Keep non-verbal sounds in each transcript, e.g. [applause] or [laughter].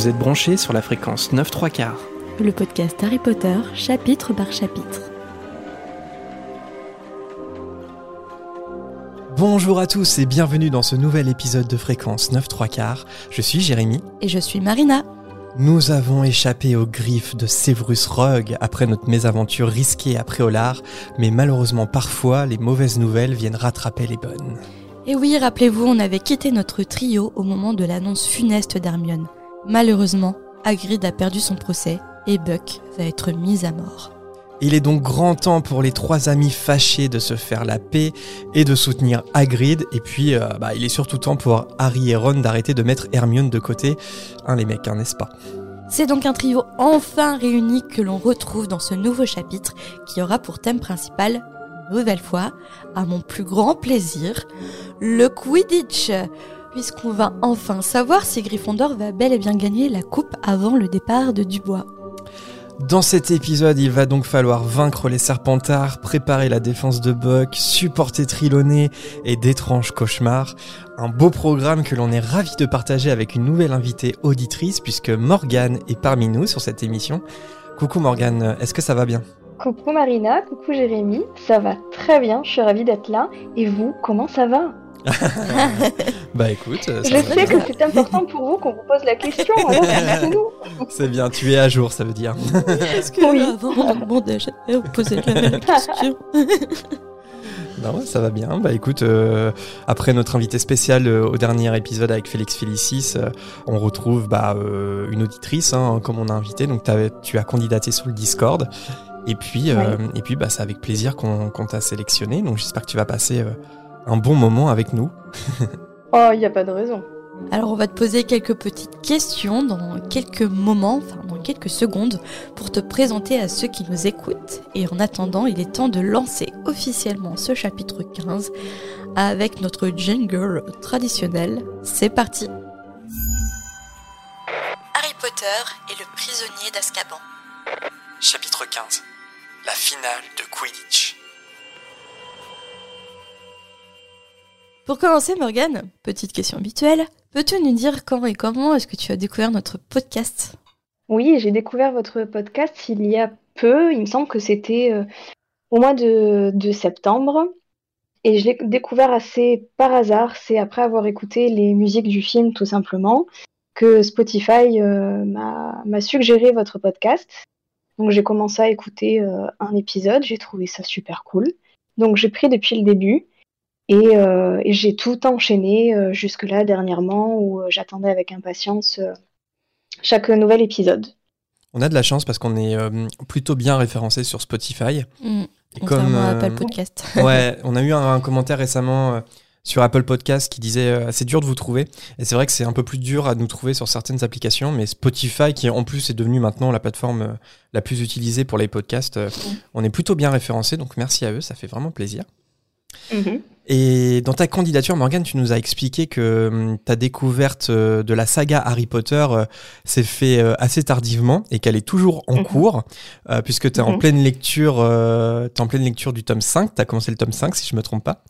Vous êtes branchés sur la fréquence 9 3 quarts. Le podcast Harry Potter, chapitre par chapitre. Bonjour à tous et bienvenue dans ce nouvel épisode de fréquence 9 3 quarts. Je suis Jérémy. Et je suis Marina. Nous avons échappé aux griffes de Severus Rogue après notre mésaventure risquée à Préolard, mais malheureusement parfois les mauvaises nouvelles viennent rattraper les bonnes. Et oui, rappelez-vous, on avait quitté notre trio au moment de l'annonce funeste d'Hermione. Malheureusement, Hagrid a perdu son procès et Buck va être mis à mort. Il est donc grand temps pour les trois amis fâchés de se faire la paix et de soutenir Hagrid. Et puis, euh, bah, il est surtout temps pour Harry et Ron d'arrêter de mettre Hermione de côté. Hein, les mecs, hein, n'est-ce pas? C'est donc un trio enfin réuni que l'on retrouve dans ce nouveau chapitre qui aura pour thème principal, nouvelle fois, à mon plus grand plaisir, le Quidditch puisqu'on va enfin savoir si Gryffondor va bel et bien gagner la coupe avant le départ de Dubois. Dans cet épisode, il va donc falloir vaincre les Serpentards, préparer la défense de Buck, supporter Triloné et d'étranges cauchemars. Un beau programme que l'on est ravi de partager avec une nouvelle invitée auditrice puisque Morgane est parmi nous sur cette émission. Coucou Morgane, est-ce que ça va bien? Coucou Marina, coucou Jérémy, ça va très bien, je suis ravie d'être là. Et vous, comment ça va? [laughs] bah écoute, ça je sais bien. que c'est important pour vous qu'on vous pose la question. dites-nous. [laughs] C'est bien, tu es à jour, ça veut dire. Est-ce que Oui. avant on demandait jamais, on posait jamais la question? [laughs] Non, ouais, ça va bien. Bah écoute, euh, après notre invité spécial euh, au dernier épisode avec Félix Félicis, euh, on retrouve bah, euh, une auditrice, hein, comme on a invité. Donc tu as candidaté sur le Discord. Et puis, euh, et puis bah, c'est avec plaisir qu'on qu'on t'a sélectionné. Donc j'espère que tu vas passer euh, un bon moment avec nous. [laughs] Oh, il n'y a pas de raison. Alors on va te poser quelques petites questions dans quelques moments, enfin dans quelques secondes, pour te présenter à ceux qui nous écoutent. Et en attendant, il est temps de lancer officiellement ce chapitre 15 avec notre jingle traditionnel. C'est parti Harry Potter et le prisonnier d'Azkaban. Chapitre 15 La finale de Quidditch. Pour commencer, Morgane, petite question habituelle, peux-tu nous dire quand et comment est-ce que tu as découvert notre podcast? Oui, j'ai découvert votre podcast il y a peu. Il me semble que c'était euh, au mois de, septembre. Et je l'ai découvert assez par hasard. C'est après avoir écouté les musiques du film, tout simplement, que Spotify euh, m'a m'a suggéré votre podcast. Donc j'ai commencé à écouter euh, un épisode. J'ai trouvé ça super cool. Donc j'ai pris depuis le début. Et, euh, et j'ai tout enchaîné euh, jusque-là dernièrement où euh, j'attendais avec impatience euh, chaque nouvel épisode. On a de la chance parce qu'on est euh, plutôt bien référencé sur Spotify. Hmm, Et euh, Apple Podcast. [laughs] Ouais, [laughs] on a eu un, un commentaire récemment euh, sur Apple Podcast qui disait euh, c'est dur de vous trouver. Et c'est vrai que c'est un peu plus dur à nous trouver sur certaines applications, mais Spotify, qui en plus est devenu maintenant la plateforme euh, la plus utilisée pour les podcasts, euh, on est plutôt bien référencé. Donc merci à eux, ça fait vraiment plaisir. Et dans ta candidature, Morgane, tu nous as expliqué que hum, ta découverte euh, de la saga Harry Potter euh, s'est fait euh, assez tardivement et qu'elle est toujours en Mhm. cours, puisque tu es en Mhm. pleine lecture, en pleine lecture du tome 5, tu as commencé le tome 5 si je me trompe pas.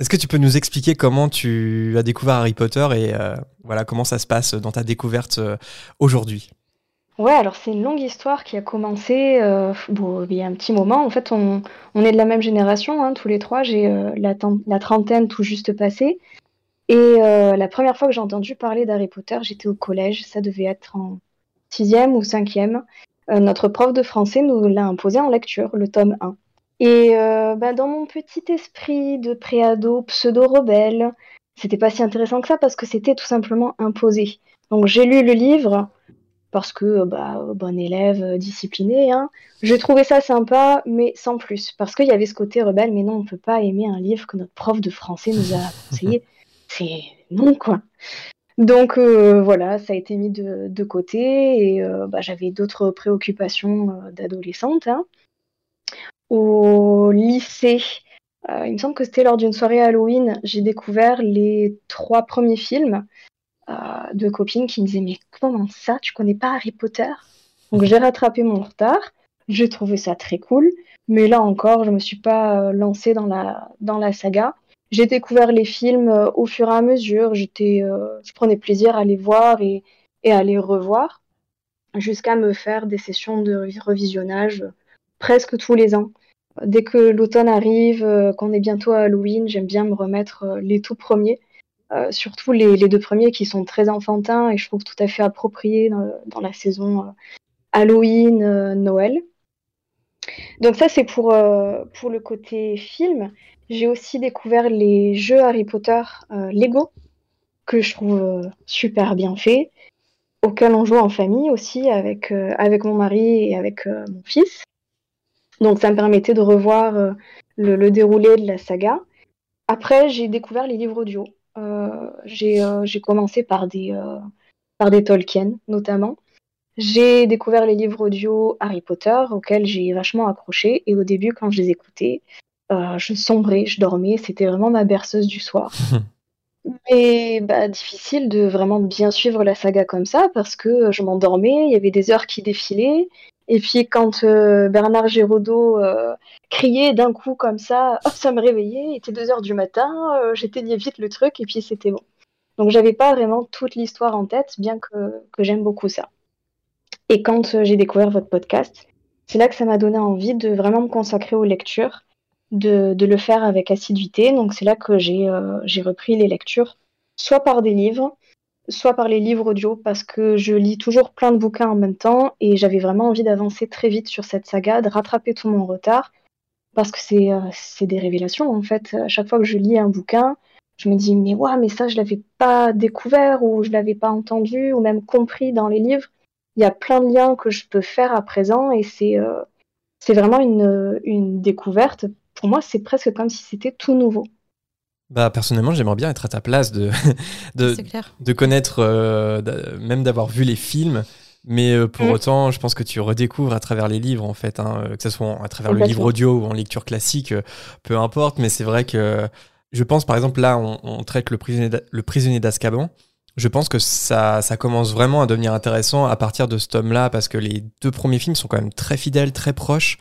Est-ce que tu peux nous expliquer comment tu as découvert Harry Potter et euh, voilà comment ça se passe dans ta découverte aujourd'hui? Ouais, alors c'est une longue histoire qui a commencé euh, bon, il y a un petit moment. En fait, on, est de la même génération, hein, tous les trois. J'ai euh, la, trentaine tout juste passée. Et euh, la première fois que j'ai entendu parler d'Harry Potter, j'étais au collège. Ça devait être en sixième ou cinquième. Notre prof de français nous l'a imposé en lecture, le tome 1. Et bah, dans mon petit esprit de préado pseudo-rebelle, c'était pas si intéressant que ça parce que c'était tout simplement imposé. Donc j'ai lu le livre parce que bah, bon élève euh, discipliné. Hein. J'ai trouvé ça sympa, mais sans plus. Parce qu'il y avait ce côté rebelle, mais non, on ne peut pas aimer un livre que notre prof de français nous a [laughs] conseillé. C'est non, quoi. Donc euh, voilà, ça a été mis de, de côté et euh, bah, j'avais d'autres préoccupations euh, d'adolescente. hein. Au lycée, il me semble que c'était lors d'une soirée Halloween, j'ai découvert les trois premiers films de copines qui me disaient Mais comment ça, tu connais pas Harry Potter? Donc j'ai rattrapé mon retard, j'ai trouvé ça très cool, mais là encore, je me suis pas euh, lancée dans la, dans la saga. J'ai découvert les films euh, au fur et à mesure, euh, je prenais plaisir à les voir et, et à les revoir jusqu'à me faire des sessions de revisionnage presque tous les ans. Dès que l'automne arrive, euh, qu'on est bientôt à Halloween, j'aime bien me remettre euh, les tout premiers, euh, surtout les, deux premiers qui sont très enfantins et je trouve tout à fait appropriés dans, la saison Halloween, Noël. Donc ça c'est pour, pour le côté film. J'ai aussi découvert les jeux Harry Potter Lego que je trouve super bien faits, auxquels on joue en famille aussi avec, avec mon mari et avec mon fils. Donc ça me permettait de revoir euh, le, déroulé de la saga. Après, j'ai découvert les livres audio. Euh, euh, j'ai commencé par des, par des Tolkien notamment. J'ai découvert les livres audio Harry Potter auxquels j'ai vachement accroché. Et au début, quand je les écoutais, je sombrais, je dormais. C'était vraiment ma berceuse du soir. [laughs] Mais bah, difficile de vraiment bien suivre la saga comme ça parce que je m'endormais, il y avait des heures qui défilaient et puis quand euh, Bernard Géraudot euh, criait d'un coup comme ça, ça me réveillait, il était 2 heures du matin, euh, j'éteignais vite le truc et puis c'était bon. Donc j'avais pas vraiment toute l'histoire en tête, bien que, j'aime beaucoup ça. Et quand j'ai découvert votre podcast, c'est là que ça m'a donné envie de vraiment me consacrer aux lectures, de, de le faire avec assiduité. Donc c'est là que j'ai repris les lectures, soit par des livres, soit par les livres audio, parce que je lis toujours plein de bouquins en même temps et j'avais vraiment envie d'avancer très vite sur cette saga, de rattraper tout mon retard, parce que c'est euh, des révélations en fait. À chaque fois que je lis un bouquin, je me dis mais ouais, mais ça je l'avais pas découvert ou je l'avais pas entendu ou même compris dans les livres. Il y a plein de liens que je peux faire à présent et c'est euh, vraiment une, une découverte. Pour moi, c'est presque comme si c'était tout nouveau. Bah, personnellement, j'aimerais bien être à ta place de, [laughs] de, de connaître, euh, même d'avoir vu les films. Mais euh, pour mm. autant, je pense que tu redécouvres à travers les livres, en fait, hein, que ce soit à travers le livre audio ou en lecture classique, euh, peu importe. Mais c'est vrai que je pense, par exemple, là, on, traite le prisonnier d'Azkaban. Je pense que ça, ça commence vraiment à devenir intéressant à partir de ce tome-là, parce que les deux premiers films sont quand même très fidèles, très proches.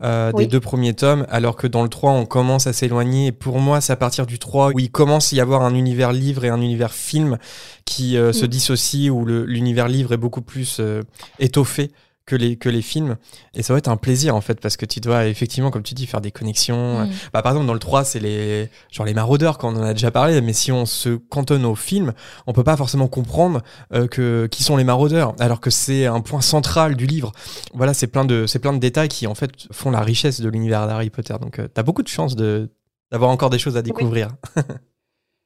Euh, des deux premiers tomes, alors que dans le 3, on commence à s'éloigner. Pour moi, c'est à partir du 3 où il commence à y avoir un univers livre et un univers film qui euh, se mm. dissocient, où l'univers livre est beaucoup plus euh, étoffé que les, que les films. Et ça va être un plaisir, en fait, parce que tu dois, effectivement, comme tu dis, faire des connexions. Mm. Bah, par exemple, dans le 3, c'est les, genre les maraudeurs, quand on en a déjà parlé, mais si on se cantonne au film, on peut pas forcément comprendre euh, que, qui sont les maraudeurs, alors que c'est un point central du livre. Voilà, c'est plein de, c'est plein de détails qui, en fait, font la richesse de l'univers d'Harry Potter. Donc, euh, tu as beaucoup de chance de, d'avoir encore des choses à découvrir. [laughs]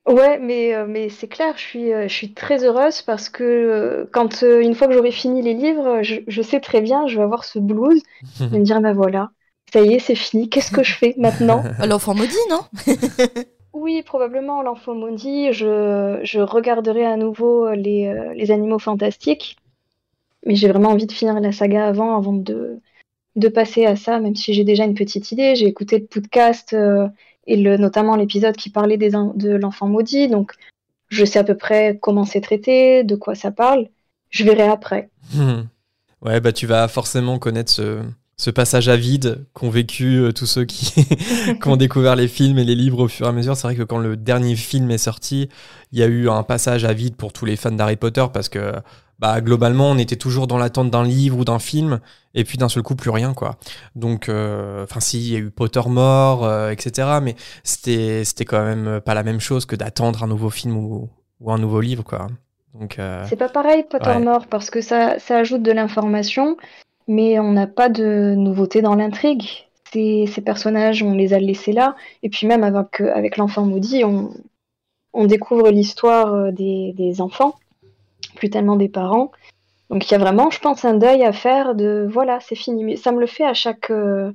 Ouais, mais, euh, mais c'est clair, je suis, euh, je suis très heureuse parce que euh, quand une fois que j'aurai fini les livres, je, sais très bien, je vais avoir ce blues, [laughs] vais me dire, bah voilà, ça y est, c'est fini, qu'est-ce que je fais maintenant? [laughs] L'enfant maudit, non? [laughs] Oui, probablement l'enfant maudit, je, je regarderai à nouveau les, les animaux fantastiques, mais j'ai vraiment envie de finir la saga avant, avant de, de passer à ça, même si j'ai déjà une petite idée. J'ai écouté le podcast et le, notamment l'épisode qui parlait des, de l'enfant maudit. Donc, je sais à peu près comment c'est traité, de quoi ça parle. Je verrai après. [laughs] Ouais, bah tu vas forcément connaître ce, ce passage à vide qu'ont vécu euh, tous ceux qui, [laughs] qui, ont découvert les films et les livres au fur et à mesure. C'est vrai que quand le dernier film est sorti, il y a eu un passage à vide pour tous les fans d'Harry Potter parce que bah, globalement, on était toujours dans l'attente d'un livre ou d'un film, et puis d'un seul coup, plus rien, quoi. Donc, euh, enfin, si, il y a eu Potter mort, euh, etc., mais c'était, c'était quand même pas la même chose que d'attendre un nouveau film ou, ou un nouveau livre, quoi. Donc, euh, c'est pas pareil, Potter mort, parce que ça, ça ajoute de l'information, mais on n'a pas de nouveauté dans l'intrigue. Ces, ces, personnages, on les a laissés là, et puis même avec, avec l'enfant maudit, on, on découvre l'histoire des, des enfants plus tellement des parents. Donc il y a vraiment, je pense, un deuil à faire de voilà, c'est fini. Mais ça me le fait à chaque, euh,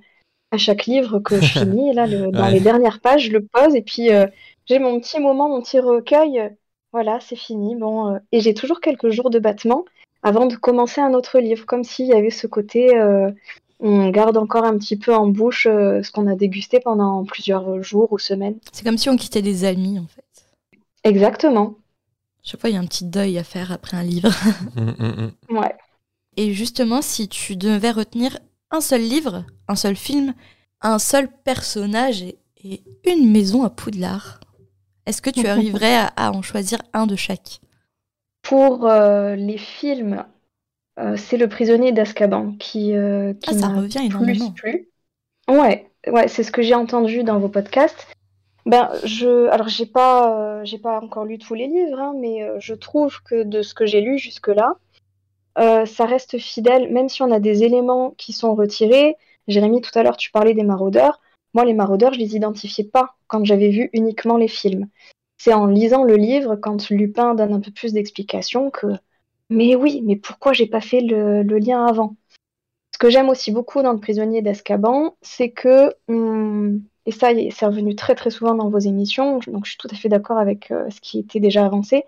à chaque livre que je [laughs] finis. là, dans les dernières pages, je le pose et puis euh, j'ai mon petit moment, mon petit recueil. Voilà, c'est fini. Bon, euh, et j'ai toujours quelques jours de battement avant de commencer un autre livre, comme s'il y avait ce côté. on garde encore un petit peu en bouche ce qu'on a dégusté pendant plusieurs jours ou semaines. C'est comme si on quittait des amis, en fait. Exactement. Chaque fois, il y a un petit deuil à faire après un livre. [laughs] Mm, mm, mm. Ouais. Et justement, si tu devais retenir un seul livre, un seul film, un seul personnage et, une maison à Poudlard, est-ce que tu [laughs] arriverais à, en choisir un de chaque? Pour les films, c'est Le prisonnier d'Azkaban qui, qui ah, ça revient énormément. Plus. Ouais, ouais, c'est ce que j'ai entendu dans vos podcasts. Ben, je, alors j'ai pas, j'ai pas encore lu tous les livres, hein, mais je trouve que de ce que j'ai lu jusque-là, ça reste fidèle, même si on a des éléments qui sont retirés. Jérémy, tout à l'heure, tu parlais des maraudeurs. Moi, les maraudeurs, je les identifiais pas quand j'avais vu uniquement les films. C'est en lisant le livre, quand Lupin donne un peu plus d'explications, que mais oui, mais pourquoi j'ai pas fait le, lien avant? Ce que j'aime aussi beaucoup dans Le prisonnier d'Azkaban, c'est que, et ça c'est revenu très très souvent dans vos émissions, donc je suis tout à fait d'accord avec euh, ce qui était déjà avancé,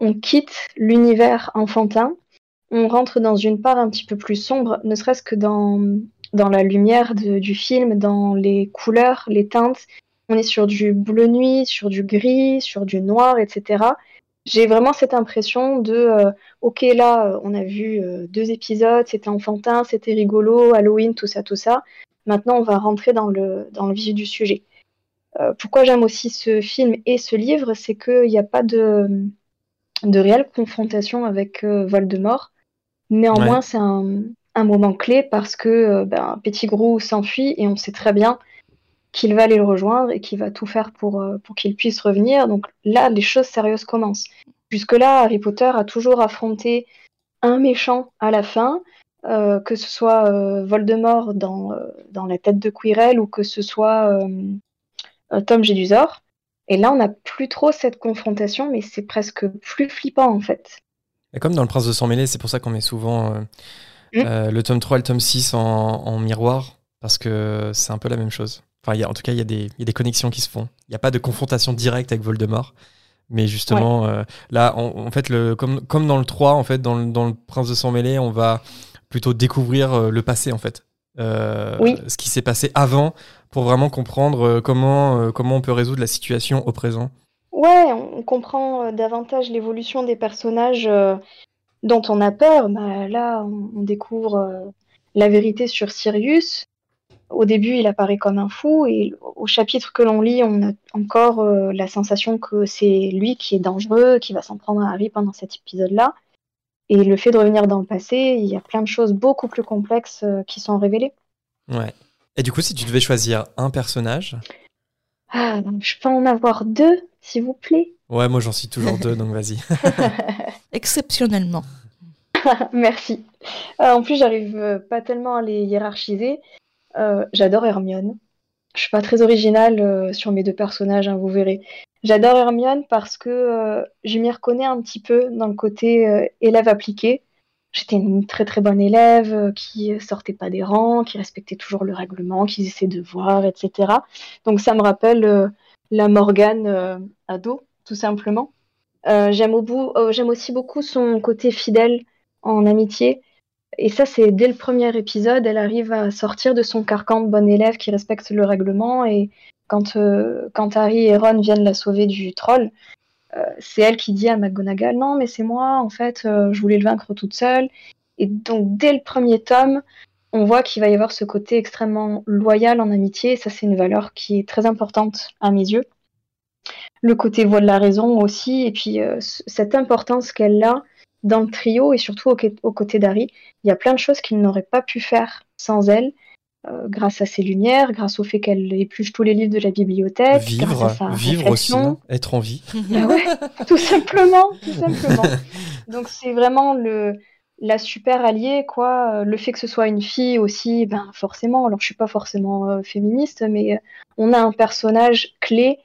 on quitte l'univers enfantin, on rentre dans une part un petit peu plus sombre, ne serait-ce que dans dans la lumière du film, dans les couleurs, les teintes. On est sur du bleu nuit, sur du gris, sur du noir, etc. J'ai vraiment cette impression de, euh, ok, là, euh, on a vu euh, deux épisodes, c'était enfantin, c'était rigolo, Halloween, tout ça, tout ça. Maintenant, on va rentrer dans le, dans le vif du sujet. pourquoi j'aime aussi ce film et ce livre, c'est qu'il n'y a pas de, de réelle confrontation avec Voldemort. Néanmoins, c'est un, un moment clé parce que ben, Petit Grou s'enfuit et on sait très bien qu'il va aller le rejoindre et qu'il va tout faire pour, euh, pour qu'il puisse revenir. Donc là, les choses sérieuses commencent. Jusque-là, Harry Potter a toujours affronté un méchant à la fin, euh, que ce soit Voldemort dans, dans la tête de Quirrell ou que ce soit Tom Jedusor. Et là, on n'a plus trop cette confrontation, mais c'est presque plus flippant en fait. Et comme dans Le Prince de Sang Mêlé, c'est pour ça qu'on met souvent Mm. Euh, le tome 3 et le tome 6 en, miroir, parce que c'est un peu la même chose. Enfin, y a, en tout cas, il y, a des connexions qui se font. Il n'y a pas de confrontation directe avec Voldemort. Mais justement, euh, là, en fait, le, comme, comme dans le 3, en fait, dans le, dans le Prince de Sang Mêlé, on va plutôt découvrir euh, le passé, en fait. Ce qui s'est passé avant, pour vraiment comprendre comment, comment on peut résoudre la situation au présent. Ouais, on comprend davantage l'évolution des personnages dont on a peur, bah, là, on, découvre euh, la vérité sur Sirius. Au début, il apparaît comme un fou, et au chapitre que l'on lit, on a encore euh, la sensation que c'est lui qui est dangereux, qui va s'en prendre à Harry pendant cet épisode-là. Et le fait de revenir dans le passé, il y a plein de choses beaucoup plus complexes euh, qui sont révélées. Ouais. Et du coup, si tu devais choisir un personnage? Ah, Je peux en avoir deux, s'il vous plaît. Ouais, moi j'en suis toujours deux, donc vas-y. [laughs] Exceptionnellement. [laughs] Merci. Euh, en plus, j'arrive pas tellement à les hiérarchiser. Euh, j'adore Hermione. Je suis pas très originale sur mes deux personnages, hein, vous verrez. J'adore Hermione parce que je m'y reconnais un petit peu dans le côté élève appliqué. J'étais une très très bonne élève qui sortait pas des rangs, qui respectait toujours le règlement, qui faisait ses devoirs, etc. Donc ça me rappelle la Morgane ado tout simplement. Euh, euh, j'aime aussi beaucoup son côté fidèle en amitié. Et ça, c'est dès le premier épisode, elle arrive à sortir de son carcan de bonne élève qui respecte le règlement. Et quand, euh, quand Harry et Ron viennent la sauver du troll, c'est elle qui dit à McGonagall Non, mais c'est moi, en fait, je voulais le vaincre toute seule. Et donc, dès le premier tome, on voit qu'il va y avoir ce côté extrêmement loyal en amitié. Et ça, c'est une valeur qui est très importante à mes yeux le côté voix de la raison aussi, et puis euh, cette importance qu'elle a dans le trio et surtout aux, côtés d'Harry. Il y a plein de choses qu'il n'aurait pas pu faire sans elle, euh, grâce à ses lumières, grâce au fait qu'elle épluche tous les livres de la bibliothèque, vivre, vivre aussi, être en vie. [laughs] Bah ouais, tout simplement, tout simplement. [laughs] Donc c'est vraiment le la super alliée, quoi. Le fait que ce soit une fille aussi, ben forcément. Alors je suis pas forcément euh, féministe, mais on a un personnage clé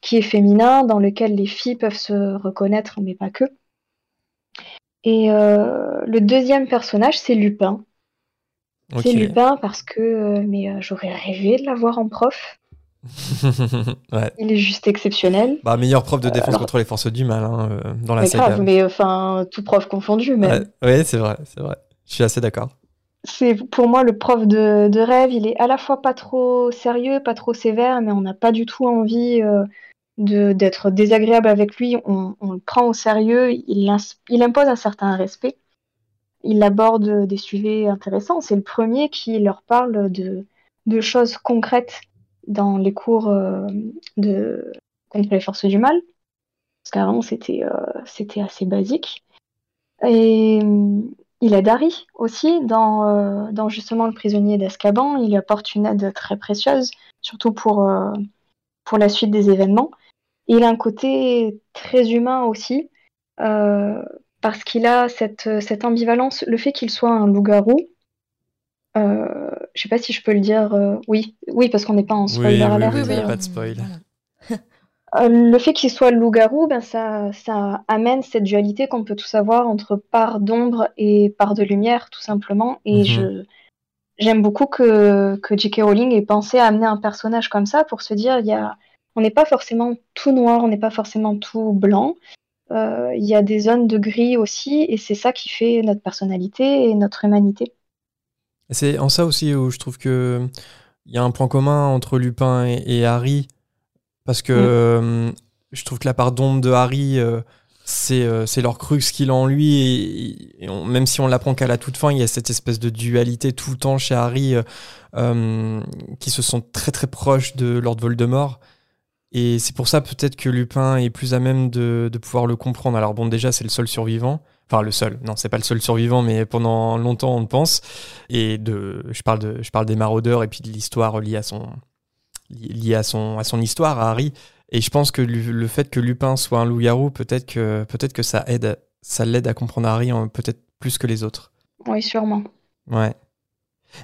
qui est féminin, dans lequel les filles peuvent se reconnaître, mais pas que. Et euh, le deuxième personnage, c'est Lupin. C'est Lupin parce que euh, mais euh, j'aurais rêvé de l'avoir en prof. [laughs] Il est juste exceptionnel. Bah, meilleure prof de défense contre les forces du mal hein, dans la saga. Grave, mais enfin tout prof confondu. Mais... Oui, c'est vrai, c'est vrai. Je suis assez d'accord. C'est pour moi le prof de, de, rêve. Il est à la fois pas trop sérieux, pas trop sévère, mais on n'a pas du tout envie d'être désagréable avec lui, on, le prend au sérieux, il, impose un certain respect, il aborde des sujets intéressants. C'est le premier qui leur parle de, choses concrètes dans les cours euh, de contre les forces du mal. parce qu'avant c'était c'était assez basique. Et il aide Harry aussi dans, justement le prisonnier d'Azkaban. Il apporte une aide très précieuse, surtout pour la suite des événements. Il a un côté très humain aussi, parce qu'il a cette, cette ambivalence, le fait qu'il soit un loup-garou, euh, je sais pas si je peux le dire. Euh, oui, oui, parce qu'on n'est pas en spoiler oui, alert. Oui, oui, pas de spoil. Euh, le fait qu'il soit loup-garou, ben ça, ça amène cette dualité qu'on peut tous avoir entre part d'ombre et part de lumière, tout simplement. Et mhm. je j'aime beaucoup que, que J.K. Rowling ait pensé à amener un personnage comme ça pour se dire, il y a, on n'est pas forcément tout noir, on n'est pas forcément tout blanc. Il y a des zones de gris aussi, et c'est ça qui fait notre personnalité et notre humanité. C'est en ça aussi où je trouve que il y a un point commun entre Lupin et, Harry, parce que mm. euh, je trouve que la part d'ombre de Harry, euh, euh, c'est leur crux qu'il a en lui, et, même si on l'apprend qu'à la toute fin, il y a cette espèce de dualité tout le temps chez Harry, qui se sont très très proches de Lord Voldemort. Et c'est pour ça peut-être que Lupin est plus à même de, de pouvoir le comprendre. Alors bon, déjà, c'est le seul survivant. Enfin, le seul. Non, c'est pas le seul survivant, mais pendant longtemps, on le pense. Et de, je parle de, je parle des maraudeurs et puis de l'histoire liée à son, liée à son, à son histoire, à Harry. Et je pense que le fait que Lupin soit un loup-garou, peut-être que, peut-être que ça aide, ça l'aide à comprendre Harry peut-être plus que les autres. Oui, sûrement. Ouais.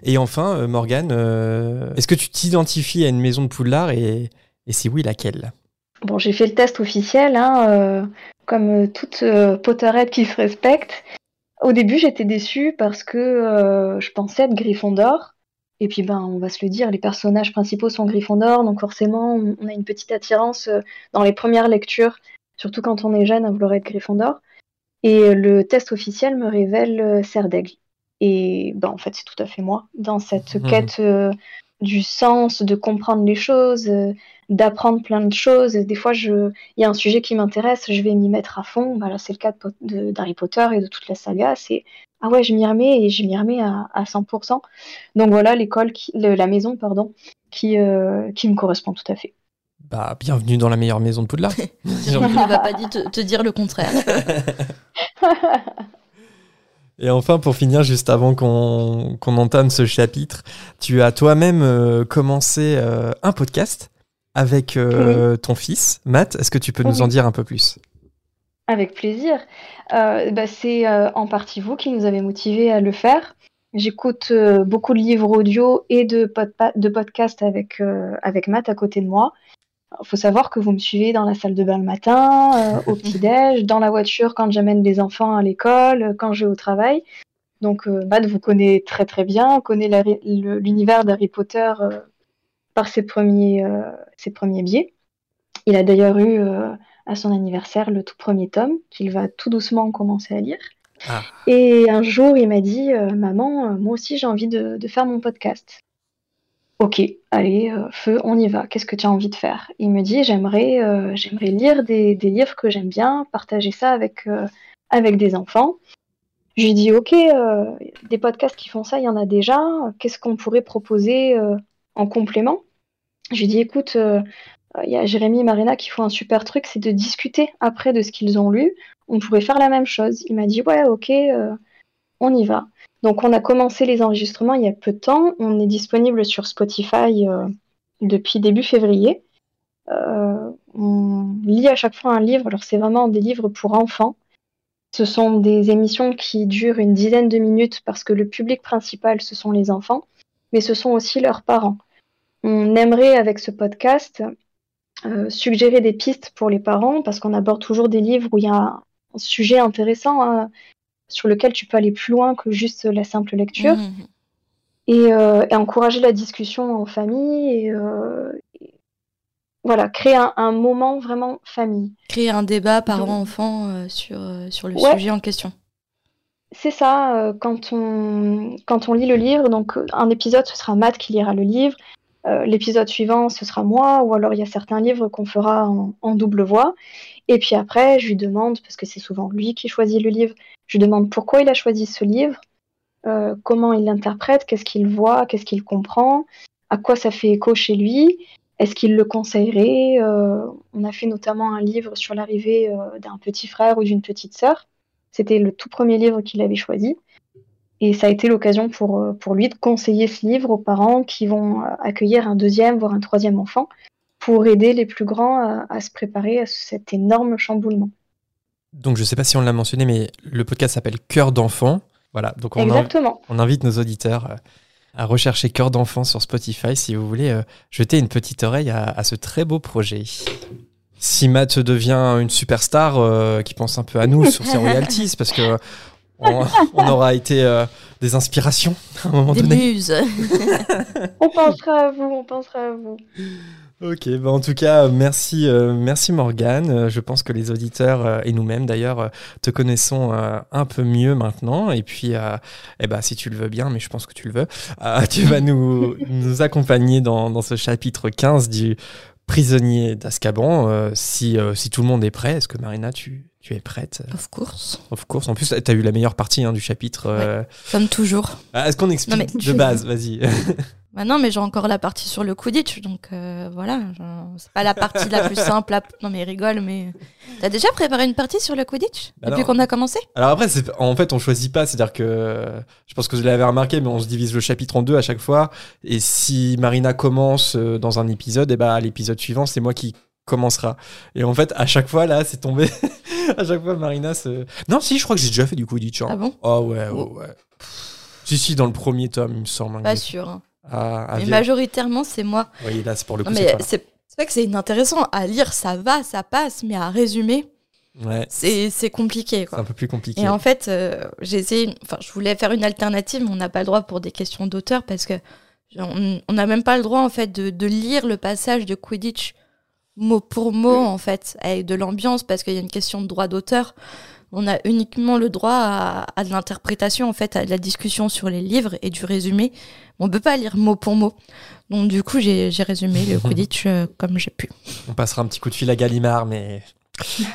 Et enfin, euh, Morgane, euh, est-ce que tu t'identifies à une maison de Poudlard et, et si oui, laquelle? Bon, j'ai fait le test officiel. Hein, euh, comme euh, toute euh, Potterhead qui se respecte. Au début, j'étais déçue parce que euh, je pensais être Gryffondor. Et puis, ben, on va se le dire, les personnages principaux sont Gryffondor, donc forcément, on a une petite attirance dans les premières lectures, surtout quand on est jeune, à vouloir être Gryffondor. Et le test officiel me révèle Serdaigle. Et ben, en fait, c'est tout à fait moi, dans cette mmh. [laughs] quête du sens, de comprendre les choses, d'apprendre plein de choses. Des fois, il y a un sujet qui m'intéresse, je vais m'y mettre à fond. Bah, c'est le cas d'Harry Potter et de toute la saga. C'est ah ouais, je m'y remets et je m'y remets à, 100%. Donc voilà, l'école, la maison, pardon, qui, euh, qui me correspond tout à fait. Bah, bienvenue dans la meilleure maison de Poudlard. [laughs] Je ne va pas te, te dire le contraire. [laughs] [laughs] Et enfin, pour finir, juste avant qu'on entame ce chapitre, tu as toi-même euh, commencé euh, un podcast avec euh, ton fils, Matt. Est-ce que tu peux nous en dire un peu plus? Avec plaisir. Euh, bah, c'est euh, en partie vous qui nous avez motivés à le faire. J'écoute beaucoup de livres audio et de, de podcasts avec, avec Matt à côté de moi. Il faut savoir que vous me suivez dans la salle de bain le matin, au petit-déj, dans la voiture quand j'amène les enfants à l'école, quand je vais au travail. Donc Matt vous connaît très très bien, connaît l'univers d'Harry Potter par ses premiers, euh, ses premiers biais. Il a d'ailleurs eu euh, à son anniversaire le tout premier tome qu'il va tout doucement commencer à lire. Ah. Et un jour, il m'a dit euh, Maman, moi aussi j'ai envie de, faire mon podcast. Ok, allez, feu, on y va. Qu'est-ce que tu as envie de faire? Il me dit J'aimerais j'aimerais lire des, livres que j'aime bien, partager ça avec, avec des enfants. Je lui dis Ok, des podcasts qui font ça, il y en a déjà. Qu'est-ce qu'on pourrait proposer en complément. Je lui dis écoute, euh, il y a Jérémy et Marina qui font un super truc, c'est de discuter après de ce qu'ils ont lu. On pourrait faire la même chose. Il m'a dit ouais, ok, euh, on y va. Donc on a commencé les enregistrements il y a peu de temps. On est disponible sur Spotify euh, depuis début février. on lit à chaque fois un livre. Alors c'est vraiment des livres pour enfants. Ce sont des émissions qui durent une dizaine de minutes parce que le public principal, ce sont les enfants, mais ce sont aussi leurs parents. On aimerait avec ce podcast euh, suggérer des pistes pour les parents parce qu'on aborde toujours des livres où il y a un sujet intéressant hein, sur lequel tu peux aller plus loin que juste la simple lecture. Mmh. Euh, et, encourager la discussion en famille et, euh, voilà, créer un, moment vraiment famille. Créer un débat parents-enfants sur, sur le sujet en question. C'est ça, quand, on, quand on lit le livre, donc un épisode, ce sera Matt qui lira le livre, euh, l'épisode suivant, ce sera moi, ou alors il y a certains livres qu'on fera en, double voix. Et puis après, je lui demande, parce que c'est souvent lui qui choisit le livre, je lui demande pourquoi il a choisi ce livre, euh, comment il l'interprète, qu'est-ce qu'il voit, qu'est-ce qu'il comprend, à quoi ça fait écho chez lui. Est-ce qu'il le conseillerait On a fait notamment un livre sur l'arrivée d'un petit frère ou d'une petite sœur. C'était le tout premier livre qu'il avait choisi. Et ça a été l'occasion pour, pour lui de conseiller ce livre aux parents qui vont accueillir un deuxième, voire un troisième enfant, pour aider les plus grands à, se préparer à cet énorme chamboulement. Donc je ne sais pas si on l'a mentionné, mais le podcast s'appelle Cœur d'enfant. Voilà, donc on, Exactement. on invite nos auditeurs euh, à rechercher Cœur d'enfant sur Spotify si vous voulez euh, jeter une petite oreille à, ce très beau projet. Si Matt devient une superstar euh, qui pense un peu à nous sur ses [laughs] royalties, parce que on, aura été des inspirations à un moment des donné. Muses. [laughs] on pensera à vous, on pensera à vous. Ok, bah en tout cas, merci, euh, merci Morgane. Euh, je pense que les auditeurs euh, et nous-mêmes d'ailleurs te connaissons un peu mieux maintenant. Et puis, eh ben, si tu le veux bien, mais je pense que tu le veux, tu vas nous, [laughs] nous accompagner dans, dans, ce chapitre 15 du prisonnier d'Azkaban. si, si tout le monde est prêt, est-ce que Marina, tu, tu es prête Of course. Of course. En plus, tu as eu la meilleure partie hein, du chapitre. comme toujours. Ah, est-ce qu'on explique de base? Vas-y. [laughs] Bah non, mais j'ai encore la partie sur le Quidditch, donc euh, voilà. C'est pas la partie la plus simple. Non, mais rigole, mais. T'as déjà préparé une partie sur le Quidditch? Bah depuis qu'on a commencé? Alors après, en fait, on choisit pas. C'est-à-dire que. Je pense que vous l'avez remarqué, mais on se divise le chapitre en deux à chaque fois. Et si Marina commence euh, dans un épisode, et bah l'épisode suivant, c'est moi qui commencera. Et en fait, à chaque fois, là, c'est tombé. [laughs] [laughs] à chaque fois, Marina se. Non, si, je crois que j'ai déjà fait du Quidditch. Hein. Ah bon? Oh ouais, ouais, ouais. Si, si, dans le premier tome, il me semble. Pas sûr. Hein. À, mais majoritairement, c'est moi. Oui, là, c'est pour le coup. mais c'est vrai que c'est inintéressant. À lire, ça va, ça passe, mais à résumer, ouais. c'est compliqué. C'est un peu plus compliqué. Et en fait, euh, j'ai essayé. Enfin, je voulais faire une alternative, mais on n'a pas le droit pour des questions d'auteur parce que on n'a même pas le droit en fait de, de, lire le passage de Quidditch mot pour mot en fait avec de l'ambiance parce qu'il y a une question de droit d'auteur on a uniquement le droit à, de l'interprétation, en fait, à de la discussion sur les livres et du résumé. On ne peut pas lire mot pour mot. Donc, du coup, j'ai résumé le [laughs] Quidditch euh, comme j'ai pu. On passera un petit coup de fil à Gallimard, mais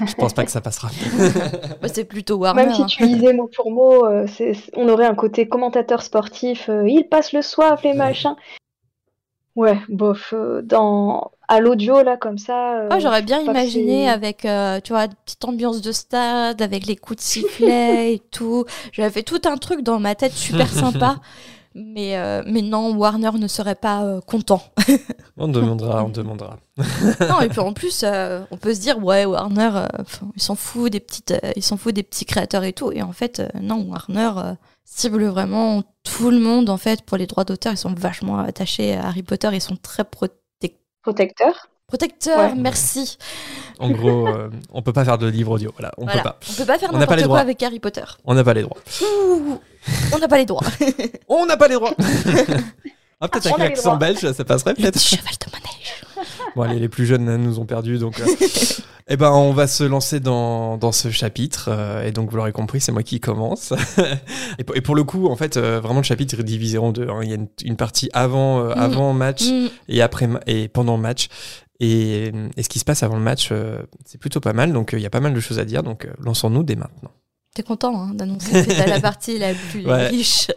je pense pas que ça passera. [laughs] Bah, c'est plutôt Warner. Même si tu lisais mot pour mot, euh, on aurait un côté commentateur sportif. Euh, il passe le soif, les machins. Ouais, bof. dans à l'audio là comme ça. Euh, j'aurais bien imaginé avec euh, tu vois une petite ambiance de stade avec les coups de sifflet [laughs] et tout. J'avais fait tout un truc dans ma tête super sympa. [laughs] Mais, euh, mais non, Warner ne serait pas content. on demandera, on demandera. [laughs] non, et puis en plus, on peut se dire, ouais, Warner, il s'en fout des petites, il s'en fout des petits créateurs et tout. Et en fait, non, Warner cible vraiment tout le monde en fait pour les droits d'auteur. Ils sont vachement attachés à Harry Potter. Ils sont très Protecteur. Protecteur, merci. En gros, euh, on peut pas faire de livre audio. Voilà, on peut pas. On peut pas faire n'importe quoi avec Harry Potter. On n'a pas les droits. on n'a pas les droits. [laughs] on n'a pas les droits. [laughs] ah, peut-être avec l'accent belge, ça passerait peut-être. Cheval de manège. [laughs] Bon, allez, les plus jeunes nous ont perdus, donc. Euh, eh ben, on va se lancer dans, dans ce chapitre. Euh, et donc, vous l'aurez compris, c'est moi qui commence. [laughs] et, pour, et, pour, le coup, en fait, euh, vraiment, le chapitre est divisé en deux. Hein. Il y a une, partie avant, mm. avant match mm. et après et pendant match. Et, et, ce qui se passe avant le match, c'est plutôt pas mal. Donc, il y a pas mal de choses à dire. Donc, lançons-nous dès maintenant. T'es content hein, d'annoncer que c'est la [laughs] partie la plus riche.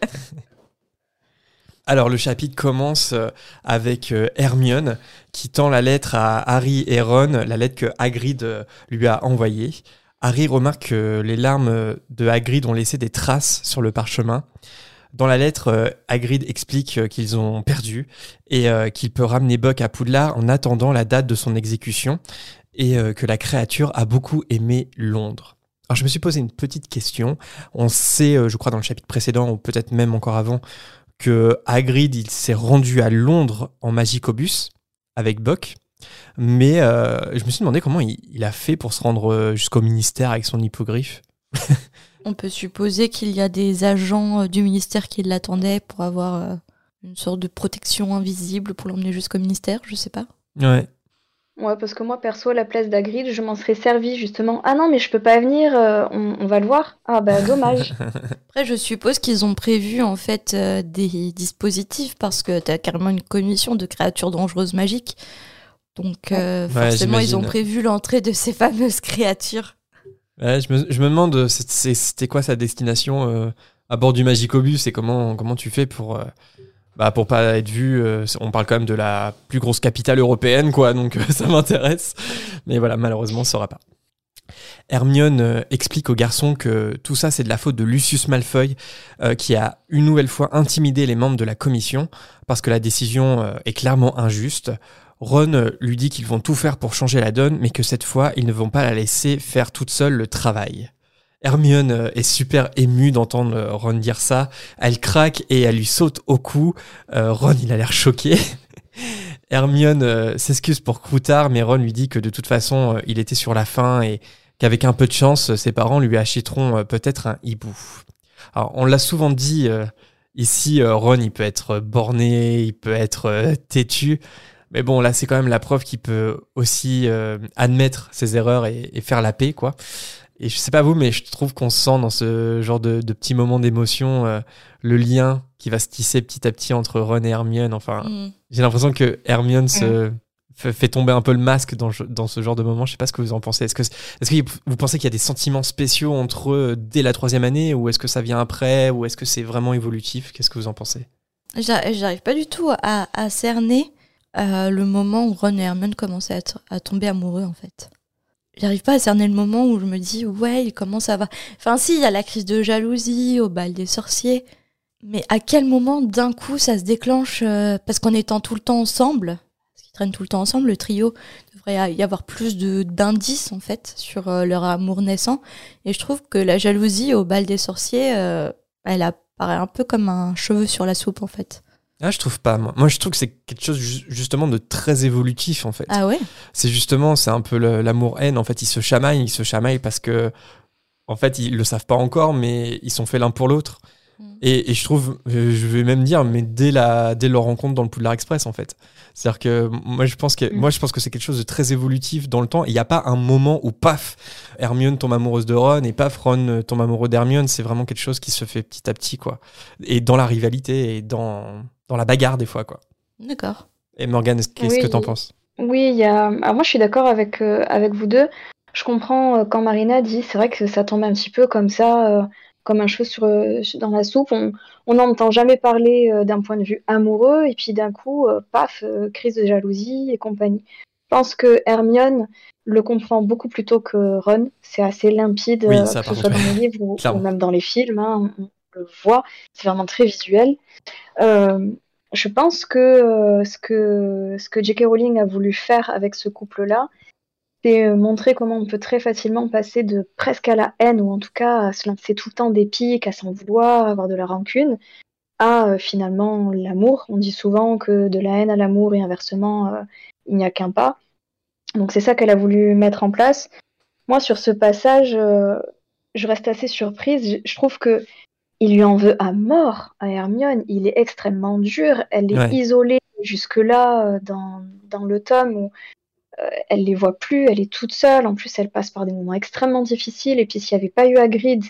Alors le chapitre commence euh, avec euh, Hermione qui tend la lettre à Harry et Ron, la lettre que Hagrid euh, lui a envoyée. Harry remarque que les larmes de Hagrid ont laissé des traces sur le parchemin. Dans la lettre, Hagrid explique qu'ils ont perdu et qu'il peut ramener Buck à Poudlard en attendant la date de son exécution et que la créature a beaucoup aimé Londres. Alors je me suis posé une petite question. On sait, je crois dans le chapitre précédent ou peut-être même encore avant, que Hagrid il s'est rendu à Londres en Magicobus avec Buck. Mais euh, je me suis demandé comment il, a fait pour se rendre euh, jusqu'au ministère avec son hippogriffe. [laughs] On peut supposer qu'il y a des agents euh, du ministère qui l'attendaient pour avoir une sorte de protection invisible pour l'emmener jusqu'au ministère, je sais pas. Ouais. Ouais, parce que moi, perso, à la place d'Agrid, je m'en serais servi justement. Ah non, mais je peux pas venir, euh, on, va le voir. Ah bah dommage. [laughs] Après, je suppose qu'ils ont prévu en fait euh, des dispositifs parce que t'as carrément une commission de créatures dangereuses magiques. Donc euh, forcément, ils ont prévu l'entrée de ces [laughs] fameuses créatures. Ouais, je, me, je me demande, c'était quoi sa destination à bord du Magicobus et comment, comment tu fais pour Bah pour pas être vu, euh, on parle quand même de la plus grosse capitale européenne, quoi, donc euh, [laughs] ça m'intéresse. Mais voilà, malheureusement, on saura pas. Hermione euh, explique au garçon que tout ça c'est de la faute de Lucius Malfoy qui a une nouvelle fois intimidé les membres de la commission parce que la décision est clairement injuste. Ron lui dit qu'ils vont tout faire pour changer la donne mais que cette fois ils ne vont pas la laisser faire toute seule le travail. Hermione euh, est super émue d'entendre euh, Ron dire ça. Elle craque et elle lui saute au cou. Euh, Ron, il a l'air choqué. [laughs] Hermione s'excuse pour Croutard, mais Ron lui dit que de toute façon, il était sur la fin et qu'avec un peu de chance, ses parents lui achèteront peut-être un hibou. Alors, on l'a souvent dit ici, Ron, il peut être borné, il peut être têtu. Mais bon, là, c'est quand même la preuve qu'il peut aussi admettre ses erreurs et, faire la paix, quoi. Et je sais pas vous, mais je trouve qu'on sent dans ce genre de, de petits moments d'émotion euh, le lien qui va se tisser petit à petit entre Ron et Hermione. Enfin, mm. j'ai l'impression que Hermione se mm. fait, tomber un peu le masque dans, dans, ce genre de moment. Je sais pas ce que vous en pensez. Est-ce que, est que vous pensez qu'il y a des sentiments spéciaux entre eux dès la troisième année, ou est-ce que ça vient après, ou est-ce que c'est vraiment évolutif? Qu'est-ce que vous en pensez? J'arrive pas du tout à, à cerner euh, le moment où Ron et Hermione commençaient à, à tomber amoureux, en fait j'arrive pas à cerner le moment où je me dis ouais comment ça va? Enfin si il y a la crise de jalousie au bal des sorciers. Mais à quel moment d'un coup ça se déclenche euh, parce qu'en étant tout le temps ensemble parce qu'ils traînent tout le temps ensemble le trio devrait y avoir plus de d'indices en fait sur euh, leur amour naissant. Et je trouve que la jalousie au bal des sorciers euh, elle apparaît un peu comme un cheveu sur la soupe en fait ah, je trouve pas. Moi, moi je trouve que c'est quelque chose justement de très évolutif en fait. Ah ouais? C'est justement, c'est un peu l'amour-haine. En fait, ils se chamaillent, ils se chamaillent parce que, en fait, ils le savent pas encore, mais ils sont faits l'un pour l'autre. Mm. Et, je trouve, euh, je vais même dire, mais dès la, dès leur rencontre dans le Poudlard Express en fait. C'est-à-dire que moi je pense que mm. moi je pense que c'est quelque chose de très évolutif dans le temps. Il n'y a pas un moment où paf, Hermione tombe amoureuse de Ron et paf, Ron tombe amoureux d'Hermione. C'est vraiment quelque chose qui se fait petit à petit quoi. Et dans la rivalité et dans dans la bagarre des fois, quoi. D'accord. Et Morgane, qu'est-ce que tu en penses? Oui, il y a... moi je suis d'accord avec, euh, avec vous deux. Je comprends euh, quand Marina dit, c'est vrai que ça tombe un petit peu comme ça, euh, comme un cheveu sur, dans la soupe. On n'entend jamais parler d'un point de vue amoureux, et puis d'un coup, paf, crise de jalousie et compagnie. Je pense que Hermione le comprend beaucoup plus tôt que Ron. C'est assez limpide, que ce soit dans les livres ou, même dans les films. Hein, on, le voit, c'est vraiment très visuel je pense que euh, ce que J.K. Rowling a voulu faire avec ce couple-là, c'est euh, montrer comment on peut très facilement passer de presque à la haine, ou en tout cas à se lancer tout le temps des piques, à s'en vouloir, avoir de la rancune, à euh, finalement l'amour. On dit souvent que de la haine à l'amour et inversement, il n'y a qu'un pas. Donc c'est ça qu'elle a voulu mettre en place. Moi, sur ce passage, je reste assez surprise. Je trouve que il lui en veut à mort à Hermione. Il est extrêmement dur. Elle est isolée jusque-là euh, dans, dans, le tome où euh, elle les voit plus. Elle est toute seule. En plus, elle passe par des moments extrêmement difficiles. Et puis, s'il n'y avait pas eu Hagrid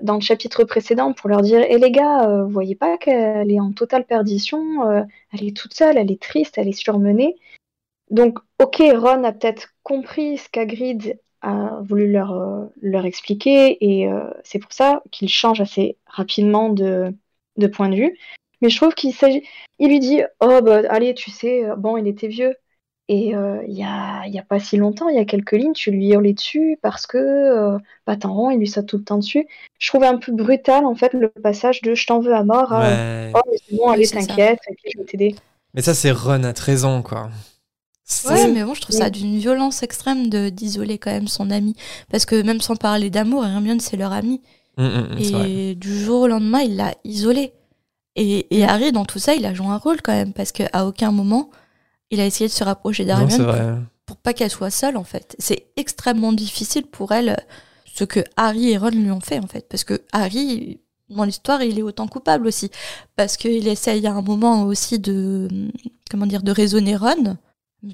dans le chapitre précédent pour leur dire Eh les gars, euh, vous voyez pas qu'elle est en totale perdition Elle est toute seule, elle est triste, elle est surmenée. Donc, ok, Ron a peut-être compris ce qu'Hagrid a voulu leur, euh, leur expliquer et euh, c'est pour ça qu'il change assez rapidement de, de, point de vue. Mais je trouve qu'il s'agit. Il lui dit Oh, bah, allez, tu sais, euh, bon, il était vieux. Et il n'y a, y a pas si longtemps, il y a quelques lignes, tu lui hurlais dessus parce que euh, bah, rond, il lui saute tout le temps dessus. Je trouvais un peu brutal, en fait, le passage de je t'en veux à mort à Oh, mais c'est bon, allez, t'inquiète, je vais t'aider. Mais ça, c'est Ron à 13 ans, quoi. Ouais, mais bon, je trouve ça d'une violence extrême de d'isoler quand même son ami. Parce que même sans parler d'amour, Hermione, c'est leur ami. Mm, mm, mm, et du jour au lendemain, il l'a isolé. Et, et, Harry, dans tout ça, il a joué un rôle quand même. Parce qu'à aucun moment, il a essayé de se rapprocher d'Hermione pour, pas qu'elle soit seule, en fait. C'est extrêmement difficile pour elle ce que Harry et Ron lui ont fait, en fait. Parce que Harry, dans l'histoire, il est autant coupable aussi. Parce qu'il essaye à un moment aussi de, comment dire, de raisonner Ron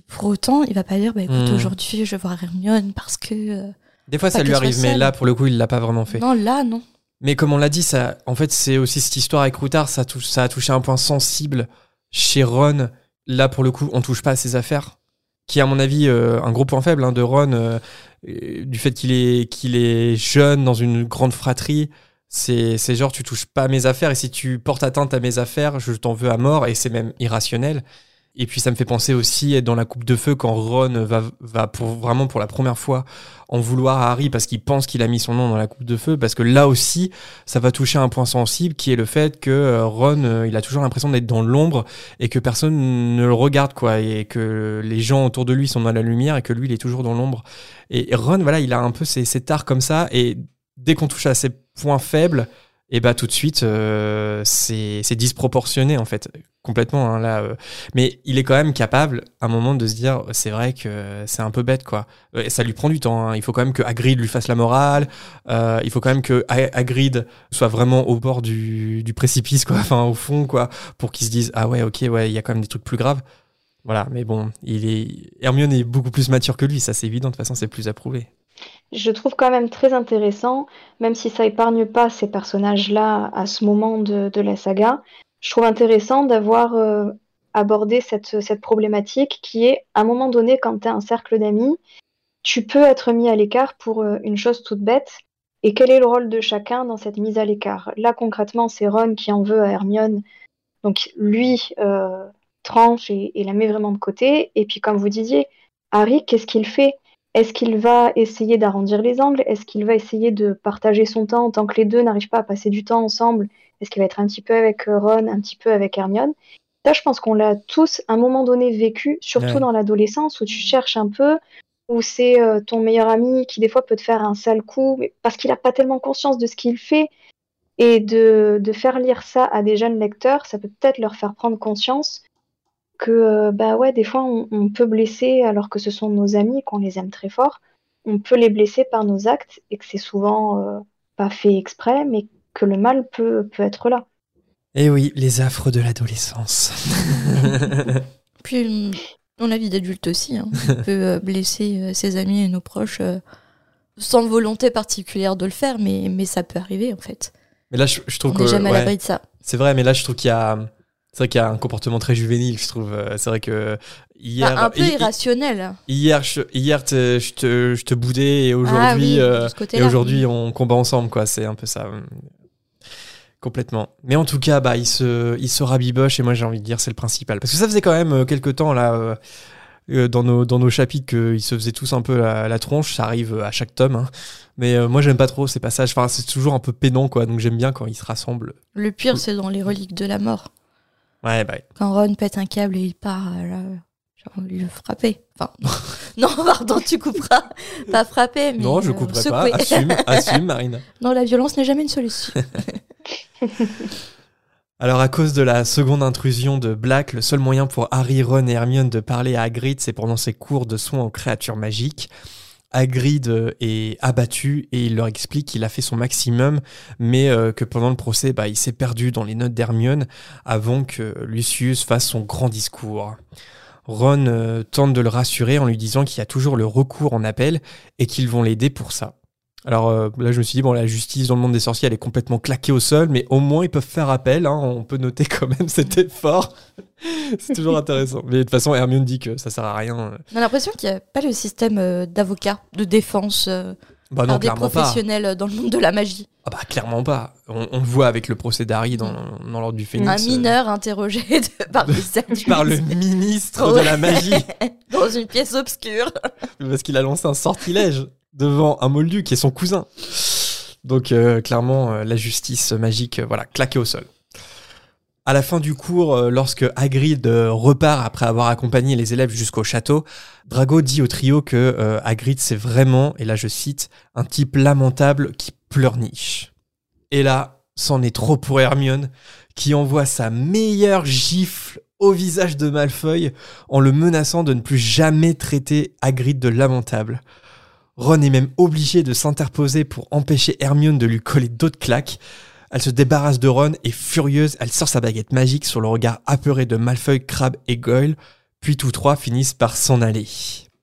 pour autant, il va pas dire, bah écoute, hmm. aujourd'hui, je vais voir Hermione parce que. Euh, Des fois, ça lui arrive, mais là, pour le coup, il l'a pas vraiment fait. Non, là, non. Mais comme on l'a dit, ça, en fait, c'est aussi cette histoire avec Routard, ça, touche, ça a touché un point sensible chez Ron. Là, pour le coup, on touche pas à ses affaires, qui est à mon avis euh, un gros point faible hein, de Ron, euh, du fait qu'il est, qu'il est jeune dans une grande fratrie. C'est c'est genre tu touches pas à mes affaires et si tu portes atteinte à mes affaires, je t'en veux à mort et c'est même irrationnel. Et puis ça me fait penser aussi dans la coupe de feu quand Ron va, va pour vraiment pour la première fois en vouloir à Harry parce qu'il pense qu'il a mis son nom dans la coupe de feu parce que là aussi ça va toucher un point sensible qui est le fait que euh, Ron euh, il a toujours l'impression d'être dans l'ombre et que personne ne le regarde quoi et que les gens autour de lui sont dans la lumière et que lui il est toujours dans l'ombre. Et Ron voilà il a un peu ces tares comme ça et dès qu'on touche à ces points faibles et bah tout de suite euh, c'est disproportionné en fait complètement hein, là euh. mais il est quand même capable à un moment de se dire c'est vrai que c'est un peu bête quoi Euh, ça lui prend du temps hein. il faut quand même que Hagrid lui fasse la morale il faut quand même que Ha- Hagrid soit vraiment au bord du, du précipice quoi [laughs] enfin au fond quoi pour qu'il se dise ah ouais ok ouais il y a quand même des trucs plus graves voilà mais bon il est Hermione est beaucoup plus mature que lui ça c'est évident de toute façon c'est plus approuvé Je trouve quand même très intéressant, même si ça épargne pas ces personnages-là à ce moment de, la saga, je trouve intéressant d'avoir euh, abordé cette, cette problématique qui est, à un moment donné, quand tu as un cercle d'amis, tu peux être mis à l'écart pour euh, une chose toute bête. Et quel est le rôle de chacun dans cette mise à l'écart? Là, concrètement, c'est Ron qui en veut à Hermione. Donc, lui euh, tranche et, et la met vraiment de côté. Et puis, comme vous disiez, Harry, qu'est-ce qu'il fait? Est-ce qu'il va essayer d'arrondir les angles? Est-ce qu'il va essayer de partager son temps tant que les deux n'arrivent pas à passer du temps ensemble? Est-ce qu'il va être un petit peu avec euh, Ron, un petit peu avec Hermione? Ça, je pense qu'on l'a tous à un moment donné vécu, surtout Ouais. dans l'adolescence où tu cherches un peu, où c'est euh, ton meilleur ami qui des fois peut te faire un sale coup parce qu'il n'a pas tellement conscience de ce qu'il fait. Et de, de faire lire ça à des jeunes lecteurs, ça peut peut-être leur faire prendre conscience que euh, bah ouais, des fois on, on peut blesser alors que ce sont nos amis, qu'on les aime très fort, on peut les blesser par nos actes et que c'est souvent euh, pas fait exprès, mais que le mal peut, peut être là. et Eh oui les affres de l'adolescence [laughs] [laughs] Puis, dans la vie d'adulte aussi, hein, on peut euh, blesser ses amis et nos proches euh, sans volonté particulière de le faire, mais, mais ça peut arriver en fait. mais là je, je trouve On que jamais à ouais. l'abri de ça. C'est vrai, mais là, je trouve qu'il y a. C'est vrai qu'il y a un comportement très juvénile, je trouve. Euh, C'est vrai que hier. Enfin, un peu irrationnel. Hier, je, hier te- je, te, je te boudais et aujourd'hui, Ah oui, euh, et aujourd'hui, on combat ensemble, quoi. C'est un peu ça. euh, Complètement. Mais en tout cas, bah, il se, il se rabiboche et moi, j'ai envie de dire, c'est le principal. Parce que ça faisait quand même euh, quelques temps, là, euh, euh, dans, nos, dans nos chapitres, qu'ils se faisaient tous un peu la, la tronche. Ça arrive à chaque tome. hein. Mais euh, moi, j'aime pas trop ces passages. Enfin, c'est toujours un peu pénant, quoi. Donc, j'aime bien quand ils se rassemblent. Le pire, c'est dans les reliques de la mort. Ouais, bah, Quand Ron pète un câble et il part, euh, là, j'ai envie de le frapper. Enfin, [laughs] non, [laughs] pardon, tu couperas. Pas frapper, mais. Non, je euh, couperai secouer. pas. Assume, [laughs] assume, Marina. non, la violence n'est jamais une solution. Alors, à cause de la seconde intrusion de Black, le seul moyen pour Harry, Ron et Hermione de parler à Hagrid, c'est pendant ses cours de soins aux créatures magiques. Hagrid euh, est abattu et il leur explique qu'il a fait son maximum, mais euh, que pendant le procès, bah, il s'est perdu dans les notes d'Hermione avant que Lucius fasse son grand discours. Ron euh, tente de le rassurer en lui disant qu'il y a toujours le recours en appel et qu'ils vont l'aider pour ça. Alors euh, là, je me suis dit, bon, la justice dans le monde des sorciers, elle est complètement claquée au sol, mais au moins ils peuvent faire appel. hein. on peut noter quand même [laughs] cet effort. C'est toujours intéressant. Mais de toute façon, Hermione dit que ça sert à rien. On a l'impression qu'il n'y a pas le système euh, d'avocat, de défense euh, Bah non, par des pas. professionnels euh, dans le monde de la magie. Ah bah clairement pas. On, on le voit avec le procès d'Harry dans, dans l'ordre du Phénix. un euh, mineur interrogé de- [laughs] [laughs] par le ministre de la magie. dans une pièce obscure. parce qu'il a lancé un sortilège devant un moldu qui est son cousin. Donc euh, clairement, euh, la justice magique, euh, voilà, claquée au sol. À la fin du cours, lorsque Hagrid repart après avoir accompagné les élèves jusqu'au château, Drago dit au trio que Hagrid c'est vraiment, et là je cite, un type lamentable qui pleurniche. Et là, c'en est trop pour Hermione, qui envoie sa meilleure gifle au visage de Malfoy en le menaçant de ne plus jamais traiter Hagrid de lamentable. Ron est même obligé de s'interposer pour empêcher Hermione de lui coller d'autres claques. Elle se débarrasse de Ron et furieuse, elle sort sa baguette magique sur le regard apeuré de Malfoy, Crabbe et Goyle, puis tous trois finissent par s'en aller.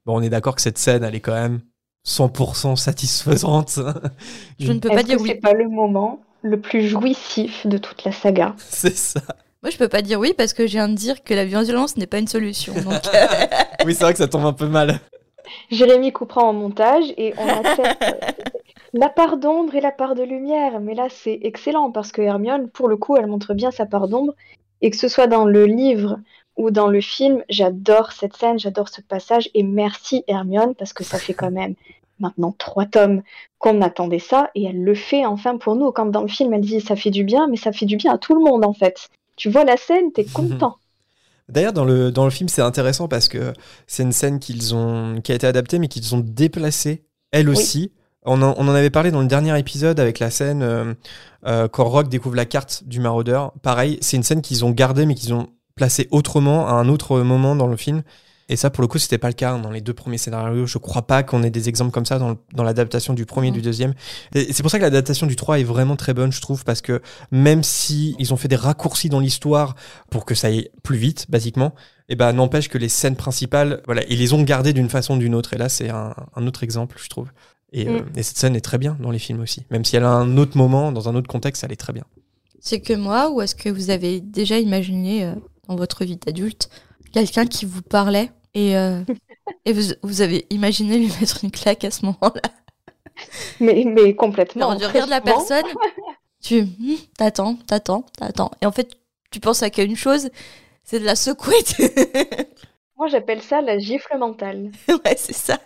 Bon, on est d'accord que cette scène, elle est quand même 100% satisfaisante. Je ne peux pas Est-ce dire que oui. c'est pas le moment le plus jouissif de toute la saga? [laughs] C'est ça. Moi, je peux pas dire oui parce que je viens de dire que la violence n'est pas une solution. Donc, euh, [laughs] Oui, c'est vrai que ça tombe un peu mal. Jérémy coupera en montage et on accepte [laughs] euh, la part d'ombre et la part de lumière. Mais là, c'est excellent parce que Hermione, pour le coup, elle montre bien sa part d'ombre. Et que ce soit dans le livre ou dans le film, j'adore cette scène, j'adore ce passage. Et merci Hermione parce que ça fait quand même maintenant trois tomes qu'on attendait ça et elle le fait enfin pour nous. Quand dans le film elle dit ça fait du bien, mais ça fait du bien à tout le monde en fait. Tu vois la scène, t'es content. [laughs] D'ailleurs, dans le, dans le film, c'est intéressant parce que c'est une scène qu'ils ont, qui a été adaptée, mais qu'ils ont déplacée, elle aussi. On en, on en, avait parlé dans le dernier épisode avec la scène euh, euh, quand Rock découvre la carte du maraudeur. Pareil, c'est une scène qu'ils ont gardée, mais qu'ils ont placée autrement à un autre moment dans le film. Et ça, pour le coup, c'était pas le cas dans les deux premiers scénarios. Je crois pas qu'on ait des exemples comme ça dans, dans l'adaptation du premier et du deuxième. Et c'est pour ça que l'adaptation du 3 est vraiment très bonne, je trouve, parce que même si ils ont fait des raccourcis dans l'histoire pour que ça aille plus vite, basiquement, et eh ben n'empêche que les scènes principales, voilà, ils les ont gardées d'une façon ou d'une autre. Et là, c'est un, un, autre exemple, je trouve. Et, euh, mm. et, cette scène est très bien dans les films aussi. Même si elle a un autre moment, dans un autre contexte, elle est très bien. C'est que moi, ou est-ce que vous avez déjà imaginé euh, dans votre vie d'adulte quelqu'un qui vous parlait et, euh, et vous, vous, avez imaginé lui mettre une claque à ce moment-là. [laughs] Mais, mais complètement. tu regardes la personne, tu hmm, t'attends, t'attends, t'attends. Et en fait, tu penses à qu'une chose, c'est de la secouer. [laughs] Moi, j'appelle ça la gifle mentale. [laughs] ouais, c'est ça.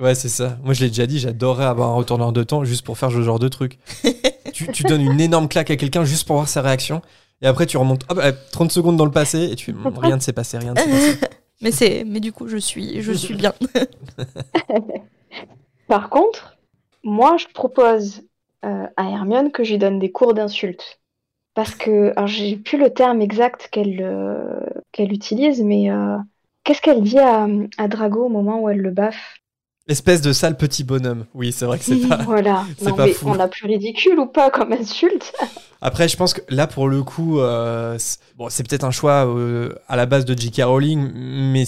Ouais, c'est ça. Moi, je l'ai déjà dit, j'adorerais avoir un retourneur de temps juste pour faire ce genre de truc. tu, tu donnes une énorme claque à quelqu'un juste pour voir sa réaction. Et après, tu remontes hop, 30 secondes dans le passé et tu rien ne s'est passé, rien ne s'est passé. Mais c'est, mais du coup, je suis, je suis bien. [laughs] Par contre, moi, je propose euh, à Hermione que je lui donne des cours d'insultes. Parce que, alors j'ai plus le terme exact qu'elle euh, qu'elle utilise, mais euh, qu'est-ce qu'elle dit à, à, Drago au moment où elle le baffe? Espèce de sale petit bonhomme. Oui, c'est vrai que c'est [laughs] pas. voilà. [laughs] c'est pas On a plus ridicule ou pas comme insulte [laughs] Après, je pense que là, pour le coup, euh, bon, c'est peut-être un choix euh, à la base de J.K. Rowling, mais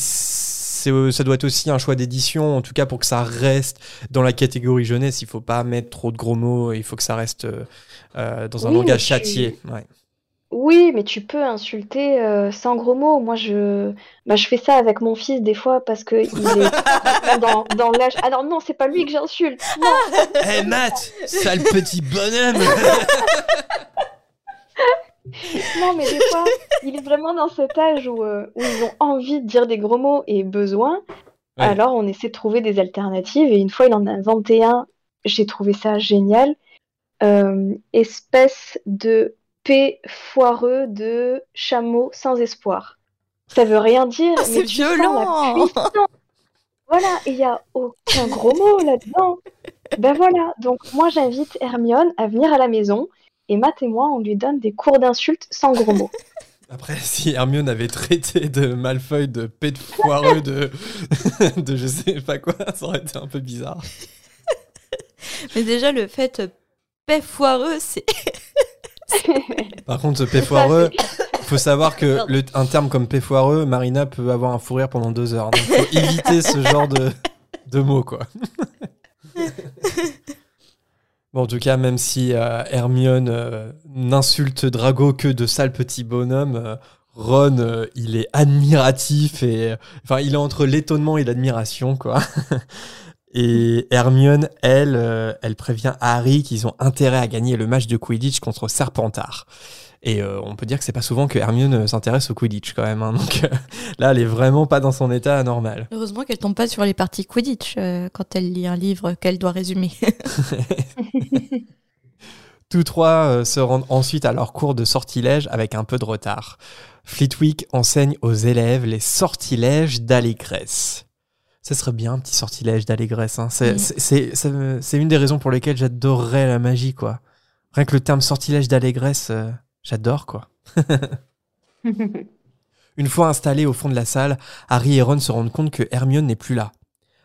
euh, ça doit être aussi un choix d'édition, en tout cas pour que ça reste dans la catégorie jeunesse. Il faut pas mettre trop de gros mots, il faut que ça reste euh, dans un langage châtié. Ouais. Oui, mais tu peux insulter euh, sans gros mots. Moi, je, bah, je fais ça avec mon fils des fois parce que il est [laughs] dans, dans l'âge. Alors non, c'est pas lui que j'insulte. Hé hey, Matt, sale petit bonhomme. [laughs] non, mais des fois, il est vraiment dans cet âge où, euh, où ils ont envie de dire des gros mots et besoin. Alors, on essaie de trouver des alternatives. Et une fois, il en a inventé un. J'ai trouvé ça génial. Euh, espèce de P foireux de chameau sans espoir. Ça veut rien dire, oh, mais c'est violent. voilà, il n'y a aucun gros mot là-dedans. Ben voilà, donc moi j'invite Hermione à venir à la maison et Matt et moi on lui donne des cours d'insultes sans gros mots. [laughs] Après, si Hermione avait traité de Malfeuille de P de foireux de, [laughs] de je sais pas quoi, ça aurait été un peu bizarre. [laughs] Mais déjà le fait P foireux, c'est [laughs] Par contre, ce péfoireux, il faut savoir que le, un terme comme péfoireux, Marina peut avoir un fou rire pendant deux heures. Donc, faut éviter ce genre de, de mots, quoi. [laughs] Bon, en tout cas, même si euh, Hermione euh, n'insulte Drago que de sale petit bonhomme, euh, Ron, il est admiratif et enfin, il est entre l'étonnement et l'admiration, quoi. [laughs] Et Hermione, elle, euh, elle prévient Harry qu'ils ont intérêt à gagner le match de Quidditch contre Serpentard. Et euh, on peut dire que c'est pas souvent que Hermione euh, s'intéresse au Quidditch quand même. Hein. Donc [laughs] là, elle est vraiment pas dans son état anormal. Heureusement qu'elle tombe pas sur les parties Quidditch quand elle lit un livre qu'elle doit résumer. [laughs] [laughs] Tous trois se rendent ensuite à leur cours de sortilège avec un peu de retard. Flitwick enseigne aux élèves les sortilèges d'allégresse. Ça serait bien un petit sortilège d'allégresse. Hein. Mm. C'est une des raisons pour lesquelles j'adorerais la magie, quoi. Rien que le terme sortilège d'allégresse, euh, j'adore, quoi. [laughs] Une fois installés au fond de la salle, Harry et Ron se rendent compte que Hermione n'est plus là.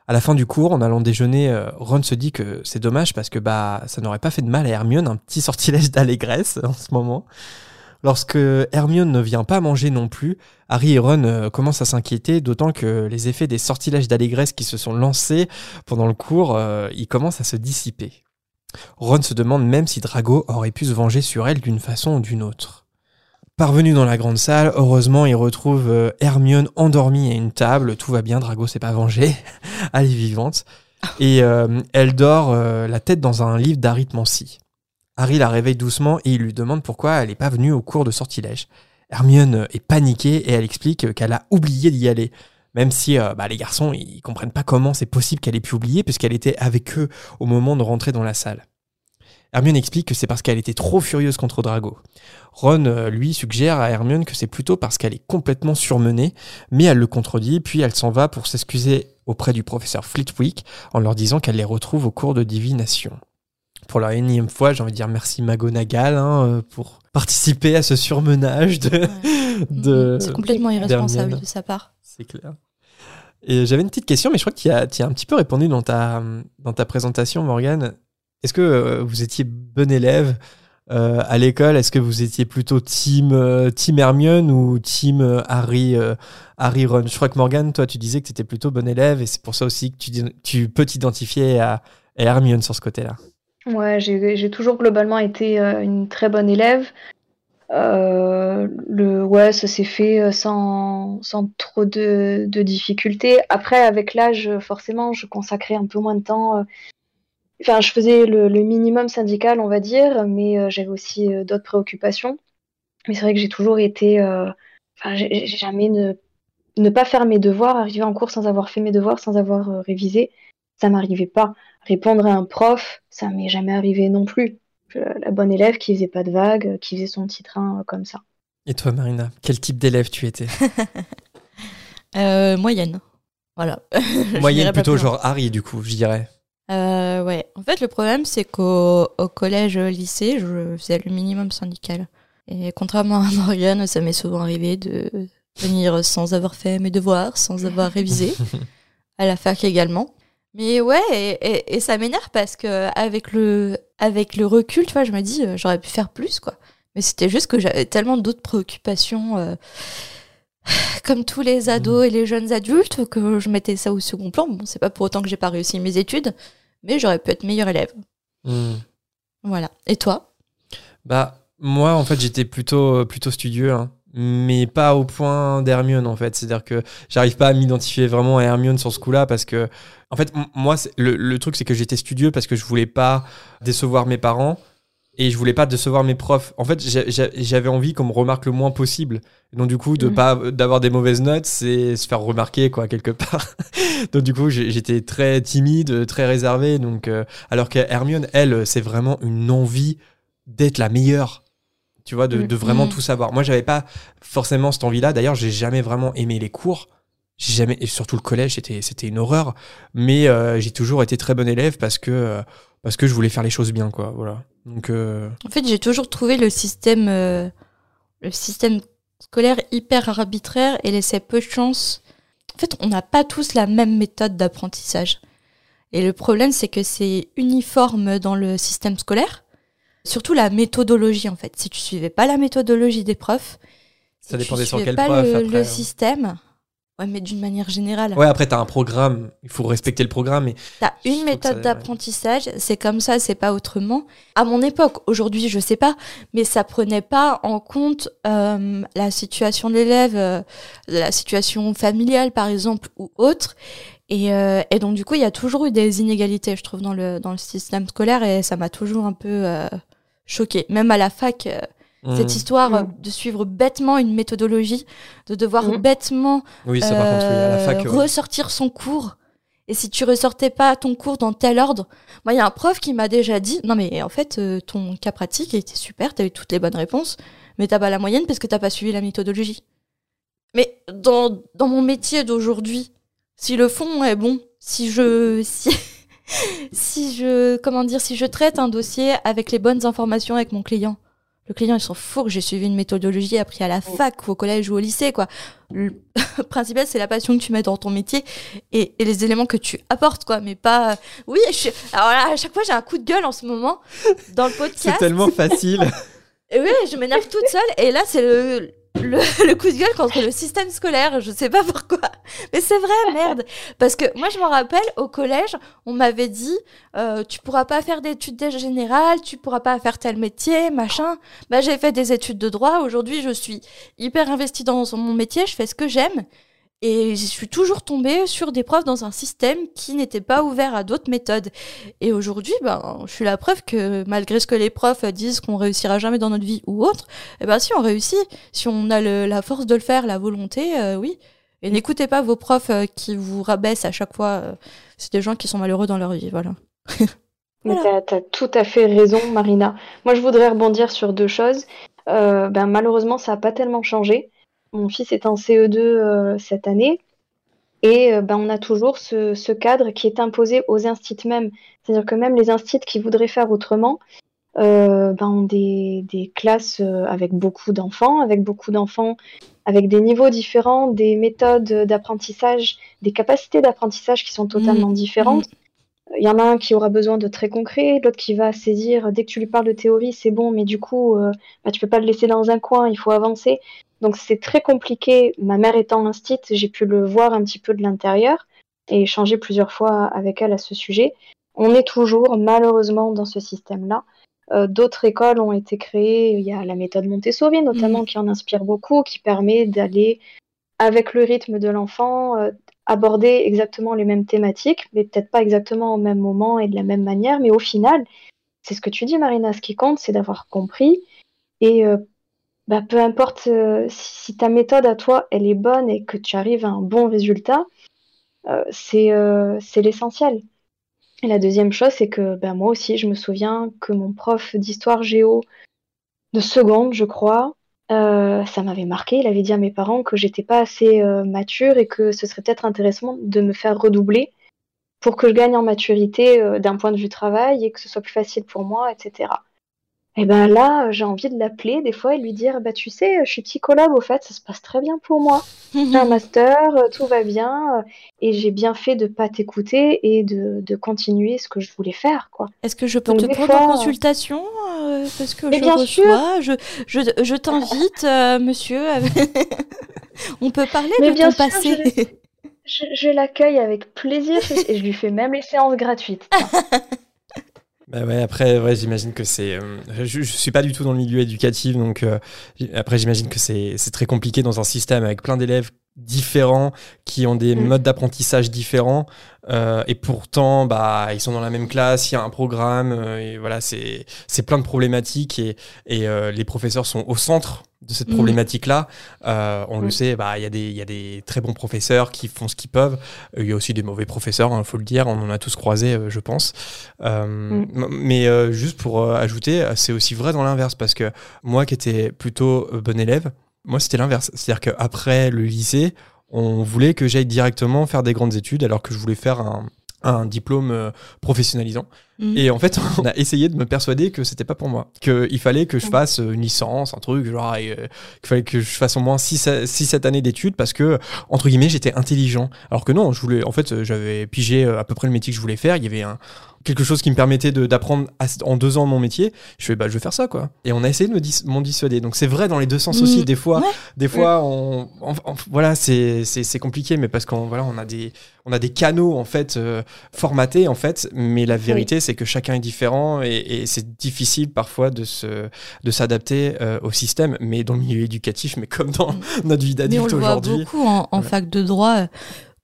À la fin du cours, en allant déjeuner, euh, Ron se dit que c'est dommage parce que bah ça n'aurait pas fait de mal à Hermione un petit sortilège d'allégresse [laughs] en ce moment. Lorsque Hermione ne vient pas manger non plus, Harry et Ron euh, commencent à s'inquiéter, d'autant que les effets des sortilèges d'allégresse qui se sont lancés pendant le cours, euh, ils commencent à se dissiper. Ron se demande même si Drago aurait pu se venger sur elle d'une façon ou d'une autre. Parvenu dans la grande salle, heureusement, il retrouve euh, Hermione endormie à une table. Tout va bien, Drago s'est pas vengé. [laughs] Elle est vivante. et elle dort la tête dans un livre d'arithmancie. Harry la réveille doucement et il lui demande pourquoi elle n'est pas venue au cours de sortilège. Hermione est paniquée et elle explique qu'elle a oublié d'y aller. Même si euh, bah, les garçons ils comprennent pas comment c'est possible qu'elle ait pu oublier puisqu'elle était avec eux au moment de rentrer dans la salle. Hermione explique que c'est parce qu'elle était trop furieuse contre Drago. Ron, euh, lui, suggère à Hermione que c'est plutôt parce qu'elle est complètement surmenée, mais elle le contredit, puis elle s'en va pour s'excuser auprès du professeur Flitwick en leur disant qu'elle les retrouve au cours de divination. Pour la énième fois, j'ai envie de dire merci McGonagall hein, euh, pour participer à ce surmenage de... [laughs] de C'est complètement irresponsable de sa part. C'est clair. Et j'avais une petite question, mais je crois que tu as, un petit peu répondu dans ta, dans ta présentation, Morgane. Est-ce que euh, vous étiez bon élève euh, à l'école? Est-ce que vous étiez plutôt team, team Hermione ou team Harry, euh, Harry Ron? Je crois que Morgane, toi, tu disais que tu étais plutôt bon élève et c'est pour ça aussi que tu, tu peux t'identifier à, à Hermione sur ce côté-là. Ouais, j'ai toujours globalement été euh, une très bonne élève. Euh, le, ouais, ça s'est fait euh, sans, sans trop de, de difficultés. Après, avec l'âge, forcément, je consacrais un peu moins de temps. euh, Enfin, je faisais le, le minimum syndical, on va dire, mais j'avais aussi d'autres préoccupations. Mais c'est vrai que j'ai toujours été. euh, Enfin, j'ai jamais ne, ne pas faire mes devoirs, arriver en cours sans avoir fait mes devoirs, sans avoir révisé, ça m'arrivait pas. Répondre à un prof, ça m'est jamais arrivé non plus. Je- la bonne élève qui faisait pas de vagues, euh, qui faisait son petit train euh, comme ça. Et toi, Marina, quel type d'élève tu étais? [laughs] Euh, moyenne. Voilà. [laughs] Moyenne plutôt genre Harry, du coup, je dirais. Euh, ouais. En fait, le problème, c'est qu'au au collège, euh, lycée, je faisais le minimum syndical. Et contrairement à [laughs] Morgane, ça m'est souvent arrivé de venir sans avoir fait mes devoirs, sans avoir révisé. à la fac également. Mais ouais, et, et- et ça m'énerve parce que avec le, avec le recul, tu vois, je me dis, euh, j'aurais pu faire plus, quoi. Mais c'était juste que j'avais tellement d'autres préoccupations, euh, comme tous les ados et les jeunes adultes, que je mettais ça au second plan. Bon, c'est pas pour autant que j'ai pas réussi mes études, mais j'aurais pu être meilleure élève. Hmm. Voilà. Et toi? Bah, moi, en fait, j'étais plutôt, euh, plutôt studieux, hein. Mais pas au point d'Hermione, en fait. C'est-à-dire que j'arrive pas à m'identifier vraiment à Hermione sur ce coup-là, parce que, en fait, moi, le, le truc, c'est que j'étais studieux parce que je voulais pas décevoir mes parents et je voulais pas décevoir mes profs. En fait, j'a- j'a- j'avais envie qu'on me remarque le moins possible. Donc, du coup, de Mhm. pas d'avoir des mauvaises notes, c'est se faire remarquer, quoi, quelque part. [laughs] donc, du coup, j'étais très timide, très réservé. Donc, euh, alors que Hermione, elle, c'est vraiment une envie d'être la meilleure. Tu vois, de, Mm. de vraiment Mm. tout savoir. Moi, j'avais pas forcément cette envie-là. D'ailleurs, j'ai jamais vraiment aimé les cours. J'ai jamais, et surtout le collège, c'était, c'était une horreur. Mais euh, j'ai toujours été très bon élève parce que, euh, parce que je voulais faire les choses bien, quoi. Voilà. Donc, euh, En fait, j'ai toujours trouvé le système, le système scolaire hyper arbitraire et laissait peu de chance. En fait, on n'a pas tous la même méthode d'apprentissage. Et le problème, c'est que c'est uniforme dans le système scolaire. Surtout la méthodologie, en fait. Si tu suivais pas la méthodologie des profs, Ça si dépendait tu sur quel pas prof, le, après, le hein. système. Ouais, mais d'une manière générale. ouais, après, t'as un programme. Il faut respecter le programme. Et T'as Il faut une méthode ça- d'apprentissage, c'est comme ça, c'est pas autrement. À mon époque, aujourd'hui, je sais pas, mais ça prenait pas en compte euh, la situation de l'élève, euh, la situation familiale, par exemple, ou autre. Et, euh, et donc, du coup, il y a toujours eu des inégalités, je trouve, dans le, dans le système scolaire, et ça m'a toujours un peu euh, choqué. Même à la fac, euh, cette Hmm. histoire Mm. euh, de suivre bêtement une méthodologie, de devoir Mm. bêtement Oui, ça, par contre, oui, à la fac. euh, ouais. ressortir son cours. Et si tu ressortais pas ton cours dans tel ordre, moi il y a un prof qui m'a déjà dit non mais en fait euh, ton cas pratique était super, t'as eu toutes les bonnes réponses, mais t'as pas la moyenne parce que t'as pas suivi la méthodologie. Mais dans, dans mon métier d'aujourd'hui, si le fond est bon, si je si, si je comment dire si je traite un dossier avec les bonnes informations avec mon client, le client il s'en fout que j'ai suivi une méthodologie appris à la fac ou au collège ou au lycée quoi. Le [laughs] principal c'est la passion que tu mets dans ton métier et, et les éléments que tu apportes quoi, mais pas. Oui, je alors là à chaque fois j'ai un coup de gueule en ce moment dans le C'est podcast. tellement facile. [laughs] Oui, je m'énerve toute seule. Et là, c'est le, le, [laughs] le coup de gueule contre le système scolaire. Je sais pas pourquoi. Mais c'est vrai, merde. Parce que moi, je me rappelle, au collège, on m'avait dit euh, Tu pourras pas faire d'études générales, tu pourras pas faire tel métier, machin. Bah, j'ai fait des études de droit. Aujourd'hui, je suis hyper investie dans mon métier. Je fais ce que j'aime. Et je suis toujours tombée sur des profs dans un système qui n'était pas ouvert à d'autres méthodes. Et aujourd'hui, ben, je suis la preuve que malgré ce que les profs disent qu'on réussira jamais dans notre vie ou autre, eh ben si on réussit, si on a la force de le faire, la volonté, euh, oui. Et n'écoutez pas vos profs euh, qui vous rabaissent à chaque fois. Euh, c'est des gens qui sont malheureux dans leur vie, voilà. [laughs] Mais tu as, tout à fait raison, Marina. Moi, je voudrais rebondir sur deux choses. ben, malheureusement, ça n'a pas tellement changé. Mon fils est en CE2 euh, cette année. Et euh, ben, on a toujours ce, cadre qui est imposé aux instituts même. C'est-à-dire que même les instituts qui voudraient faire autrement euh, ben, ont des, classes avec beaucoup d'enfants, avec beaucoup d'enfants avec des niveaux différents, des méthodes d'apprentissage, des capacités d'apprentissage qui sont totalement mmh. différentes. Il y en a un qui aura besoin de très concret, l'autre qui va saisir dès que tu lui parles de théorie, c'est bon, mais du coup, euh, bah, tu peux pas le laisser dans un coin, il faut avancer. Donc c'est très compliqué. Ma mère étant instite, j'ai pu le voir un petit peu de l'intérieur et échanger plusieurs fois avec elle à ce sujet. On est toujours malheureusement dans ce système-là. Euh, d'autres écoles ont été créées. Il y a la méthode Montessori notamment mmh. qui en inspire beaucoup, qui permet d'aller avec le rythme de l'enfant, euh, aborder exactement les mêmes thématiques, mais peut-être pas exactement au même moment et de la même manière. Mais au final, c'est ce que tu dis, Marina. Ce qui compte, c'est d'avoir compris et euh, bah, peu importe euh, si, ta méthode à toi, elle est bonne et que tu arrives à un bon résultat, euh, euh, c'est l'essentiel. La deuxième chose, c'est que bah, moi aussi, je me souviens que mon prof d'histoire géo de seconde, je crois, ça m'avait marqué. Il avait dit à mes parents que j'étais pas assez mature et que ce serait peut-être intéressant de me faire redoubler pour que je gagne en maturité d'un point de vue travail et que ce soit plus facile pour moi, etc. Et ben là, j'ai envie de l'appeler des fois et lui dire bah tu sais, je suis psychologue au fait, ça se passe très bien pour moi. [laughs] J'ai un master, euh, tout va bien euh, et j'ai bien fait de pas t'écouter et de, de, continuer ce que je voulais faire quoi. Est-ce que je peux te prendre en consultation euh, parce que je bien reçois, je je, je t'invite monsieur [laughs] on peut parler Mais de bien ton sûr, passé. Je, je l'accueille avec plaisir et je lui fais même les séances gratuites. [laughs] Bah ouais, après, ouais, j'imagine que c'est. Euh, je, je, suis pas du tout dans le milieu éducatif, donc euh, après, j'imagine que c'est très compliqué dans un système avec plein d'élèves différents qui ont des mm. modes d'apprentissage différents euh, et pourtant bah ils sont dans la même classe il y a un programme et voilà c'est c'est plein de problématiques et et les professeurs sont au centre de cette mm. problématique-là. Euh, on le sait, bah, il y, a des, y a des très bons professeurs qui font ce qu'ils peuvent. Il y a aussi des mauvais professeurs, il hein, faut le dire. On en a tous croisé, euh, je pense. Euh, mm. Mais juste pour ajouter, c'est aussi vrai dans l'inverse, parce que moi qui étais plutôt bon élève, moi c'était l'inverse. C'est-à-dire qu'après le lycée, on voulait que j'aille directement faire des grandes études, alors que je voulais faire un, un diplôme professionnalisant. Mm. Et en fait, [laughs] on a essayé de me persuader que c'était pas pour moi, qu'il fallait que je mm. fasse une licence, un truc, genre, euh, qu'il fallait que je fasse au moins 6-7 années d'études parce que, entre guillemets, j'étais intelligent. Alors que non, je voulais, en fait, j'avais pigé euh, à peu près le métier que je voulais faire. Il y avait un, quelque chose qui me permettait d'apprendre en deux ans mon métier, je fais bah je vais faire ça quoi. Et on a essayé de me m'en dissuader. Donc c'est vrai dans les deux sens aussi. Mm. Des fois, des fois, on, voilà, c'est compliqué, mais parce qu'on voilà, on a des on a des canaux en fait euh, formatés en fait, mais la vérité c'est que chacun est différent et, c'est difficile parfois de se de s'adapter euh, au système, mais dans le milieu éducatif, mais comme dans mm. notre vie d'adulte aujourd'hui. On le voit beaucoup en, en fac de droit.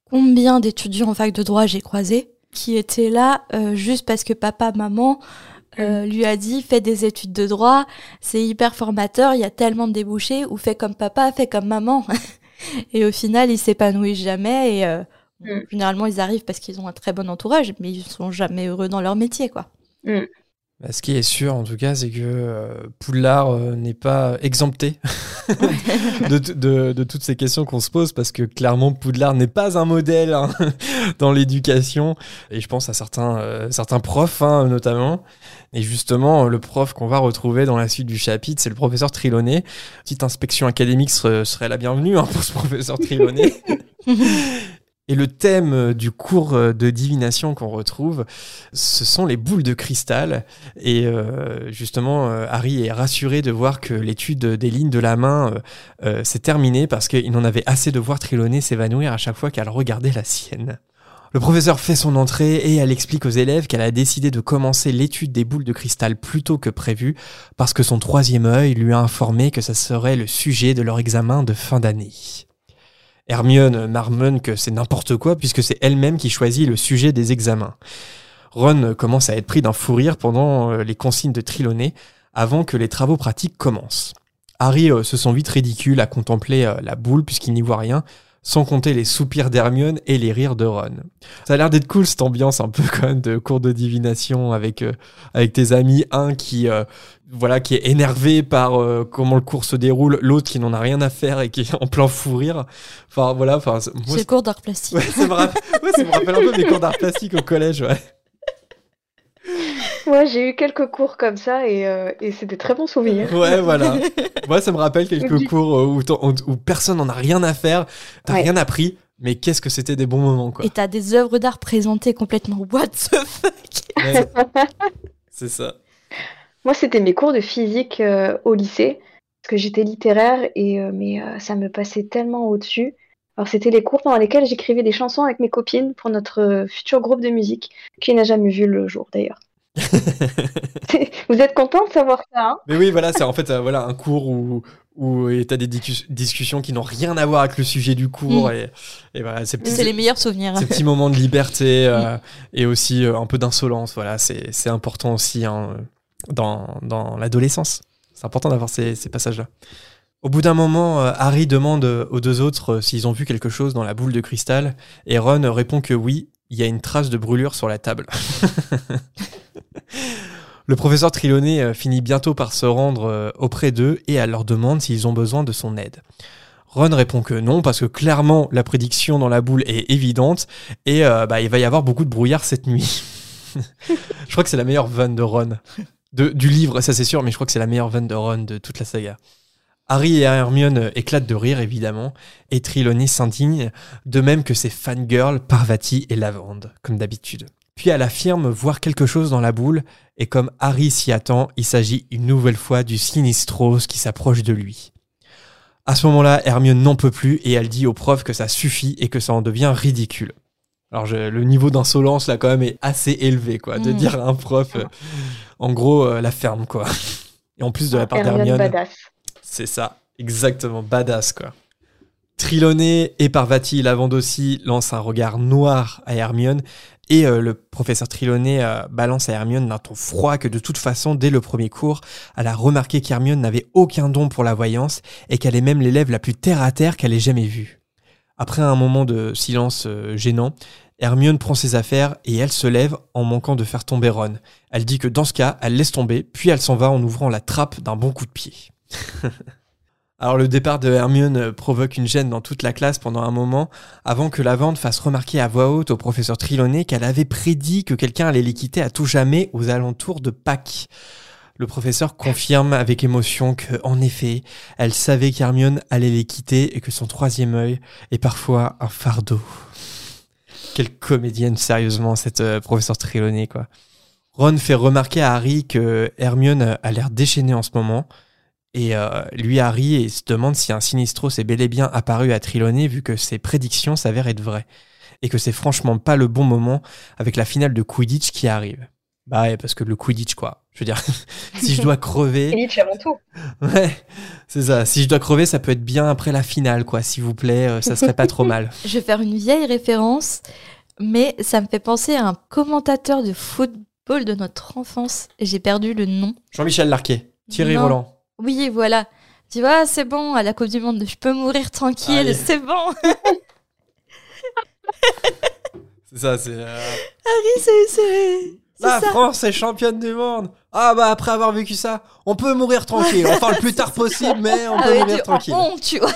Combien d'étudiants en fac de droit j'ai croisé qui était là euh, juste parce que papa, maman euh, lui a dit fais des études de droit, c'est hyper formateur, il y a tellement de débouchés, ou fais comme papa, fais comme maman. [laughs] et au final, ils s'épanouissent jamais et mm. généralement ils arrivent parce qu'ils ont un très bon entourage, mais ils sont jamais heureux dans leur métier, quoi. Mm. Bah, ce qui est sûr, en tout cas, c'est que euh, Poudlard euh, n'est pas exempté [laughs] de, de, de, toutes ces questions qu'on se pose, parce que clairement, Poudlard n'est pas un modèle hein, [laughs] dans l'éducation. Et je pense à certains, euh, certains profs, hein, notamment. Et justement, le prof qu'on va retrouver dans la suite du chapitre, c'est le professeur Triloné. Petite inspection académique serait, la bienvenue hein, pour ce professeur Triloné. [laughs] Et le thème euh, du cours euh, de divination qu'on retrouve, ce sont les boules de cristal. Et euh, justement, Harry est rassuré de voir que l'étude des lignes de la main s'est terminée parce qu'il en avait assez de voir Triloné s'évanouir à chaque fois qu'elle regardait la sienne. Le professeur fait son entrée et elle explique aux élèves qu'elle a décidé de commencer l'étude des boules de cristal plus tôt que prévu parce que son troisième œil lui a informé que ça serait le sujet de leur examen de fin d'année. Hermione marmonne que c'est n'importe quoi puisque c'est elle-même qui choisit le sujet des examens. Ron commence à être pris d'un fou rire pendant euh, les consignes de Triloné avant que les travaux pratiques commencent. Harry euh, se sent vite ridicule à contempler euh, la boule puisqu'il n'y voit rien, sans compter les soupirs d'Hermione et les rires de Ron. Ça a l'air d'être cool cette ambiance un peu quand même de cours de divination avec avec tes amis, un qui voilà qui est énervé par comment le cours se déroule, l'autre qui n'en a rien à faire et qui est [laughs] en plein fou rire. Enfin voilà, enfin c'est le cours d'art plastique. Ouais, ça me, rappelle, ouais, ça me rappelle un peu mes cours d'art plastique au collège, ouais. [laughs] Ouais, j'ai eu quelques cours comme ça et, euh, et c'est des très bons souvenirs. Ouais, voilà. [laughs] Moi, ça me rappelle quelques cours euh, où, où, personne n'en a rien à faire, t'as rien appris, mais qu'est-ce que c'était des bons moments, quoi. Et t'as des œuvres d'art présentées complètement what the fuck? [laughs] C'est ça. Moi, c'était mes cours de physique euh, au lycée, parce que j'étais littéraire, et mais ça me passait tellement au-dessus. Alors, c'était les cours pendant lesquels j'écrivais des chansons avec mes copines pour notre futur groupe de musique, qui n'a jamais vu le jour d'ailleurs. [laughs] Vous êtes content de savoir ça hein? Mais oui, voilà, c'est en fait euh, voilà, un cours où, où tu as des discussions qui n'ont rien à voir avec le sujet du cours. Mm. Et, et, voilà, c'est les meilleurs souvenirs. Ces petits moments de liberté [laughs] euh, mm. et aussi euh, un peu d'insolence. Voilà, c'est important aussi hein, dans, dans l'adolescence. C'est important d'avoir ces, ces passages-là. Au bout d'un moment, Harry demande aux deux autres s'ils ont vu quelque chose dans la boule de cristal, et Ron répond que oui, il y a une trace de brûlure sur la table. [laughs] Le professeur euh, finit bientôt par se rendre euh, auprès d'eux et elle leur demande s'ils ont besoin de son aide. Ron répond que non, parce que clairement la prédiction dans la boule est évidente et euh, bah, il va y avoir beaucoup de brouillard cette nuit. [laughs] je crois que c'est la meilleure vanne de Ron. du livre, ça c'est sûr, mais je crois que c'est la meilleure vanne de Ron de toute la saga. Harry et Hermione éclatent de rire évidemment, et Triloné s'indigne, de même que ses fangirls Parvati et Lavande, comme d'habitude. Puis elle affirme voir quelque chose dans la boule, et comme Harry s'y attend, il s'agit une nouvelle fois du Sinistros qui s'approche de lui. À ce moment-là, Hermione n'en peut plus et elle dit au prof que ça suffit et que ça en devient ridicule. Alors le niveau d'insolence là quand même est assez élevé quoi, de mm. dire à un prof, euh, en gros euh, la ferme quoi. Et en plus de la part d'Hermione, c'est ça, exactement badass quoi. Triloné et Parvati Lavande aussi lancent un regard noir à Hermione et euh, le professeur Triloné euh, balance à Hermione d'un ton froid que de toute façon, dès le premier cours, elle a remarqué qu'Hermione n'avait aucun don pour la voyance et qu'elle est même l'élève la plus terre-à-terre qu'elle ait jamais vue. Après un moment de silence euh, gênant, Hermione prend ses affaires et elle se lève en manquant de faire tomber Ron. Elle dit que dans ce cas, elle laisse tomber, puis elle s'en va en ouvrant la trappe d'un bon coup de pied. [laughs] Alors le départ de Hermione provoque une gêne dans toute la classe pendant un moment, avant que Lavande fasse remarquer à voix haute au professeur Triloné qu'elle avait prédit que quelqu'un allait les quitter à tout jamais aux alentours de Pâques. Le professeur confirme avec émotion que, en effet, elle savait qu'Hermione allait les quitter et que son troisième œil est parfois un fardeau. Quelle comédienne, sérieusement, cette euh, professeur Triloné, quoi. Ron fait remarquer à Harry que Hermione a l'air déchaînée en ce moment, et euh, lui, Harry, et se demande si un Sinistro s'est bel et bien apparu à Triloné vu que ses prédictions s'avèrent être vraies. Et que c'est franchement pas le bon moment avec la finale de Quidditch qui arrive. Bah ouais, parce que le Quidditch, quoi. Je veux dire, [laughs] si je dois crever. Quidditch avant tout. Ouais, c'est ça. Si je dois crever, ça peut être bien après la finale, quoi. S'il vous plaît, euh, ça serait pas trop mal. [laughs] Je vais faire une vieille référence, mais ça me fait penser à un commentateur de football de notre enfance. et J'ai perdu le nom. Jean-Michel Larquet. Thierry Roland. Oui, voilà. Tu vois, c'est bon, à la Coupe du Monde, je peux mourir tranquille, c'est bon. [laughs] c'est ça, c'est. Euh... Harry, c'est. La France est championne du monde. Ah bah après avoir vécu ça, on peut mourir tranquille. On parle le plus [laughs] tard possible, mais on peut mourir tranquille. tu vois.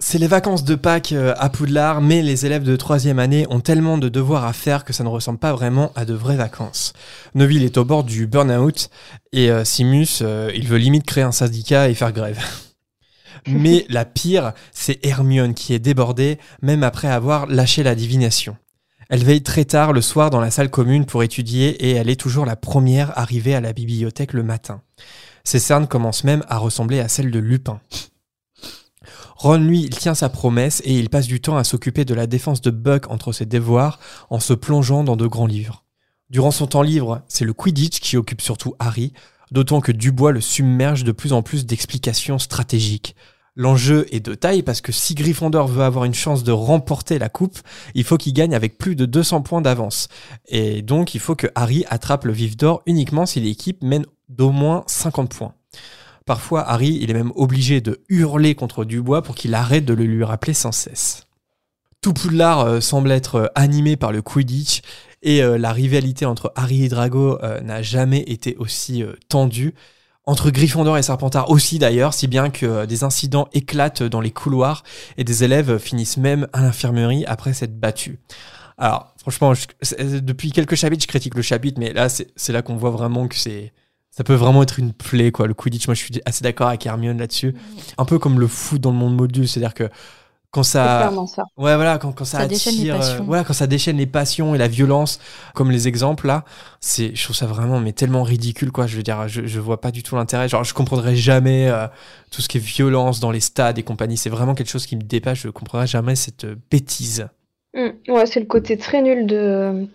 C'est les vacances de Pâques euh, à Poudlard, mais les élèves de troisième année ont tellement de devoirs à faire que ça ne ressemble pas vraiment à de vraies vacances. Neville est au bord du burn-out et euh, Simus, euh, il veut limite créer un syndicat et faire grève. [laughs] mais la pire, c'est Hermione qui est débordée, même après avoir lâché la divination. Elle veille très tard le soir dans la salle commune pour étudier et elle est toujours la première arrivée à la bibliothèque le matin. Ses cernes commencent même à ressembler à celles de Lupin. Ron, lui, il tient sa promesse et il passe du temps à s'occuper de la défense de Buck entre ses devoirs en se plongeant dans de grands livres. Durant son temps libre, c'est le Quidditch qui occupe surtout Harry, d'autant que Dubois le submerge de plus en plus d'explications stratégiques. L'enjeu est de taille parce que si Gryffondor veut avoir une chance de remporter la coupe, il faut qu'il gagne avec plus de 200 points d'avance. Et donc il faut que Harry attrape le vif d'or uniquement si l'équipe mène d'au moins 50 points. Parfois, Harry, il est même obligé de hurler contre Dubois pour qu'il arrête de le lui rappeler sans cesse. Tout Poudlard euh, semble être euh, animé par le Quidditch et euh, la rivalité entre Harry et Drago n'a jamais été aussi tendue. Entre Gryffondor et Serpentard aussi d'ailleurs, si bien que des incidents éclatent dans les couloirs et des élèves finissent même à l'infirmerie après s'être battus. Alors, franchement, depuis quelques chapitres, je critique le chapitre, mais là, c'est là qu'on voit vraiment que c'est ça peut vraiment être une plaie, quoi. Le Quidditch, moi, je suis assez d'accord avec Hermione là-dessus. Un peu comme le foot dans le monde module, c'est-à-dire que quand ça, ouais, voilà, quand, quand ça, attire, euh, ouais, quand ça déchaîne les passions et la violence, comme les exemples là, c'est, je trouve ça vraiment, mais tellement ridicule, quoi. Je veux dire, je, je vois pas du tout l'intérêt. Genre, je comprendrais jamais euh, tout ce qui est violence dans les stades et compagnie. C'est vraiment quelque chose qui me dépasse. Je comprendrais jamais cette euh, bêtise. Mm. ouais, c'est le côté très nul de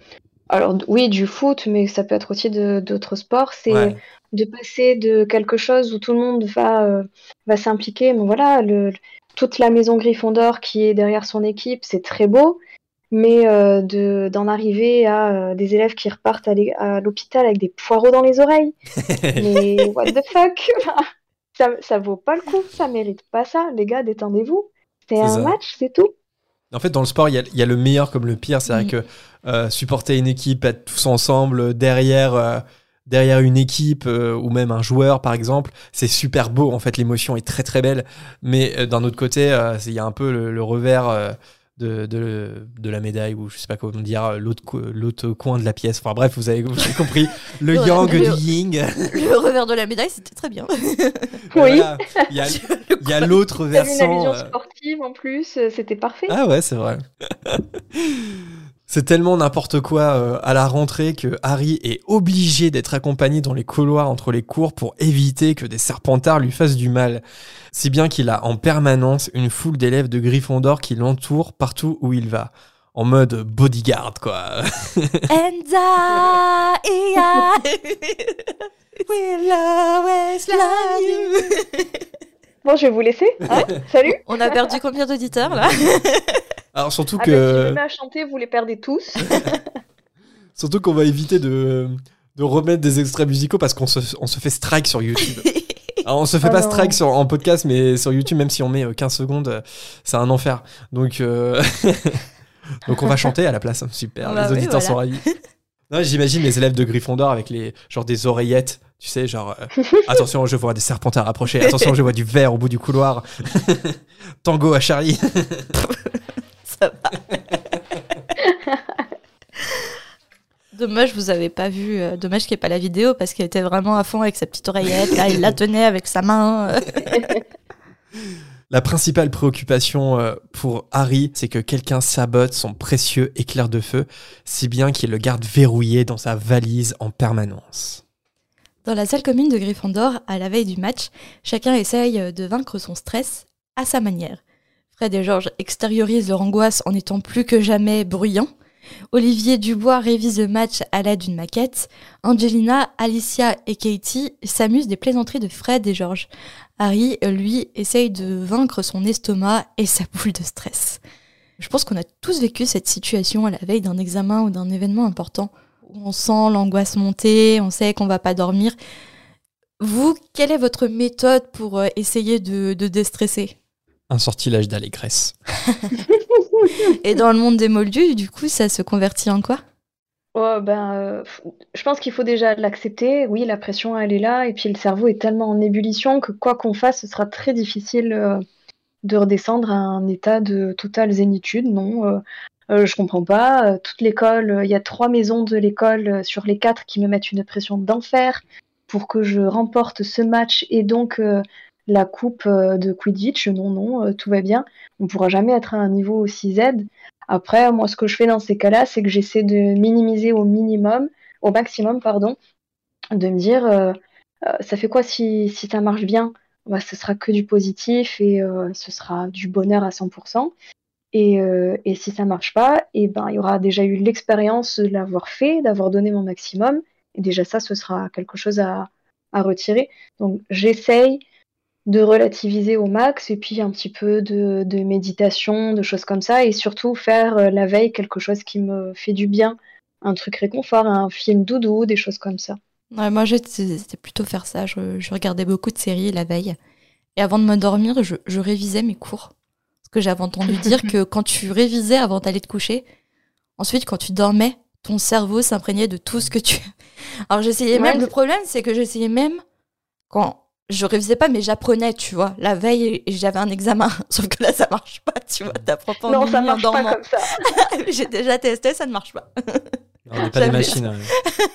alors oui, du foot, mais ça peut être aussi d'autres sports. C'est de passer de quelque chose où tout le monde va, euh, va s'impliquer. Mais voilà, le, toute la maison Gryffondor qui est derrière son équipe, c'est très beau. Mais euh, de, d'en arriver à euh, des élèves qui repartent à l'hôpital avec des poireaux dans les oreilles. [laughs] mais what the fuck? [laughs] Ça, ça vaut pas le coup, ça mérite pas ça. Les gars, détendez-vous. C'est un match, c'est tout. En fait, dans le sport, il y a, le meilleur comme le pire. C'est vrai mm. que euh, supporter une équipe, être tous ensemble derrière, euh, derrière une équipe euh, ou même un joueur, par exemple, c'est super beau. En fait, l'émotion est très très belle. Mais d'un autre côté, il y a un peu le revers de, de, de, la médaille ou je sais pas comment dire l'autre l'autre coin de la pièce. Enfin bref vous avez, compris. [laughs] Le yang du ying le revers de la médaille c'était très bien. [laughs] Oui. Il y a, [laughs] y a l'autre versant une vision euh, sportive en plus euh, c'était parfait. Ah ouais c'est vrai C'est tellement n'importe quoi euh, à la rentrée que Harry est obligé d'être accompagné dans les couloirs entre les cours pour éviter que des serpentards lui fassent du mal. Si bien qu'il a en permanence une foule d'élèves de Gryffondor qui l'entourent partout où il va. En mode bodyguard, quoi. And will always love you. Bon, je vais vous laisser. Hein. [laughs] Salut. On a perdu combien d'auditeurs là? [laughs] Alors surtout ah, que. Bah, si je me mets à chanter, vous les perdez tous. [laughs] surtout qu'on va éviter de, de remettre des extraits musicaux parce qu'on se, on se fait strike sur YouTube. [laughs] Alors, on se fait oh pas strike sur, en podcast, mais sur YouTube, même si on met 15 euh, secondes, euh, c'est un enfer. Donc, euh, [laughs] donc on va chanter à la place. Super, bah les auditeurs sont ravis. J'imagine les élèves de Gryffondor avec les genre des oreillettes, tu sais, genre attention, je vois des serpentards approcher, attention, je vois du verre au bout du couloir. Tango à Charlie. [laughs] Dommage, vous avez pas vu. Euh, dommage qu'il n'y ait pas la vidéo parce qu'elle était vraiment à fond avec sa petite oreillette. Là, il la tenait avec sa main. [laughs] La principale préoccupation euh, pour Harry, c'est que quelqu'un sabote son précieux éclair de feu, si bien qu'il le garde verrouillé dans sa valise en permanence. Dans la salle commune de Gryffondor, à la veille du match, chacun essaye de vaincre son stress à sa manière. Fred et Georges extériorisent leur angoisse en étant plus que jamais bruyants. Olivier Dubois révise le match à l'aide d'une maquette. Angelina, Alicia et Katie s'amusent des plaisanteries de Fred et Georges. Harry, lui, essaye de vaincre son estomac et sa boule de stress. Je pense qu'on a tous vécu cette situation à la veille d'un examen ou d'un événement important. Où on sent l'angoisse monter, on sait qu'on va pas dormir. Vous, quelle est votre méthode pour euh, essayer de déstresser? Un sortilège d'allégresse. [laughs] Et dans le monde des moldus, du coup, ça se convertit en quoi? Oh, ben, euh, Je pense qu'il faut déjà l'accepter. Oui, la pression, elle est là. Et puis le cerveau est tellement en ébullition que quoi qu'on fasse, ce sera très difficile euh, de redescendre à un état de totale zénitude. Non, euh, euh je comprends pas. toute l'école, il y a trois maisons de l'école sur les quatre qui me mettent une pression d'enfer pour que je remporte ce match et donc la coupe euh, de Quidditch, non, non, euh, tout va bien. On ne pourra jamais être à un niveau aussi Z. Après, moi, ce que je fais dans ces cas-là, c'est que j'essaie de minimiser au minimum, au maximum, pardon, de me dire, euh, ça fait quoi si, ça marche bien? Bah, Ce sera que du positif et ce sera du bonheur à 100%. Et, et si ça marche pas, et eh ben, il y aura déjà eu l'expérience de l'avoir fait, d'avoir donné mon maximum. Et déjà ça, ce sera quelque chose à, à retirer. Donc j'essaye de relativiser au max et puis un petit peu de, de méditation, de choses comme ça et surtout faire euh, la veille quelque chose qui me fait du bien, un truc réconfort, un film doudou, des choses comme ça. Ouais, moi, c'était plutôt faire ça. Je, je, regardais beaucoup de séries la veille. Et avant de me dormir, je, je révisais mes cours. Parce que j'avais entendu [laughs] dire que quand tu révisais avant d'aller te coucher, ensuite, quand tu dormais, ton cerveau s'imprégnait de tout ce que tu. Alors, j'essayais même. Le problème, c'est que j'essayais même quand je révisais pas, mais j'apprenais, tu vois, la veille et j'avais un examen. [laughs] Sauf que là, ça marche pas, tu vois, t'apprends pas Non, ça marche pas comme ça. [laughs] J'ai déjà testé, ça ne marche pas. On n'est pas des machines. Hein.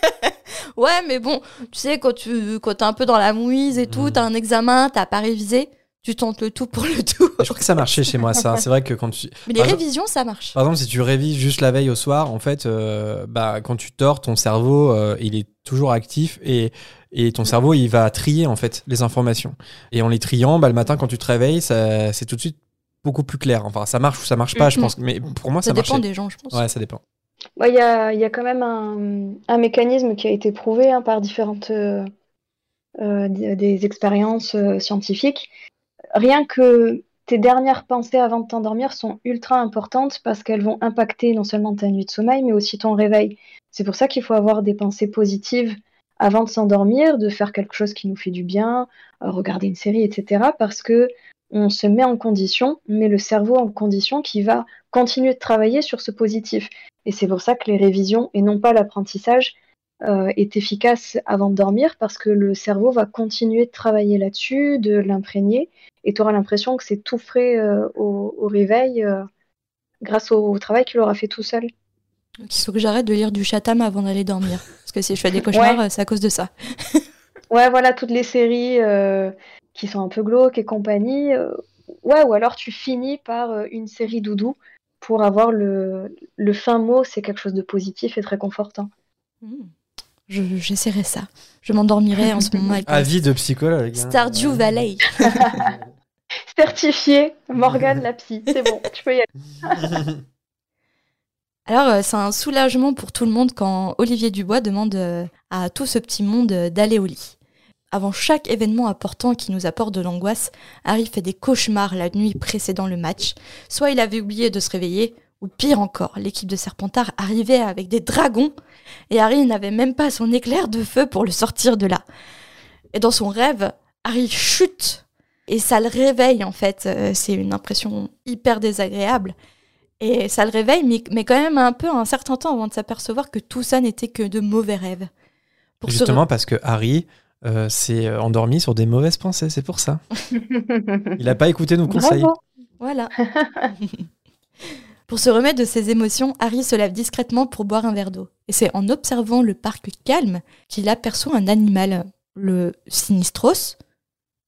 [laughs] ouais, mais bon, tu sais, quand tu quand es un peu dans la mouise et tout, tu t'as un examen, t'as pas révisé, tu tentes le tout pour le tout. Je crois que ça marchait chez moi, ça. C'est vrai que quand tu. Mais les révisions, ça marche. Par exemple, si tu révises juste la veille au soir, en fait, euh, bah, quand tu dors, ton cerveau, euh, il est toujours actif et, et ton cerveau, il va trier, en fait, les informations. Et en les triant, bah, le matin, quand tu te réveilles, c'est tout de suite beaucoup plus clair. Enfin, ça marche ou ça marche pas, je pense. Mais pour moi, ça, ça dépend des gens, je pense. Ouais, ça dépend. Il y, a, y, a, quand même un, un, mécanisme qui a été prouvé hein, par différentes euh, des expériences scientifiques rien que tes dernières pensées avant de t'endormir sont ultra importantes parce qu'elles vont impacter non seulement ta nuit de sommeil, mais aussi ton réveil. C'est pour ça qu'il faut avoir des pensées positives avant de s'endormir, de faire quelque chose qui nous fait du bien, euh, regarder une série, etc. Parce que on se met en condition, met le cerveau en condition qui va continuer de travailler sur ce positif. Et c'est pour ça que les révisions et non pas l'apprentissage euh, est efficace avant de dormir parce que le cerveau va continuer de travailler là-dessus, de l'imprégner, et tu auras l'impression que c'est tout frais euh, au, réveil grâce au, travail qu'il aura fait tout seul. Il faut que j'arrête de lire du Chatham avant d'aller dormir, [laughs] parce que si je fais des cauchemars, c'est à cause de ça. [laughs] ouais, voilà, toutes les séries qui sont un peu glauques et compagnie. ouais, ou alors tu finis par une série doudou pour avoir le, le fin mot, c'est quelque chose de positif et très confortant. Mmh. J'essaierai ça. Je m'endormirai en ce [laughs] moment avec Avis de psychologue. Hein. Stardew Valley. Certifié, Morgane la psy. C'est bon, tu peux y aller. Alors, euh, c'est un soulagement pour tout le monde quand Olivier Dubois demande euh, à tout ce petit monde euh, d'aller au lit. Avant chaque événement important qui nous apporte de l'angoisse, Harry fait des cauchemars la nuit précédant le match. Soit il avait oublié de se réveiller, ou pire encore, l'équipe de Serpentard arrivait avec des dragons et Harry n'avait même pas son éclair de feu pour le sortir de là. Et dans son rêve, Harry chute et ça le réveille en fait. C'est une impression hyper désagréable. Et ça le réveille, mais, quand même un peu un certain temps avant de s'apercevoir que tout ça n'était que de mauvais rêves. Justement parce que Harry euh, s'est euh, endormi sur des mauvaises pensées, c'est pour ça. [laughs] Il n'a pas écouté nos conseils. Voilà. [laughs] [laughs] Pour se remettre de ses émotions, Harry se lève discrètement pour boire un verre d'eau. Et c'est en observant le parc calme qu'il aperçoit un animal. Le Sinistros?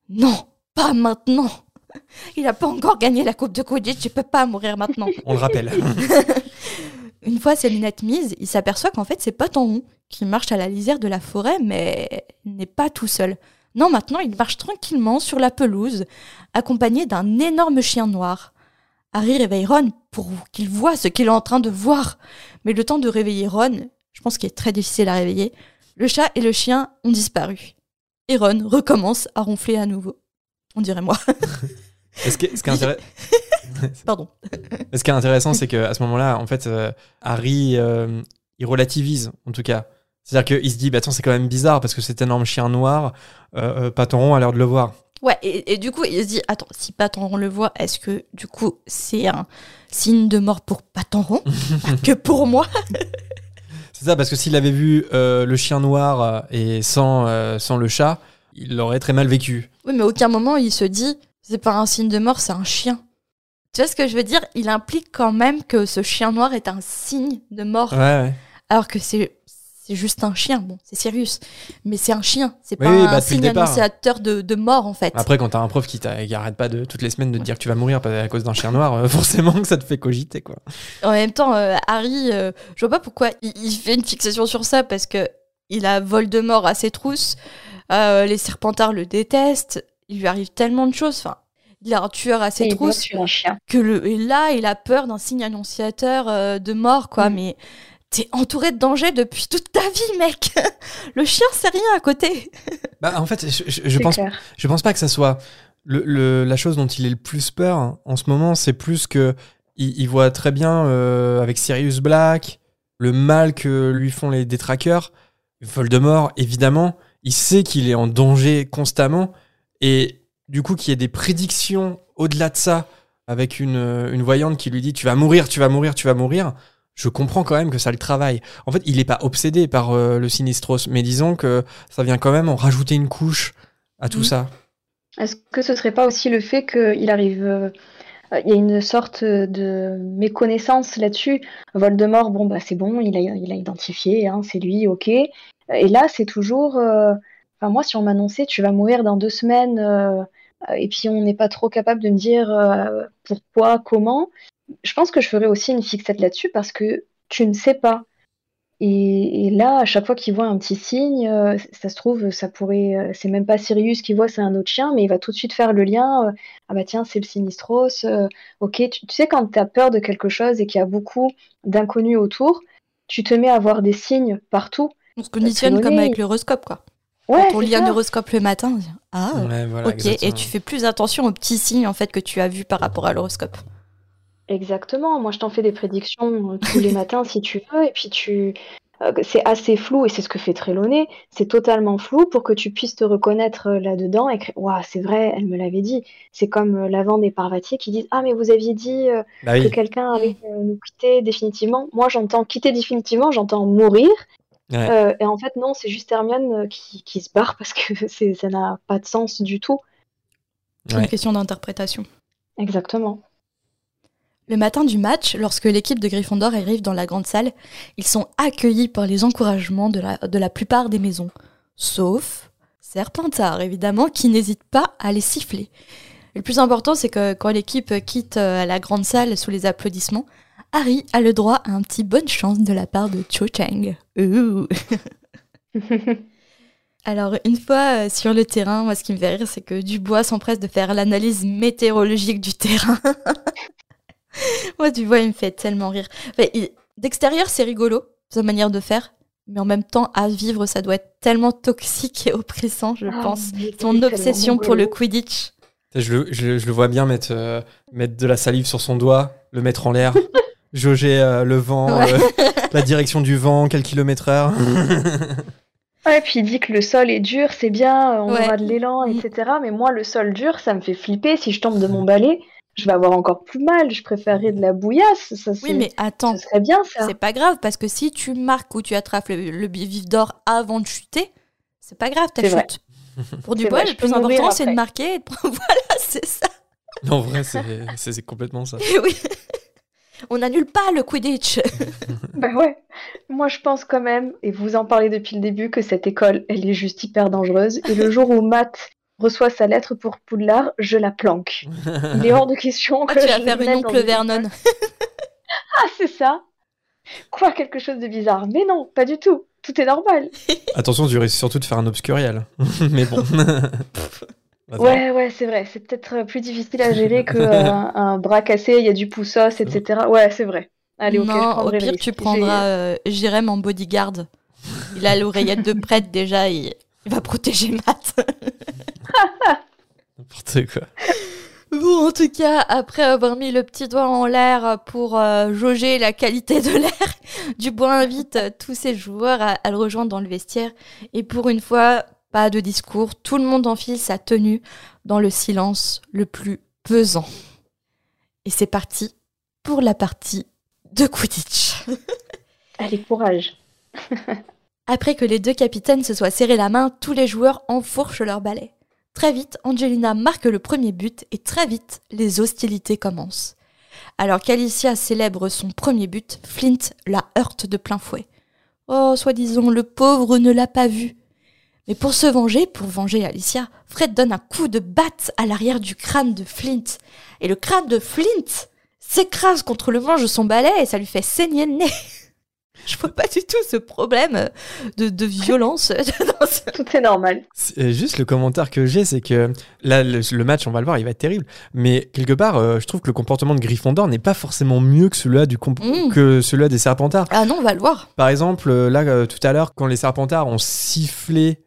Non, pas maintenant [laughs] Il n'a pas encore gagné la Coupe de Quidditch, je peux pas mourir maintenant. On le rappelle. [laughs] Une fois ses lunettes mises, il s'aperçoit qu'en fait c'est pas qui marche à la lisière de la forêt, mais n'est pas tout seul. Non, maintenant il marche tranquillement sur la pelouse, accompagné d'un énorme chien noir. Harry réveille Ron pour qu'il voit ce qu'il est en train de voir. Mais le temps de réveiller Ron, je pense qu'il est très difficile à réveiller, le chat et le chien ont disparu. Et Ron recommence à ronfler à nouveau. On dirait moi. [laughs] ce, qui est, intéressant... [laughs] Pardon. ce qui est intéressant, c'est qu'à ce moment-là, en fait, euh, Harry, euh, il relativise, en tout cas. C'est-à-dire qu'il se dit, bah, attends, c'est quand même bizarre parce que cet énorme chien noir, euh, euh a l'air de le voir. Ouais, et, du coup, il se dit, attends, si Patenron le voit, est-ce que du coup, c'est un signe de mort pour Patenron [laughs] [laughs] que pour moi? C'est ça, parce que s'il avait vu le chien noir et sans, sans le chat, il l'aurait très mal vécu. Oui, mais à aucun moment il se dit, c'est pas un signe de mort, c'est un chien. Tu vois ce que je veux dire? Il implique quand même que ce chien noir est un signe de mort. Ouais, ouais. Alors que c'est c'est juste un chien. Bon, c'est Sirius, mais c'est un chien. C'est pas un bah, signe annonciateur de, de, mort en fait. Après, quand t'as un prof qui, n'arrête pas de toutes les semaines de te dire que tu vas mourir à cause d'un chien noir, euh, [laughs] forcément que ça te fait cogiter quoi. En même temps, euh, Harry, euh, je vois pas pourquoi il, fait une fixation sur ça parce que il a Voldemort à ses trousses. les Serpentards le détestent. Il lui arrive tellement de choses. Enfin, il a un tueur à ses trousses. Que le, et là, il a peur d'un signe annonciateur de mort quoi. Mm. Mais T'es entouré de dangers depuis toute ta vie, mec. [laughs] Le chien, c'est rien à côté. [laughs] bah, en fait, je, je, pense, je pense pas que ça soit le, le- la chose dont il est le plus peur hein, en ce moment, c'est plus que il, il voit très bien euh, avec Sirius Black le mal que lui font les détraqueurs. Voldemort, évidemment, il sait qu'il est en danger constamment et du coup qu'il y ait des prédictions au-delà de ça avec une, euh, une voyante qui lui dit tu vas mourir, tu vas mourir, tu vas mourir. Je comprends quand même que ça le travaille. En fait, il n'est pas obsédé par euh, le Sinistros, mais disons que ça vient quand même en rajouter une couche à tout Mhm. ça. Est-ce que ce serait pas aussi le fait qu'il arrive. euh, euh, Il y a une sorte de méconnaissance là-dessus? Voldemort, bon, bah c'est bon, il a, il a identifié, hein, c'est lui, ok. Et là, c'est toujours. euh, Enfin, moi, si on m'annonçait, tu vas mourir dans deux semaines, euh, et puis on n'est pas trop capable de me dire euh, pourquoi, comment, je pense que je ferais aussi une fixette là-dessus parce que tu ne sais pas. Et, et là, à chaque fois qu'il voit un petit signe, euh, ça se trouve, ça pourrait, c'est même pas Sirius qui voit, c'est un autre chien, mais il va tout de suite faire le lien. ah bah tiens, c'est le Sinistros. ok, tu, tu sais quand tu as peur de quelque chose et qu'il y a beaucoup d'inconnus autour, tu te mets à voir des signes partout. On se conditionne comme avec l'horoscope, quoi. Ouais, Quand on lit un horoscope le matin, on dit Ah, Ouais, voilà, ok. Et tu fais plus attention aux petits signes en fait que tu as vus par rapport à l'horoscope. Exactement. Moi, je t'en fais des prédictions euh, tous les [laughs] matins si tu veux, et puis tu, euh, c'est assez flou, et c'est ce que fait Trelawney. C'est totalement flou pour que tu puisses te reconnaître euh, là-dedans et que, waouh, c'est vrai, elle me l'avait dit. C'est comme Lavande et Parvati qui disent, ah, mais vous aviez dit euh, Bah que quelqu'un allait euh, nous quitter définitivement. Moi, j'entends quitter définitivement, j'entends mourir. Ouais. Euh, et en fait, non, c'est juste Hermione euh, qui, qui se barre parce que [laughs] c'est, ça n'a pas de sens du tout. C'est Ouais. une question d'interprétation. Exactement. Le matin du match, lorsque l'équipe de Gryffondor arrive dans la grande salle, ils sont accueillis par les encouragements de la, de la plupart des maisons. Sauf Serpentard, évidemment, qui n'hésite pas à les siffler. Le plus important, c'est que quand l'équipe quitte euh, la grande salle sous les applaudissements, Harry a le droit à un petit bonne chance de la part de Cho Chang. Ouh. [laughs] Alors, une fois euh, sur le terrain, moi, ce qui me fait rire, c'est que Dubois s'empresse de faire l'analyse météorologique du terrain. [laughs] moi, Dubois, il me fait tellement rire. Enfin, il- D'extérieur, c'est rigolo, sa manière de faire. Mais en même temps, à vivre, ça doit être tellement toxique et oppressant, je Ah, pense. Son obsession pour le. Quidditch. Je le, je, je le vois bien mettre, euh, mettre de la salive sur son doigt, le mettre en l'air, [laughs] jauger euh, le vent, Ouais. euh, [laughs] la direction du vent, quel kilomètre heure. [laughs] Ouais, puis il dit que le sol est dur, c'est bien, on Ouais. aura de l'élan, etc. Mais moi, le sol dur, ça me fait flipper. Si je tombe de mon balai, je vais avoir encore plus mal. Je préférerais de la bouillasse. Ça, Oui, c'est- mais attends, ce serait bien, ça. c'est pas grave, parce que si tu marques ou tu attrapes le, le vif d'or avant de chuter, c'est pas grave ta vrai. chute. Pour Dubois, vrai, le plus important, c'est de marquer et de... [laughs] Voilà, c'est ça. en vrai, c'est c'est- c'est complètement ça. oui. On n'annule pas le Quidditch. [laughs] Bah ouais. Moi, je pense quand même, et vous en parlez depuis le début, que cette école, elle est juste hyper dangereuse. Et le jour où Matt reçoit sa lettre pour Poudlard, je la planque. Il est hors de question Ah, que tu vas je faire le une oncle Vernon. Ah, c'est ça. Quoi, quelque chose de bizarre. Mais non, pas du tout. Tout est normal. Attention, tu risques surtout de faire un obscurial. [laughs] Mais bon. [laughs] Ouais, ouais, c'est vrai. C'est peut-être euh, plus difficile à gérer qu'un [laughs] un bras cassé, il y a du poussos, etc. Ouais, c'est vrai. Allez, ok, je non, au pire, tu prendras euh, Jérém en bodyguard. Il a l'oreillette de prêtre déjà, il, il va protéger Matt. [laughs] N'importe quoi. Bon, en tout cas, après avoir mis le petit doigt en l'air pour euh, jauger la qualité de l'air, [laughs] Dubois invite euh, tous ses joueurs à, à le rejoindre dans le vestiaire. Et pour une fois, pas de discours, tout le monde enfile sa tenue dans le silence le plus pesant. Et c'est parti pour la partie de Quidditch. [laughs] Allez, courage. [laughs] Après que les deux capitaines se soient serrés la main, tous les joueurs enfourchent leur balai. Très vite, Angelina marque le premier but et très vite, les hostilités commencent. Alors qu'Alicia célèbre son premier but, Flint la heurte de plein fouet. Oh, soi-disant, le pauvre ne l'a pas vu. Mais pour se venger, pour venger Alicia, Fred donne un coup de batte à l'arrière du crâne de Flint. Et le crâne de Flint s'écrase contre le manche de son balai et ça lui fait saigner le nez. [laughs] Je vois pas du tout ce problème de, de violence [laughs] dans ce- Tout est normal. C'est- Juste le commentaire que j'ai, c'est que là, le, le match, on va le voir, il va être terrible. Mais quelque part, euh, je trouve que le comportement de Gryffondor n'est pas forcément mieux que celui-là Mm. que celui des Serpentards. Ah non, on va le voir. Par exemple, euh, là, euh, tout à l'heure, quand les Serpentards ont sifflé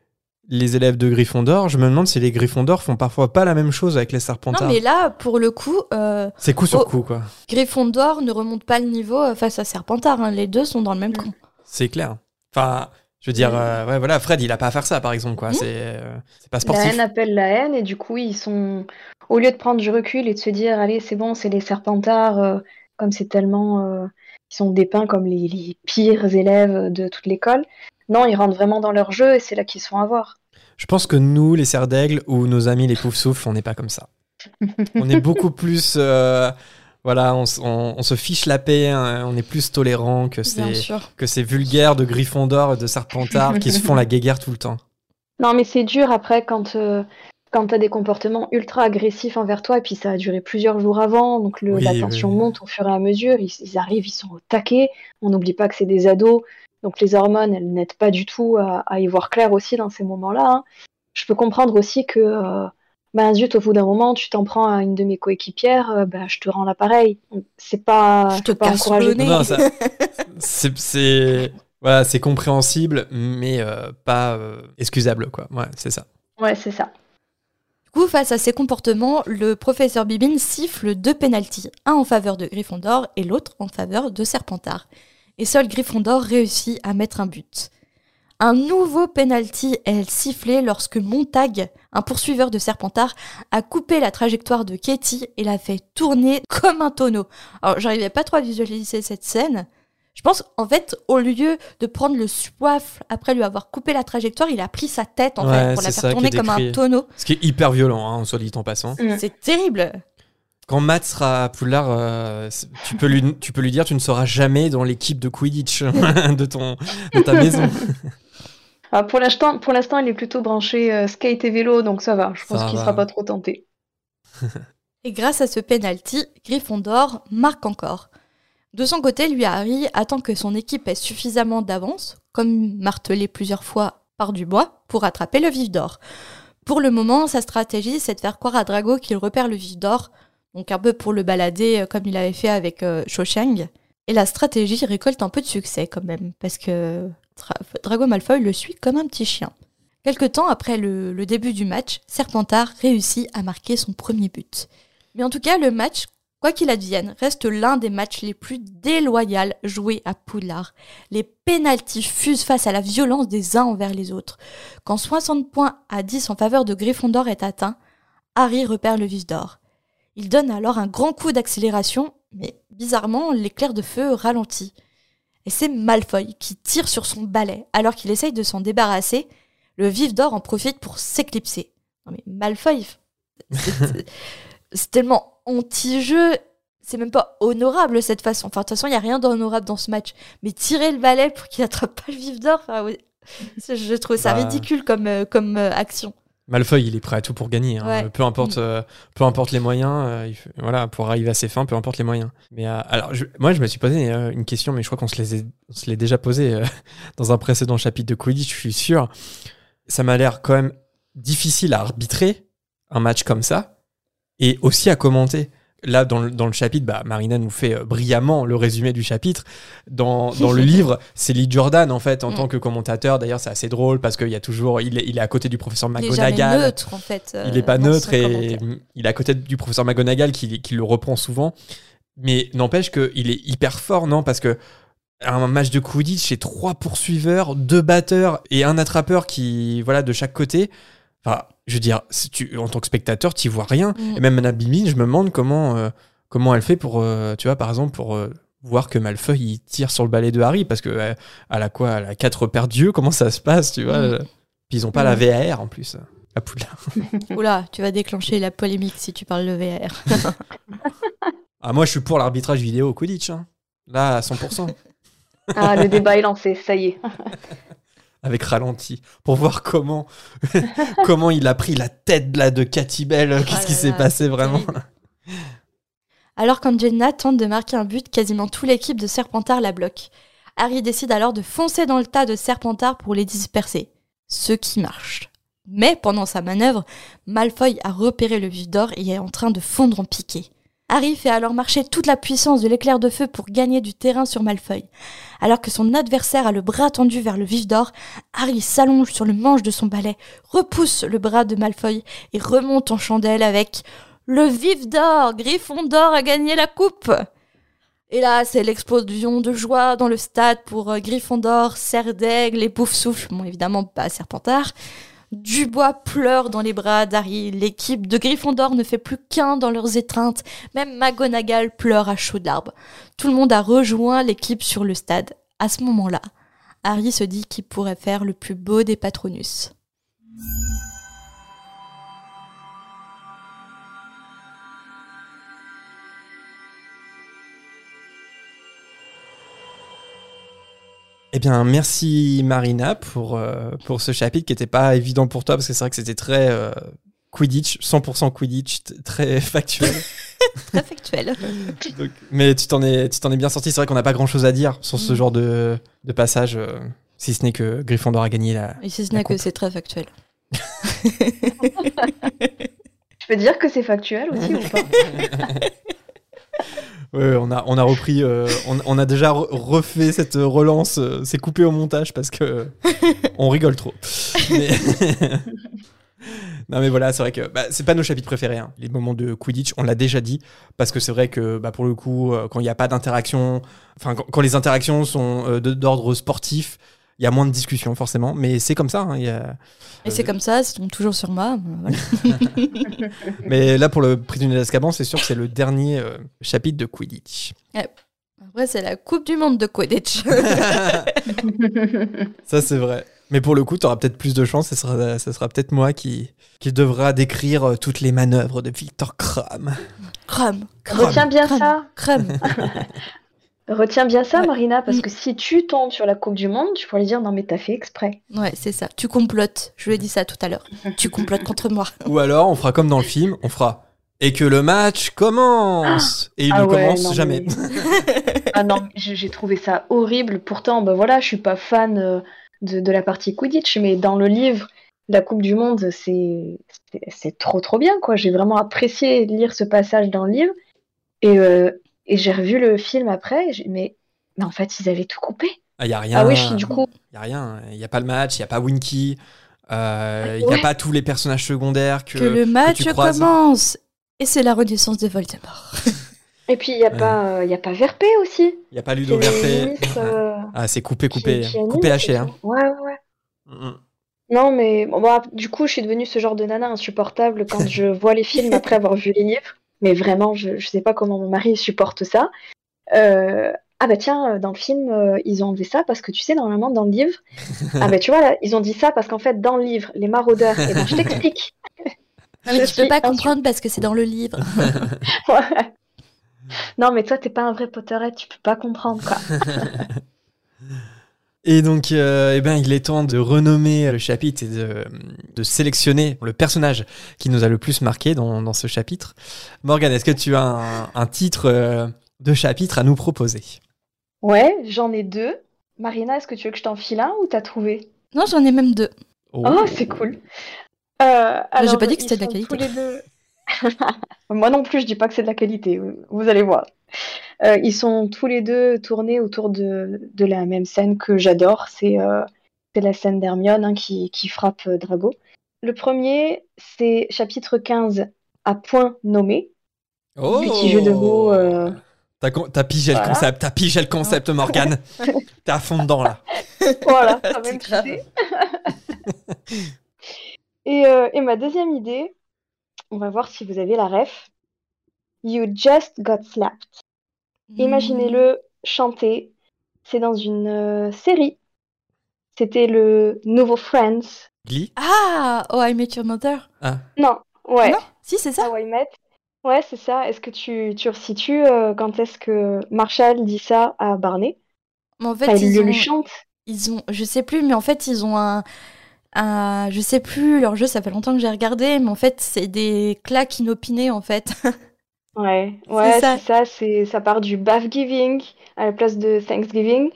les élèves de Gryffondor, je me demande si les Gryffondor font parfois pas la même chose avec les Serpentards. Non, mais là, pour le coup, euh, C'est coup sur Oh. coup, quoi. Gryffondor ne remonte pas le niveau euh, face à Serpentard. hein. Les deux sont dans le même camp. C'est clair. Enfin, je veux dire, euh, ouais, voilà, Fred, il a pas à faire ça, par exemple, quoi. Mm. C'est euh, c'est pas La sportif. haine appelle la haine et du coup ils sont au lieu de prendre du recul et de se dire allez c'est bon c'est les Serpentards euh, comme c'est tellement euh, ils sont dépeints comme les, les pires élèves de toute l'école. Non ils rentrent vraiment dans leur jeu et c'est là qu'ils se font avoir. Je pense que nous, les serres d'aigle, ou nos amis les poufs souffles, on n'est pas comme ça. on est beaucoup [laughs] plus. euh, voilà, on, s- on- on se fiche la paix, hein, on est plus tolérant que ces, que ces vulgaires de Gryffondor et de Serpentard qui se font la [laughs] guéguerre tout le temps. Non mais c'est dur après quand euh, quand t'as des comportements ultra agressifs envers toi et puis ça a duré plusieurs jours avant donc le, Oui, la tension oui. monte au fur et à mesure ils, ils arrivent ils sont au taquet on n'oublie pas que c'est des ados donc les hormones elles n'aident pas du tout à, à y voir clair aussi dans ces moments-là hein. je peux comprendre aussi que euh, ben zut au bout d'un moment tu t'en prends à une de mes coéquipières euh, ben, je te rends l'appareil c'est pas Je te pas casse encourager le nez. Non, non, ça- [laughs] c'est- c'est voilà, c'est compréhensible, mais euh, pas euh, excusable, quoi. Ouais, c'est ça. ouais c'est ça Du coup, face à ces comportements, le professeur Bibine siffle deux pénalties, un en faveur de Gryffondor et l'autre en faveur de Serpentard. Et seul Gryffondor réussit à mettre un but. Un nouveau penalty est sifflé lorsque Montag, un poursuiveur de Serpentard, a coupé la trajectoire de Katie et l'a fait tourner comme un tonneau. Alors, j'arrivais pas trop à visualiser cette scène. Je pense, en fait, au lieu de prendre le soif après lui avoir coupé la trajectoire, il a pris sa tête, en Ouais, fait, pour la faire tourner comme un tonneau. Ce qui est hyper violent, hein, soit dit en passant. Mm. C'est terrible. Quand Matt sera à Poudlard, euh, tu, peux lui, tu peux lui dire tu ne seras jamais dans l'équipe de Quidditch [laughs] de, ton, de ta maison. [laughs] Ah, pour l'instant pour l'instant il est plutôt branché euh, skate et vélo donc ça va je pense qu'il va. sera pas trop tenté [laughs] Et grâce à ce penalty, Gryffondor marque encore. De son côté, lui Harry attend que son équipe ait suffisamment d'avance, comme martelé plusieurs fois par Dubois, pour attraper le vif d'or. Pour le moment, sa stratégie, c'est de faire croire à Drago qu'il repère le vif d'or, donc un peu pour le balader euh, comme il avait fait avec euh, Cho Chang. Et la stratégie récolte un peu de succès quand même, parce que Dra- Drago Malfoy le suit comme un petit chien. Quelque temps après le, le début du match, Serpentard réussit à marquer son premier but. Mais en tout cas, le match, quoi qu'il advienne, reste l'un des matchs les plus déloyaux joués à Poudlard. Les pénalties fusent face à la violence des uns envers les autres. Quand 60 points à 10 en faveur de Gryffondor est atteint, Harry repère le vif d'or. Il donne alors un grand coup d'accélération, mais bizarrement, l'éclair de feu ralentit. Et c'est Malfoy qui tire sur son balai alors qu'il essaye de s'en débarrasser. Le vif d'or en profite pour s'éclipser. Non mais Malfoy, c'est tellement anti-jeu, c'est même pas honorable cette façon. Enfin, de toute façon, il n'y a rien d'honorable dans ce match. Mais tirer le balai pour qu'il attrape pas le vif d'or, enfin, je trouve ça Bah. ridicule comme, euh, comme euh, action. Malfoy, il est prêt à tout pour gagner. hein. Ouais. Peu, importe, euh, peu importe les moyens, euh, il voilà, pour arriver à ses fins, peu importe les moyens. Mais euh, alors, je- moi, je me suis posé une question, mais je crois qu'on se l'est déjà posé [laughs] dans un précédent chapitre de Quidditch, je suis sûr. Ça m'a l'air quand même difficile à arbitrer un match comme ça et aussi à commenter. Là, dans le, dans le chapitre, bah, Marina nous fait euh, brillamment le résumé du chapitre. Dans, dans le [laughs] livre, c'est Lee Jordan, en fait, en Mm. tant que commentateur. D'ailleurs, c'est assez drôle parce qu'il y a toujours, il est, il est à côté du professeur Il est McGonagall. neutre, en fait. euh, Il n'est pas dans neutre et il est à côté du professeur McGonagall qui, qui le reprend souvent. Mais n'empêche qu'il est hyper fort, non? Parce que un match de Quidditch, c'est trois poursuiveurs, deux batteurs et un attrapeur qui, voilà, de chaque côté. Enfin, je veux dire, si tu, en tant que spectateur, tu vois rien. Mm. Et même Madame Bimine, je me demande comment, euh, comment elle fait pour, euh, tu vois, par exemple, pour euh, voir que Malfoy il tire sur le balai de Harry parce que euh, à la quoi, à la quatre paires d'yeux, comment ça se passe, tu vois? Mm. Puis ils ont pas la VAR en plus à Poudlard. [laughs] Oula, tu vas déclencher la polémique si tu parles de VR. [laughs] Ah, moi, je suis pour l'arbitrage vidéo au Quidditch. hein. Là, à 100%. ah le [laughs] débat est lancé ça y est avec ralenti. Pour voir comment, [laughs] comment il a pris la tête là, de Cathy Bell. Qu'est-ce là qui s'est passé vraiment. [laughs] Alors qu'Angelina tente de marquer un but, quasiment toute l'équipe de Serpentard la bloque. Harry décide alors de foncer dans le tas de Serpentard pour les disperser. Ce qui marche. Mais pendant sa manœuvre, Malfoy a repéré le vif d'or et est en train de fondre en piqué. Harry fait alors marcher toute la puissance de l'éclair de feu pour gagner du terrain sur Malfoy. Alors que son adversaire a le bras tendu vers le vif d'or, Harry s'allonge sur le manche de son balai, repousse le bras de Malfoy et remonte en chandelle avec Le vif d'or Gryffondor a gagné la coupe et là, c'est l'explosion de joie dans le stade pour euh, Gryffondor, Serre d'Aigle et Pouf-Souffle. Bon, évidemment, pas Serpentard. Dubois pleure dans les bras d'Harry. L'équipe de Gryffondor ne fait plus qu'un dans leurs étreintes. Même McGonagall pleure à chaudes larmes. Tout le monde a rejoint l'équipe sur le stade. À ce moment-là, Harry se dit qu'il pourrait faire le plus beau des Patronus. Eh bien, merci Marina pour, euh, pour ce chapitre qui n'était pas évident pour toi parce que c'est vrai que c'était très euh, Quidditch, 100% Quidditch, très [laughs] factuel. [laughs] Très factuel. Donc, mais tu t'en es, tu t'en es bien sorti. C'est vrai qu'on n'a pas grand chose à dire sur ce Mm. genre de, de passage, euh, si ce n'est que Gryffondor a gagné la. Et si ce n'est que c'est très factuel. [laughs] Je peux dire que c'est factuel aussi ou pas? Ouais, on a, on a repris, euh, on, a déjà re- refait cette relance. euh, c'est coupé au montage parce que on rigole trop. [laughs] Non mais voilà, c'est vrai que bah, c'est pas nos chapitres préférés. hein. Les moments de Quidditch, on l'a déjà dit parce que c'est vrai que bah, pour le coup, euh, quand il n'y a pas d'interaction, enfin quand, les interactions sont d'ordre sportif, il y a moins de discussion forcément. Mais c'est comme ça. hein, il y a- Et c'est comme ça, ça tombe toujours sur moi. Voilà. [laughs] Mais là pour le prisonnier d'Azkaban, c'est sûr que c'est le dernier euh, chapitre de Quidditch. Après, c'est la Coupe du Monde de Quidditch. [laughs] Ça, c'est vrai. Mais pour le coup, tu auras peut-être plus de chance. Ce sera, ce sera peut-être moi qui, qui devra décrire euh, toutes les manœuvres de Victor Krum. Crème. Retiens bien ça. Crème. [laughs] Retiens bien ça, Ouais. Marina, parce Mm. que si tu tombes sur la Coupe du Monde, tu pourrais dire non mais t'as fait exprès. Ouais, c'est ça. Tu complotes. Je lui ai dit ça tout à l'heure. [laughs] Tu complotes contre moi. Ou alors, on fera comme dans le film, on fera et que le match commence. Et il Ah ne ouais, commence non, jamais. mais- [laughs] ah non, j'ai trouvé ça horrible. Pourtant, ben voilà, je suis pas fan euh, de, de la partie Quidditch, mais dans le livre, la Coupe du Monde, c'est c'est- c'est trop trop bien quoi. J'ai vraiment apprécié lire ce passage dans le livre et, euh, et j'ai revu le film après. et Mais, mais en fait, ils avaient tout coupé. Il n'y a rien. Ah oui, je- du coup, Il n'y a rien. Il n'y a pas le match, il n'y a pas Winky. euh, Il n'y a pas tous les personnages secondaires que, Que le match tu commence. Et c'est la renaissance de Voldemort. et puis il y a Ouais. pas, euh, y a pas Verpé aussi. Il n'y a pas Ludo Verpé. euh, Ah, c'est coupé, coupé. qui anime, coupé haché. Hein. tout. Ouais, ouais, ouais. Mm, mm. Non, mais bon, bah, du coup, je suis devenue ce genre de nana insupportable quand je vois les films après avoir vu les livres. Mais vraiment, je, je sais pas comment mon mari supporte ça. Euh, ah bah tiens, euh, dans le film, euh, ils ont enlevé ça parce que tu sais, normalement, dans le livre, [laughs] ah bah tu vois, là, ils ont dit ça parce qu'en fait, dans le livre, les maraudeurs, et ben je [laughs] t'explique. Ah, mais Je tu peux pas comprendre parce que c'est dans le livre. [laughs] Ouais. Non, mais toi, t'es pas un vrai Potterhead, tu peux pas comprendre, quoi. Et donc, euh, eh ben, il est temps de renommer le chapitre et de, de sélectionner le personnage qui nous a le plus marqué dans, dans ce chapitre. Morgane, est-ce que tu as un, un titre euh, de chapitre à nous proposer? Ouais, j'en ai deux. Marina, est-ce que tu veux que je t'en file un ou t'as trouvé? Non, j'en ai même deux. Oh, c'est cool. Euh, alors, pas dit que c'était de la qualité. tous les deux- [laughs] Moi non plus, je dis pas que c'est de la qualité. Vous allez voir. Euh, ils sont tous les deux tournés autour de, de la même scène que j'adore. C'est euh, la scène d'Hermione hein, qui, qui frappe euh, Drago. Le premier, c'est chapitre 15 à point nommé. Oh Petit jeu de mots. euh, T'as pigé le concept, t'as pigé le concept, [laughs] Morgane. T'es à fond dedans, là. Voilà, [laughs] C'est même grave. cité. [laughs] et, euh, et ma deuxième idée, on va voir si vous avez la ref. You just got slapped. Imaginez-le chanter. C'est dans une euh, série. C'était le nouveau Friends. Glee Ah Oh, I Met Your Mother. Non, ouais. Non Si, c'est ça. How I Met. Ouais, c'est ça. Est-ce que tu, tu resitues euh, quand est-ce que Marshall dit ça à Barney? Mais en fait, Enfin, ils ont, lui chante. ils ont, je sais plus, mais en fait, ils ont un, un, je sais plus, leur jeu, ça fait longtemps que j'ai regardé, mais en fait, c'est des claques inopinées, en fait. [laughs] Ouais, ouais, ça. c'est ça, c'est ça part du bath giving à la place de Thanksgiving.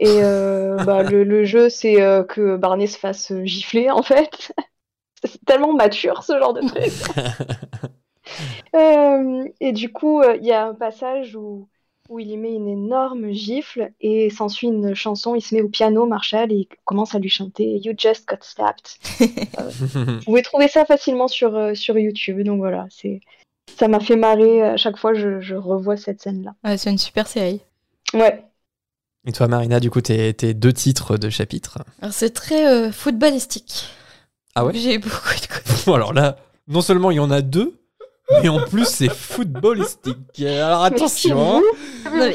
Et euh, [laughs] bah, le, le jeu, c'est euh, que Barney se fasse euh, gifler, en fait. [laughs] C'est tellement mature, ce genre de truc. [laughs] Euh, et du coup, il y a un passage où, où il y met une énorme gifle et s'ensuit une chanson. Il se met au piano, Marshall, et il commence à lui chanter You just got slapped. Vous pouvez trouver ça facilement sur, sur YouTube. Donc voilà, c'est ça m'a fait marrer à chaque fois je, je revois cette scène-là. Ouais, c'est une super série. Ouais. Et toi, Marina, du coup, tes, deux titres de chapitre. C'est très euh, footballistique. Ah ouais? J'ai beaucoup de Bon, alors là, non seulement il y en a deux, mais en plus c'est footballistique. Alors attention. hein. Euh,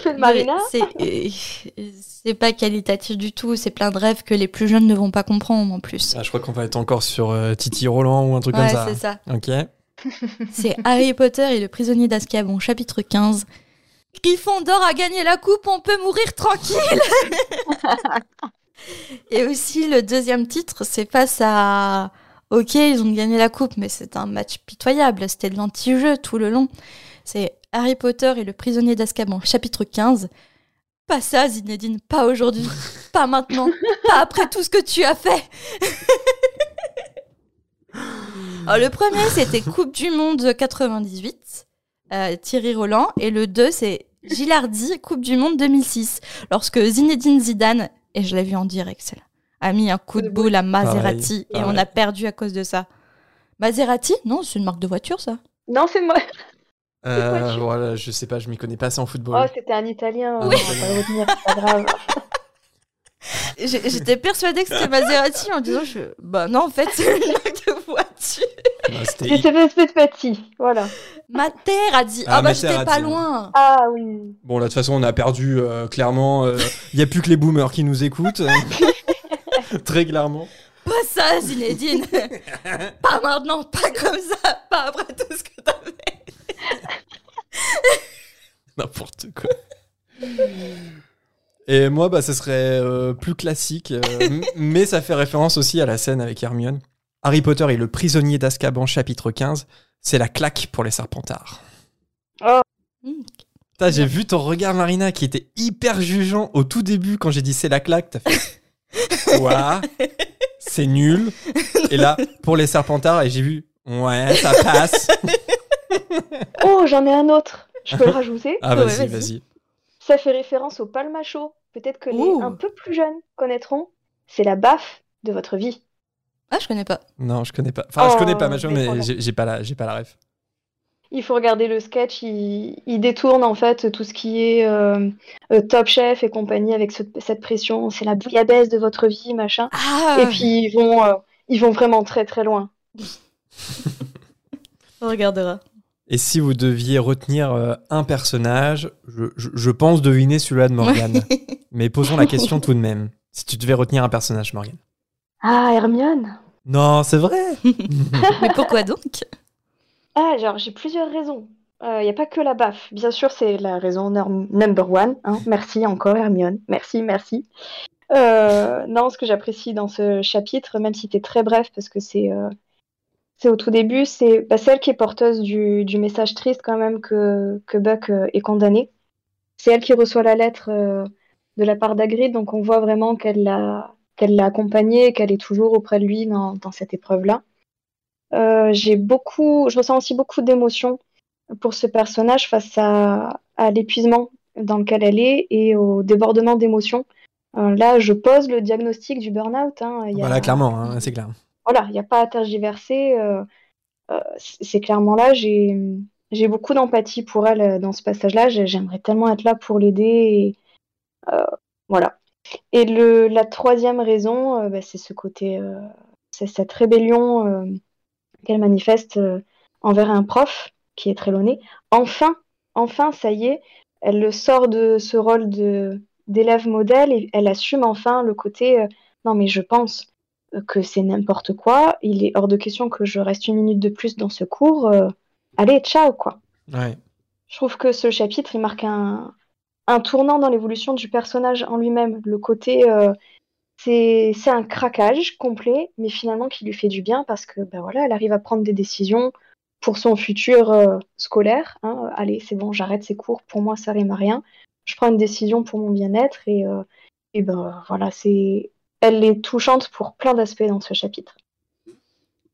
c'est pas qualitatif du tout. C'est plein de rêves que les plus jeunes ne vont pas comprendre en plus. Ah, je crois qu'on va être encore sur euh, Titi Roland ou un truc ouais, comme ça. c'est ça. Ok. C'est Harry Potter et le prisonnier d'Azkaban, chapitre 15. Gryffondor a gagné la coupe, on peut mourir tranquille. [laughs] et aussi le deuxième titre, c'est face à. Ok, ils ont gagné la coupe, mais c'est un match pitoyable. C'était de l'anti-jeu tout le long. C'est Harry Potter et le prisonnier d'Azkaban, chapitre 15. Pas ça, Zinedine, pas aujourd'hui, pas maintenant, pas après tout ce que tu as fait. [laughs] Alors, le premier, c'était Coupe du Monde 98, euh, Thierry Roland. Et le 2, c'est Gilardi, Coupe du Monde 2006. Lorsque Zinedine Zidane, et je l'ai vu en direct, celle-là, a mis un coup de boule à Maserati et on a perdu à cause de ça. Maserati? Non, c'est une marque de voiture, ça. Non, c'est moi. Euh, voilà, je sais pas, je m'y connais pas assez en football. Oh, c'était un italien. Oui. On va pas le retenir, c'est pas grave. [laughs] J'étais persuadée que c'était Maserati en disant je... Bah non, en fait, c'est une marque de voiture. Ah, [laughs] c'était C'était petit. Voilà. Mater a dit Ah, Ah, bah j'étais pas dit, loin. Ah oui. Bon, là, de toute façon, on a perdu euh, clairement. Il n'y a plus que les boomers qui nous écoutent. [laughs] Très clairement. Pas ça, Zinedine. [laughs] pas maintenant, pas comme ça, pas après tout ce que t'as fait. N'importe quoi. Et moi, bah, ce serait euh, plus classique, euh, mais ça fait référence aussi à la scène avec Hermione. Harry Potter et le prisonnier d'Azkaban, chapitre 15, c'est la claque pour les Serpentards. Hmm. Putain, J'ai vu ton regard, Marina, qui était hyper jugeant au tout début quand j'ai dit c'est la claque. T'as fait [laughs] quoi? C'est nul. Et là, pour les Serpentards, et j'ai vu ouais, ça passe. [laughs] Oh, j'en ai un autre. Je peux le rajouter? Ah, Ouais, vas-y, vas-y. Ça fait référence au palmacho. Peut-être que les Ouh. un peu plus jeunes connaîtront. C'est la baffe de votre vie. Ah, je connais pas. Non, je connais pas. Enfin, je Oh, connais pas Macho, mais j'ai pas la, j'ai pas la ref. Il faut regarder le sketch. Il, il détourne en fait tout ce qui est euh, euh, Top Chef et compagnie avec ce- cette pression. C'est la bouillabaisse de votre vie, machin. Ah Et puis ils vont, euh, ils vont vraiment très très loin. [laughs] On regardera. Et si vous deviez retenir euh, un personnage, je, je- je pense deviner celui-là de Morgane. mais posons la question tout de même. Si tu devais retenir un personnage, Morgane. Ah, Hermione. Non, c'est vrai. [laughs] Mais pourquoi donc? Ah, genre, j'ai plusieurs raisons. Il n'y a pas que la baffe. Bien sûr, c'est la raison number one. hein. Merci encore, Hermione. Merci, merci. Euh, non, ce que j'apprécie dans ce chapitre, même si c'est très bref, parce que c'est euh, c'est au tout début, c'est bah, celle qui est porteuse du, du message triste quand même que, que Buck euh, est condamné. C'est elle qui reçoit la lettre euh, de la part d'Hagrid, donc on voit vraiment qu'elle l'a qu'elle l'a accompagné et qu'elle est toujours auprès de lui dans, dans cette épreuve-là. Euh, j'ai beaucoup, je ressens aussi beaucoup d'émotions pour ce personnage face à, à l'épuisement dans lequel elle est et au débordement d'émotions. Euh, là, je pose le diagnostic du burn-out. hein. Il y a- Voilà, clairement, hein, c'est clair. voilà, il n'y a pas à tergiverser. euh, euh, c'est clairement là. J'ai j'ai beaucoup d'empathie pour elle dans ce passage-là. J'ai- J'aimerais tellement être là pour l'aider. et, voilà. Et le, la troisième raison, euh, bah, c'est ce côté, euh, c'est cette rébellion euh, qu'elle manifeste envers un prof qui est Trelawney. Enfin, enfin, ça y est, elle le sort de ce rôle de d'élève modèle et elle assume enfin le côté euh, non mais je pense que c'est n'importe quoi, il est hors de question que je reste une minute de plus dans ce cours. euh, allez, ciao quoi. Ouais. Je trouve que ce chapitre, il marque un, un tournant dans l'évolution du personnage en lui-même. Le côté, euh, c'est un craquage complet, mais finalement qui lui fait du bien parce que ben voilà, elle arrive à prendre des décisions pour son futur euh, scolaire. hein. Allez, c'est bon, j'arrête ces cours. Pour moi, ça rime à rien. Je prends une décision pour mon bien-être et, euh, et ben voilà, c'est elle est touchante pour plein d'aspects dans ce chapitre.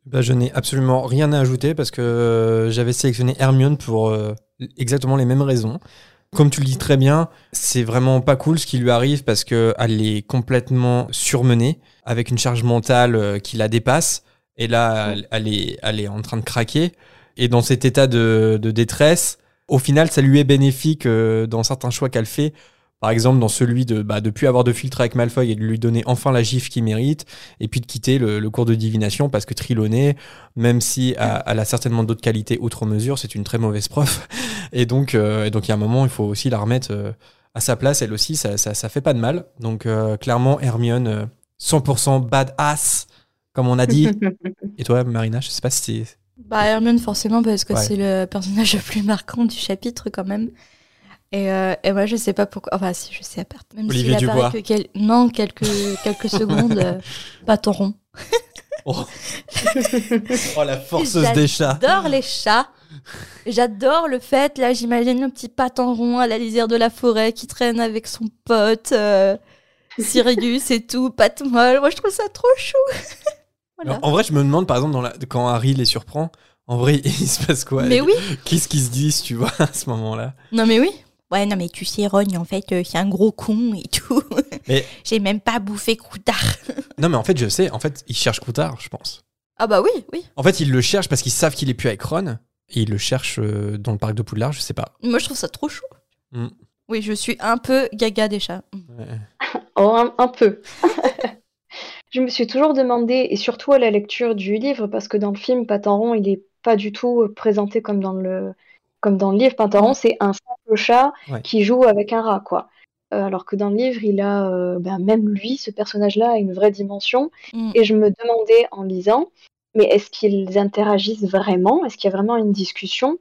Bah, je n'ai absolument rien à ajouter parce que euh, j'avais sélectionné Hermione pour exactement les mêmes raisons. Comme tu le dis très bien, c'est vraiment pas cool ce qui lui arrive parce qu'elle est complètement surmenée avec une charge mentale euh, qui la dépasse. Et là, elle, est, elle est en train de craquer. Et dans cet état de, de détresse, au final, ça lui est bénéfique euh, dans certains choix qu'elle fait. Par exemple, dans celui de bah, de plus avoir de filtre avec Malfoy et de lui donner enfin la gifle qu'il mérite, et puis de quitter le, le cours de divination parce que Triloné, même si elle, elle a certainement d'autres qualités outre mesure, c'est une très mauvaise prof. [laughs] Et donc, euh, et donc il y a un moment, il faut aussi la remettre euh, à sa place. Elle aussi, ça, ça, ça fait pas de mal. Donc euh, clairement, Hermione, euh, 100% badass, comme on a dit. [laughs] et toi, Marina, je sais pas si c'est Bah Hermione forcément parce que Ouais. c'est le personnage le plus marquant du chapitre quand même. Et, euh, et moi je sais pas pourquoi. Enfin si je sais à part. Même Olivier apparaît Dubois. que quel- non quelques quelques secondes. euh, [laughs] bâton rond. Oh. [laughs] oh, la forceuse des chats. J'adore les chats. J'adore le fait là j'imagine le petit patin rond à la lisière de la forêt qui traîne avec son pote euh, Sirius et tout patte molle. Moi je trouve ça trop chou. [laughs] voilà. En vrai, je me demande, par exemple, dans la- quand Harry les surprend, en vrai, il se passe quoi? Mais oui. Qu'est-ce qu'ils se disent, tu vois, à ce moment-là? Non mais oui. Ouais, non mais tu sais, Rogne, en fait, euh, c'est un gros con et tout. [laughs] Mais- J'ai même pas bouffé Croutard. Non, mais en fait, je sais, en fait, ils cherchent Croutard, je pense. Ah bah oui, oui. En fait, ils le cherchent parce qu'ils savent qu'il est plus avec Ron, et ils le cherchent euh, dans le parc de Poudlard, je sais pas. Moi, je trouve ça trop chou. Mm. Oui, je suis un peu gaga des chats. Ouais. [laughs] Oh, un, un peu. [laughs] je me suis toujours demandé, et surtout à la lecture du livre, parce que dans le film, Patenron, il est pas du tout euh, présenté comme dans le, comme dans le livre. Patenron, c'est un simple chat Ouais. qui joue avec un rat, quoi. Euh, alors que dans le livre, il a, euh, ben, même lui, ce personnage-là, a une vraie dimension. Mm. Et je me demandais en lisant, mais est-ce qu'ils interagissent vraiment? Est-ce qu'il y a vraiment une discussion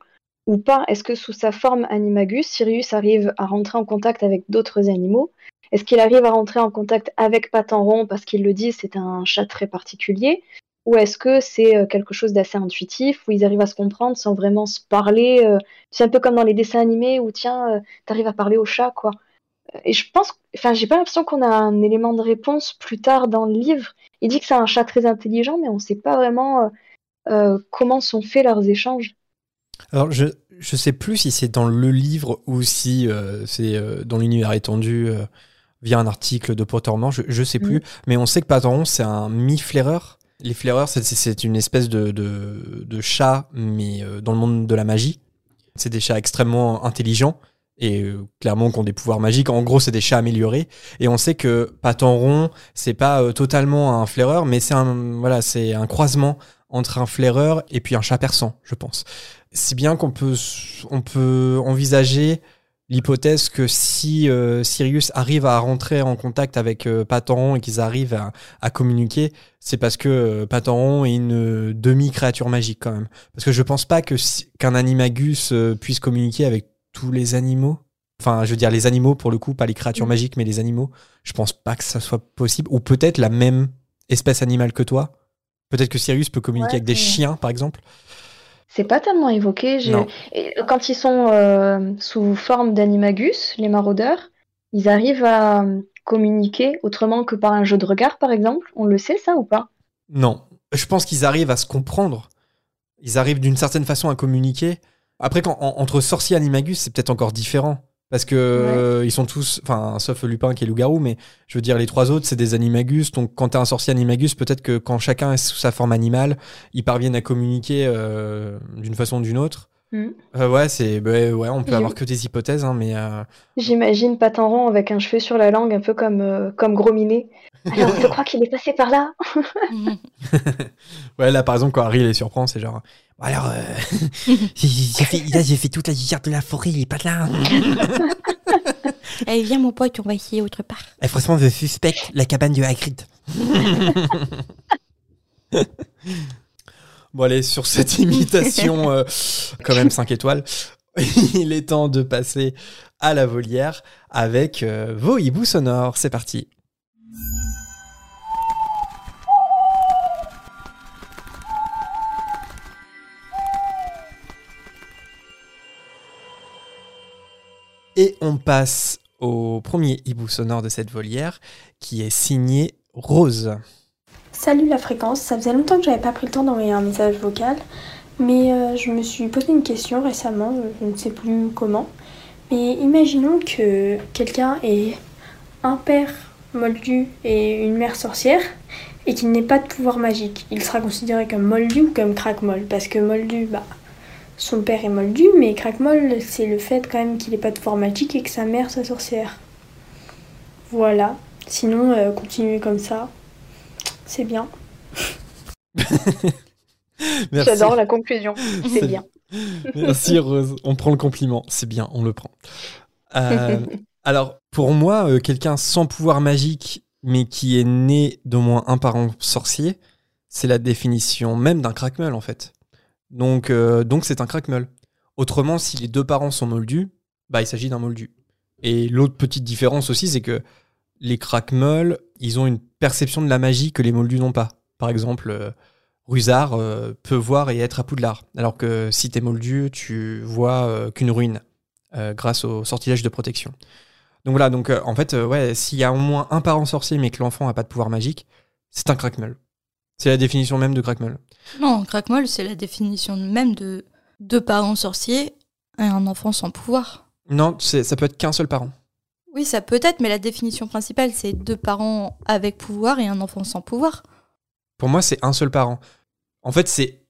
ou pas? Est-ce que sous sa forme animagus, Sirius arrive à rentrer en contact avec d'autres animaux? Est-ce qu'il arrive à rentrer en contact avec Patenron parce qu'il le dit, c'est un chat très particulier? Ou est-ce que c'est euh, quelque chose d'assez intuitif où ils arrivent à se comprendre sans vraiment se parler euh, C'est un peu comme dans les dessins animés où tiens, euh, t'arrives à parler au chat, quoi. Et je pense, enfin, j'ai pas l'impression qu'on a un élément de réponse plus tard dans le livre. Il dit que c'est un chat très intelligent, mais on sait pas vraiment euh, comment sont faits leurs échanges. Alors, je, je sais plus si c'est dans le livre ou si euh, c'est euh, dans l'univers étendu via un article de Pottermore, je, je sais plus. Mais on sait que Patron, c'est un mi-flaireur. Les flaireurs, c'est- une espèce de, de, de chat, mais euh, dans le monde de la magie. C'est des chats extrêmement intelligents et euh, clairement qui ont des pouvoirs magiques. En gros, c'est des chats améliorés. Et on sait que Patenron, c'est pas euh, totalement un flaireur, mais c'est un, voilà, c'est un croisement entre un flaireur et puis un chat persan, je pense. Si bien qu'on peut, on peut envisager l'hypothèse que si euh, Sirius arrive à rentrer en contact avec euh, Patenron et qu'ils arrivent à, à communiquer, c'est parce que euh, Patenron est une euh, demi-créature magique quand même. Parce que je pense pas que si- qu'un animagus euh, puisse communiquer avec tous les animaux. Enfin, je veux dire les animaux pour le coup, pas les créatures Mm. magiques, mais les animaux. Je pense pas que ça soit possible. Ou peut-être la même espèce animale que toi. Peut-être que Sirius peut communiquer Ouais, avec des chiens, par exemple. C'est pas tellement évoqué. Et quand ils sont euh, sous forme d'animagus, les maraudeurs, ils arrivent à euh, communiquer autrement que par un jeu de regard, par exemple. On le sait, ça ou pas? Non. Je pense qu'ils arrivent à se comprendre. Ils arrivent d'une certaine façon à communiquer. Après, quand, en- entre sorciers et animagus, c'est peut-être encore différent. Parce que euh, ils sont tous, enfin, sauf Lupin qui est loup-garou, mais je veux dire, les trois autres, c'est des animagus. Donc, quand t'es un sorcier animagus, peut-être que quand chacun est sous sa forme animale, ils parviennent à communiquer euh, d'une façon ou d'une autre. Hmm. Euh, ouais, c'est, bah, ouais, on peut avoir que des hypothèses, hein, mais euh, J'imagine Patenron avec un cheveu sur la langue, un peu comme, euh, comme Gros Minet. Alors, je [laughs] crois qu'il est passé par là. [laughs] Ouais, là, par exemple, quand Harry les surprend, c'est genre, Alors, euh, [laughs] [laughs] j'ai fait, là, j'ai fait toute la lisière de la forêt, il est pas là. [laughs] Allez, viens mon pote, on va essayer autre part. Eh, franchement, je suspecte la cabane de Hagrid. Bon, allez, sur cette imitation, euh, quand même 5 étoiles, il est temps de passer à la volière avec euh, vos hiboux sonores. C'est parti. Et on passe au premier hibou sonore de cette volière qui est signé Rose. Salut la fréquence, ça faisait longtemps que j'avais pas pris le temps d'envoyer un message vocal, mais euh, je me suis posé une question récemment, je ne sais plus comment. Mais imaginons que quelqu'un ait un père moldu et une mère sorcière et qu'il n'ait pas de pouvoir magique. Il sera considéré comme moldu ou comme craque-molle? Parce que moldu, bah, son père est moldu, mais craque-molle, c'est le fait quand même qu'il n'ait pas de pouvoir magique et que sa mère soit sorcière. Voilà. Sinon, euh, continuer comme ça, c'est bien. [laughs] J'adore la conclusion. [laughs] C'est bien. Merci Rose, on prend le compliment, c'est bien, on le prend. Euh, [laughs] alors pour moi, euh, quelqu'un sans pouvoir magique, mais qui est né d'au moins un parent sorcier, c'est la définition même d'un crackmel en fait. Donc euh, donc c'est un crackmel. Autrement, si les deux parents sont moldus, bah il s'agit d'un moldu. Et l'autre petite différence aussi, c'est que les crackmels, ils ont une perception de la magie que les moldus n'ont pas. Par exemple, euh, Rusard euh, peut voir et être à Poudlard, alors que si t'es moldu, tu vois qu'une ruine grâce au sortilège de protection. Donc voilà, donc en fait, ouais, s'il y a au moins un parent sorcier mais que l'enfant n'a pas de pouvoir magique, c'est un crackmel. C'est la définition même de crackmel. Non, craque-molle, c'est la définition même de deux parents sorciers et un enfant sans pouvoir. Non, ça peut être qu'un seul parent. Oui, ça peut être, mais la définition principale, c'est deux parents avec pouvoir et un enfant sans pouvoir. Pour moi, c'est un seul parent. En fait, c'est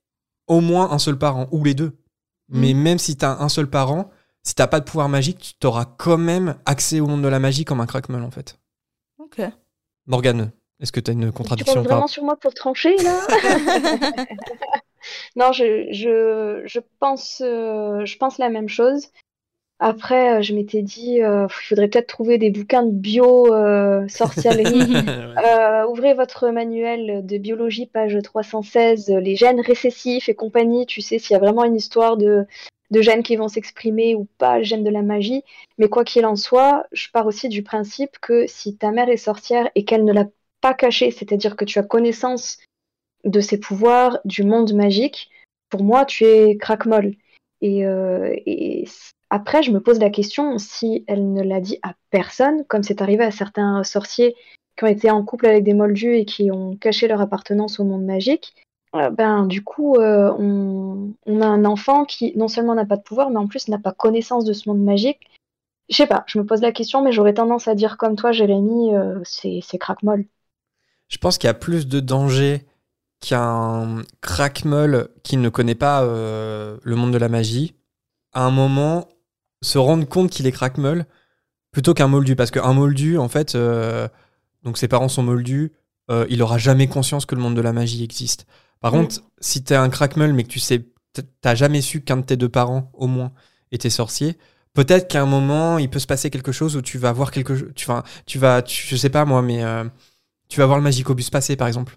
au moins un seul parent, ou les deux. Mais Mm. même si t'as un seul parent, si t'as pas de pouvoir magique, tu auras quand même accès au monde de la magie comme un crackmel, en fait. Ok. Morgane, est-ce que t'as une Tu contradiction comptes par- vraiment sur moi pour trancher là [laughs] Non, je, je, je pense, euh, je pense la même chose. Après, euh, je m'étais dit, euh, il faudrait peut-être trouver des bouquins de bio, euh, sorcellerie. [laughs] Euh, ouvrez votre manuel de biologie, page 316, euh, les gènes récessifs et compagnie. Tu sais s'il y a vraiment une histoire de, de gènes qui vont s'exprimer ou pas, gènes de la magie. Mais quoi qu'il en soit, je pars aussi du principe que si ta mère est sorcière et qu'elle ne l'a pas caché, c'est-à-dire que tu as connaissance de ses pouvoirs, du monde magique, pour moi, tu es craque-molle. Et, euh, et après, je me pose la question si elle ne l'a dit à personne, comme c'est arrivé à certains sorciers qui ont été en couple avec des moldus et qui ont caché leur appartenance au monde magique. euh, ben, du coup, euh, on, a un enfant qui non seulement n'a pas de pouvoir, mais en plus n'a pas connaissance de ce monde magique. Je sais pas, je me pose la question, mais j'aurais tendance à dire comme toi, Jérémy, euh, c'est craque-molle. Je pense qu'il y a plus de danger qu'un crackmel qui ne connaît pas euh, le monde de la magie, à un moment, se rendre compte qu'il est crackmel plutôt qu'un moldu. Parce qu'un moldu, en fait, euh, donc ses parents sont moldus, euh, il aura jamais conscience que le monde de la magie existe. Par Mm. contre, si t'es un crackmel mais que tu sais, t'as jamais su qu'un de tes deux parents, au moins, était sorcier, peut-être qu'à un moment, il peut se passer quelque chose où tu vas voir quelque chose, tu vas, tu vas, tu- je sais pas moi, mais tu vas voir le Magicobus passer, par exemple.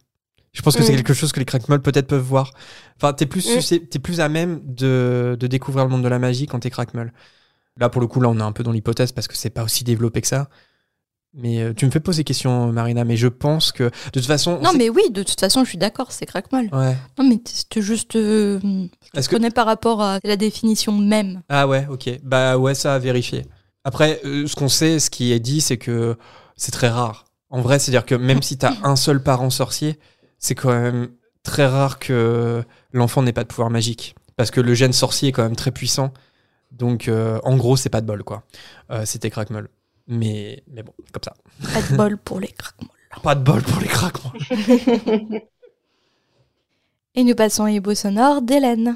Je pense que c'est Mm. quelque chose que les crackmolls peut-être peuvent voir. Enfin, t'es plus, Mm. suscep- t'es plus à même de, de découvrir le monde de la magie quand t'es crackmoll. Là, pour le coup, là, on est un peu dans l'hypothèse parce que c'est pas aussi développé que ça. Mais euh, tu me fais poser question, Marina, mais je pense que de toute façon. on Non, mais oui, de toute façon, je suis d'accord, c'est craque-molle. Ouais. Non, mais c'était juste. Euh, je Est-ce que- connais par rapport à la définition même. Ah ouais, ok. Bah ouais, ça à vérifier. Après, euh, ce qu'on sait, ce qui est dit, c'est que c'est très rare. En vrai, c'est-à-dire que même si t'as un seul parent sorcier, c'est quand même très rare que l'enfant n'ait pas de pouvoir magique. Parce que le gène sorcier est quand même très puissant. Donc, euh, en gros, c'est pas de bol, quoi. Euh, C'était crackmol. Mais, mais bon, comme ça. Pas de bol pour les craquemolles. [laughs] Pas de bol pour les crackmolls. [laughs] Et nous passons à beau sonore d'Hélène.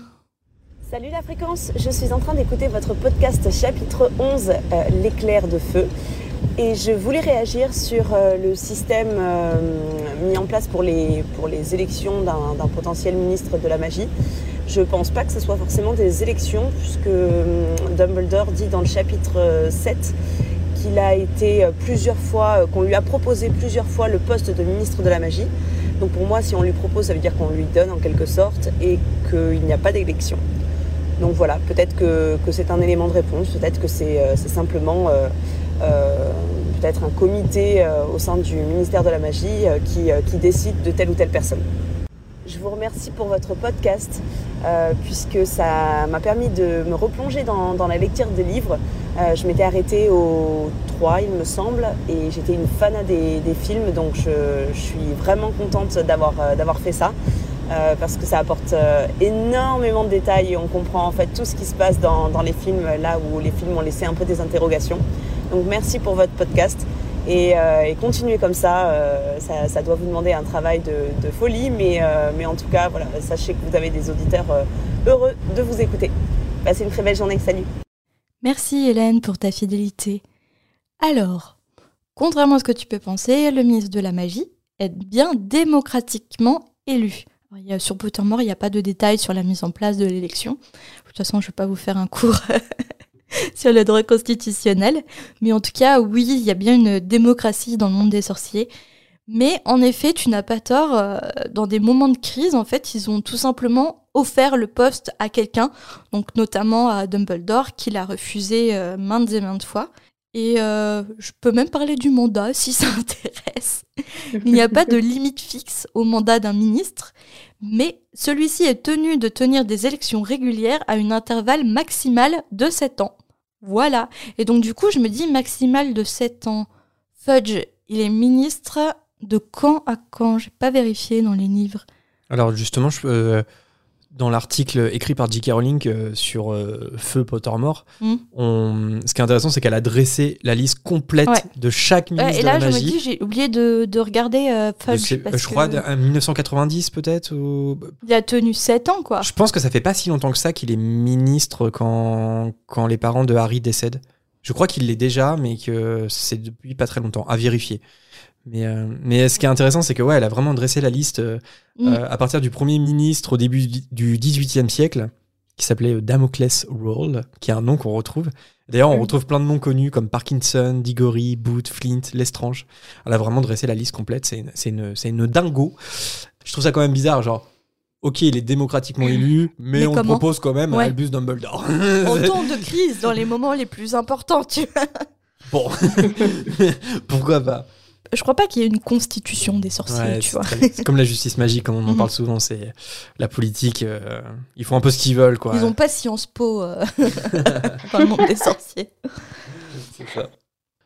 Salut la fréquence, je suis en train d'écouter votre podcast chapitre 11, euh, l'éclair de feu. Et je voulais réagir sur euh, le système euh, mis en place pour les, pour les élections d'un potentiel ministre de la magie. Je pense pas que ce soit forcément des élections, puisque euh, Dumbledore dit dans le chapitre euh, 7 qu'il a été plusieurs fois, qu'on lui a proposé plusieurs fois le poste de ministre de la magie. Donc pour moi, si on lui propose, ça veut dire qu'on lui donne en quelque sorte et qu'il n'y a pas d'élection. Donc voilà, peut-être que, que c'est un élément de réponse, peut-être que c'est simplement peut-être un comité euh, au sein du ministère de la Magie euh, qui, euh, qui décide de telle ou telle personne. Je vous remercie pour votre podcast, euh, puisque ça m'a permis de me replonger dans, dans la lecture des livres. Euh, je m'étais arrêtée au 3, il me semble, et j'étais une fan des, films, donc je, suis vraiment contente d'avoir euh, d'avoir fait ça. Euh, parce que ça apporte euh, énormément de détails et on comprend en fait tout ce qui se passe dans, dans les films, là où les films ont laissé un peu des interrogations. Donc merci pour votre podcast et, euh, et continuez comme ça. euh, ça. ça doit vous demander un travail de, de folie, mais, euh, mais en tout cas, voilà, sachez que vous avez des auditeurs euh, heureux de vous écouter. Passez une très belle journée, salut Merci Hélène pour ta fidélité. Alors, contrairement à ce que tu peux penser, le ministre de la Magie est bien démocratiquement élu. Sur Pottermore, il n'y a pas de détails sur la mise en place de l'élection. De toute façon, je ne vais pas vous faire un cours [laughs] sur le droit constitutionnel. Mais en tout cas, oui, il y a bien une démocratie dans le monde des sorciers. Mais en effet, tu n'as pas tort. euh, dans des moments de crise, en fait, ils ont tout simplement offert le poste à quelqu'un, donc notamment à Dumbledore, qui l'a refusé euh, maintes et maintes fois. Et euh, je peux même parler du mandat si ça [laughs] intéresse. Il n'y a pas de limite fixe au mandat d'un ministre, mais celui-ci est tenu de tenir des élections régulières à un intervalle maximal de 7 ans. Voilà. Et donc du coup, je me dis maximal de 7 ans. Fudge, il est ministre de quand à quand? J'ai pas vérifié dans les livres. Alors justement, je, euh, dans l'article écrit par J.K. Rowling euh, sur euh, Feu Pottermore, Hmm. on- ce qui est intéressant, c'est qu'elle a dressé la liste complète Ouais. de chaque ministre et de là, la je me magie. dis, j'ai oublié de, de regarder euh, Je, Fudge. sais- parce je crois que en 1990 peut-être ou... Il a tenu 7 ans, quoi. Je pense que ça fait pas si longtemps que ça qu'il est ministre quand, quand les parents de Harry décèdent. Je crois qu'il l'est déjà, mais que c'est depuis pas très longtemps, à vérifier. Mais, euh, mais ce qui est intéressant, c'est que ouais, elle a vraiment dressé la liste euh, Mm. euh, à partir du premier ministre au début du- XVIIIe siècle, qui s'appelait Damocles Roll, qui est un nom qu'on retrouve. D'ailleurs, on Mm. retrouve plein de noms connus comme Parkinson, Diggory, Booth, Flint, Lestrange. Elle a vraiment dressé la liste complète. C'est une, dingo. Je trouve ça quand même bizarre, genre. Ok, il est démocratiquement élu, mais, Mais on propose quand même Ouais. Albus Dumbledore. [laughs] Temps [laughs] de crise, dans les moments les plus importants, tu vois. bon, [laughs] pourquoi pas? Je crois pas qu'il y ait une constitution des sorciers, Ouais, tu c'est vois. très- C'est comme la justice magique, comme on en Mhm. parle souvent. C'est la politique. euh, ils font un peu ce qu'ils veulent, quoi. Ils ont pas Sciences Po euh, [laughs] dans le monde des sorciers. C'est ça.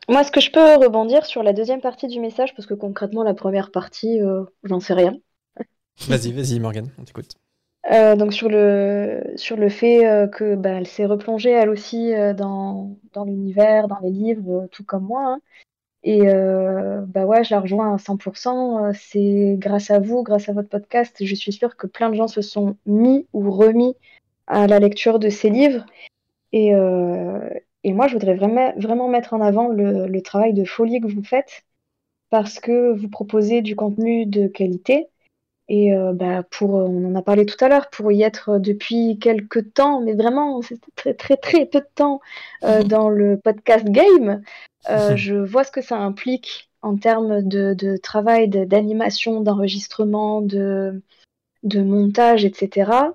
Moi, est-ce que je peux rebondir sur la deuxième partie du message Parce que concrètement, la première partie, euh, j'en sais rien. Vas-y, vas-y, Morgane, on t'écoute. Euh, donc sur le, sur le fait euh, que bah, elle s'est replongée elle aussi euh, dans, dans l'univers, dans les livres, euh, tout comme moi. hein. Et euh, bah ouais, je la rejoins à 100%. euh, C'est grâce à vous, grâce à votre podcast, je suis sûre que plein de gens se sont mis ou remis à la lecture de ces livres. Et, euh, et moi, je voudrais vraiment, vraiment mettre en avant le, le travail de folie que vous faites parce que vous proposez du contenu de qualité. Et euh, bah, pour, on en a parlé tout à l'heure, pour y être depuis quelques temps, mais vraiment, c'est très très très peu de temps euh, [laughs] dans le podcast game, euh, je vois ce que ça implique en termes de, de travail, de- d'animation, d'enregistrement, de, de montage, etc.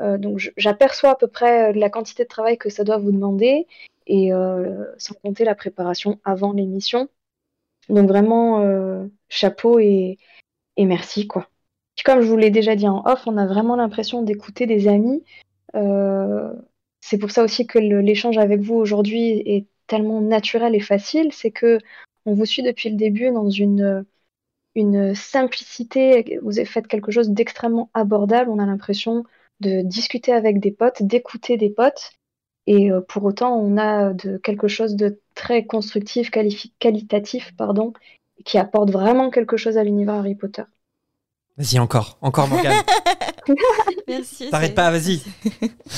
Euh, donc j'aperçois à peu près la quantité de travail que ça doit vous demander, et euh, sans compter la préparation avant l'émission. Donc vraiment, euh, chapeau et, et merci, quoi. Puis comme je vous l'ai déjà dit en off, on a vraiment l'impression d'écouter des amis. Euh, c'est pour ça aussi que l'échange avec vous aujourd'hui est tellement naturel et facile. C'est que on vous suit depuis le début dans une, une simplicité. Vous avez fait quelque chose d'extrêmement abordable. On a l'impression de discuter avec des potes, d'écouter des potes. Et euh, pour autant, on a de quelque chose de très constructif, qualifi- qualitatif, pardon, qui apporte vraiment quelque chose à l'univers Harry Potter. Vas-y, encore, encore, Morgane. [laughs] [laughs] Merci. T'arrêtes pas, vas-y.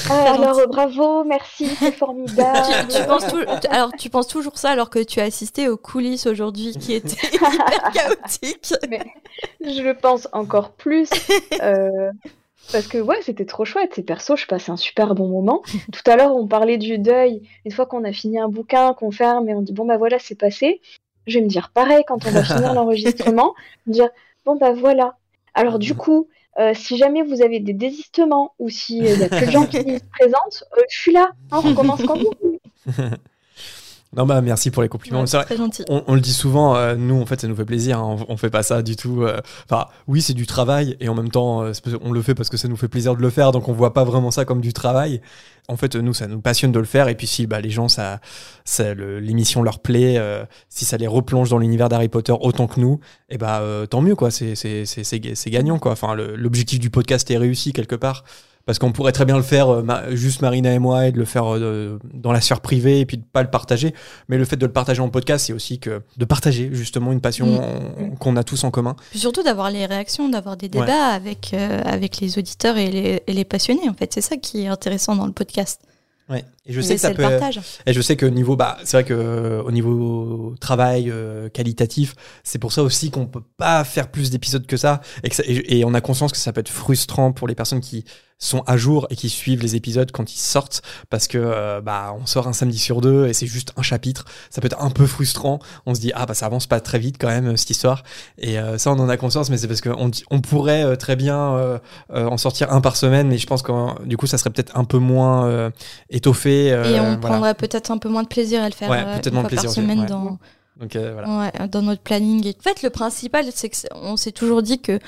Ah, alors bravo, merci, c'est formidable. Tu, tu penses alors, tu penses toujours ça alors que tu as assisté aux coulisses aujourd'hui qui [laughs] étaient hyper chaotiques. Je le pense encore plus. euh, parce que ouais, c'était trop chouette. Ces persos, je passais un super bon moment. Tout à l'heure, on parlait du deuil. Une fois qu'on a fini un bouquin, qu'on ferme et on dit bon bah voilà, c'est passé. Je vais me dire pareil quand on va [laughs] finir l'enregistrement. Me dire bon bah voilà. Alors du coup, euh, si jamais vous avez des désistements ou s'il y a plus [laughs] de gens qui se présentent, euh, je suis là. hein, on recommence quand [laughs] vous. Non, bah merci pour les compliments. Ouais, C'est très gentil. on, on le dit souvent, euh, nous en fait ça nous fait plaisir, hein, on, on fait pas ça du tout. euh, Enfin oui c'est du travail et en même temps euh, on le fait parce que ça nous fait plaisir de le faire donc on voit pas vraiment ça comme du travail. En fait nous ça nous passionne de le faire et puis si bah, les gens ça, ça le- l'émission leur plaît, si ça les replonge dans l'univers d'Harry Potter autant que nous, et bah euh, tant mieux quoi, c'est c'est c'est c'est ga- c'est gagnant quoi. Enfin l'objectif du podcast est réussi quelque part. Parce qu'on pourrait très bien le faire euh, ma- juste Marina et moi et de le faire euh, dans la sphère privée et puis de pas le partager. Mais le fait de le partager en podcast, c'est aussi que de partager justement une passion en- qu'on a tous en commun. Puis surtout d'avoir les réactions, d'avoir des Ouais. débats avec, euh, avec les auditeurs et les, et les passionnés. En fait, c'est ça qui est intéressant dans le podcast. Ouais. Et je Mais sais que ça peut. Et je sais que niveau, bah, c'est vrai que euh, au niveau travail euh, qualitatif, c'est pour ça aussi qu'on peut pas faire plus d'épisodes que ça et, que ça- et, et on a conscience que ça peut être frustrant pour les personnes qui sont à jour et qui suivent les épisodes quand ils sortent parce que euh, bah on sort un samedi sur deux et c'est juste un chapitre. Ça peut être un peu frustrant. On se dit ah bah ça avance pas très vite quand même cette histoire et euh, ça on en a conscience mais c'est parce qu'on on pourrait euh, très bien euh, euh, en sortir un par semaine mais je pense que du coup ça serait peut-être un peu moins euh, étoffé. euh, et on voilà. prendrait peut-être un peu moins de plaisir à le faire Ouais, euh, peut-être une moins de par plaisir aussi, semaine ouais. dans, Donc euh, voilà. ouais, dans notre planning. Et en fait, le principal, c'est que c'est- on s'est toujours dit que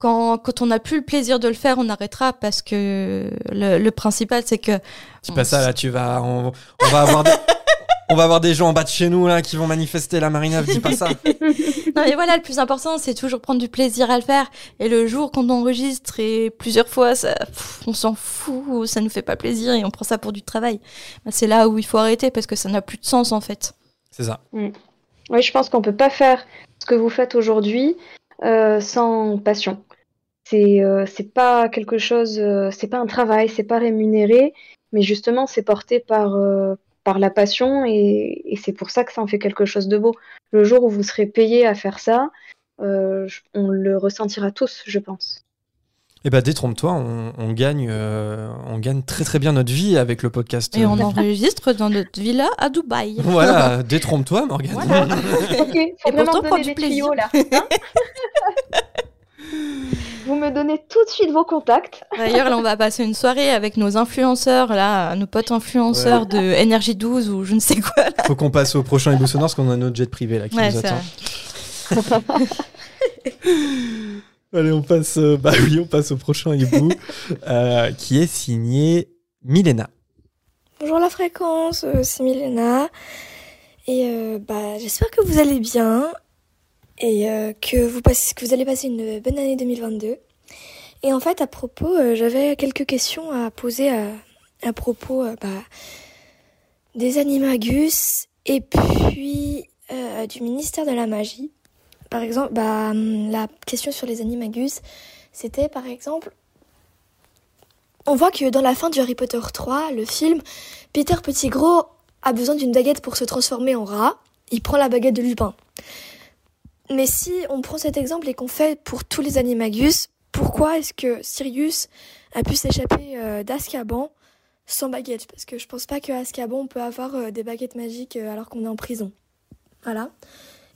quand, quand on n'a plus le plaisir de le faire, on arrêtera parce que le, le principal, c'est que Dis pas ça là, tu vas, on, on va avoir des, on va avoir des gens en bas de chez nous là qui vont manifester la Marina. Dis pas ça. [laughs] Non mais voilà, le plus important, c'est toujours prendre du plaisir à le faire. Et le jour quand on enregistre et plusieurs fois, ça, pff, on s'en fout, ça nous fait pas plaisir et on prend ça pour du travail. Bah, c'est là où il faut arrêter parce que ça n'a plus de sens en fait. C'est ça. Oui, je pense qu'on peut pas faire ce que vous faites aujourd'hui euh, sans passion. C'est euh, c'est pas quelque chose, euh, c'est pas un travail, c'est pas rémunéré, mais justement c'est porté par euh, par la passion et, et c'est pour ça que ça en fait quelque chose de beau. Le jour où vous serez payé à faire ça, euh, on le ressentira tous, je pense. Et bah détrompe-toi, on, on gagne, euh, on gagne très très bien notre vie avec le podcast. Et on enregistre dans notre villa à Dubaï. [laughs] Voilà, détrompe-toi, Morgane. Voilà. Ok, faut Et vraiment donner du des tuyaux là. hein [laughs] [laughs] vous me donnez tout de suite vos contacts. D'ailleurs, là, on va passer une soirée avec nos influenceurs, là, nos potes influenceurs de Énergie 12 ou je ne sais quoi. Là. Faut qu'on passe au prochain Hibou Sonore parce qu'on a notre jet privé là qui Ouais, nous c'est attend. [laughs] Allez, on passe, euh, bah oui, on passe au prochain hibou euh, qui est signé Milena. Bonjour la fréquence, euh, c'est Milena. Et euh, bah, j'espère que vous allez bien et euh, que, vous passez, que vous allez passer une bonne année 2022. Et en fait, à propos, euh, j'avais quelques questions à poser à, propos euh, bah, des animagus et puis du ministère de la magie. Par exemple, bah, hum, la question sur les animagus, c'était par exemple on voit que dans la fin du Harry Potter 3, le film, Peter Pettigrew a besoin d'une baguette pour se transformer en rat. Il prend la baguette de Lupin. Mais si on prend cet exemple et qu'on fait pour tous les animagus, pourquoi est-ce que Sirius a pu s'échapper euh, d'Azkaban sans baguette? Parce que je pense pas qu'à Azkaban on peut avoir euh, des baguettes magiques euh, alors qu'on est en prison. Voilà.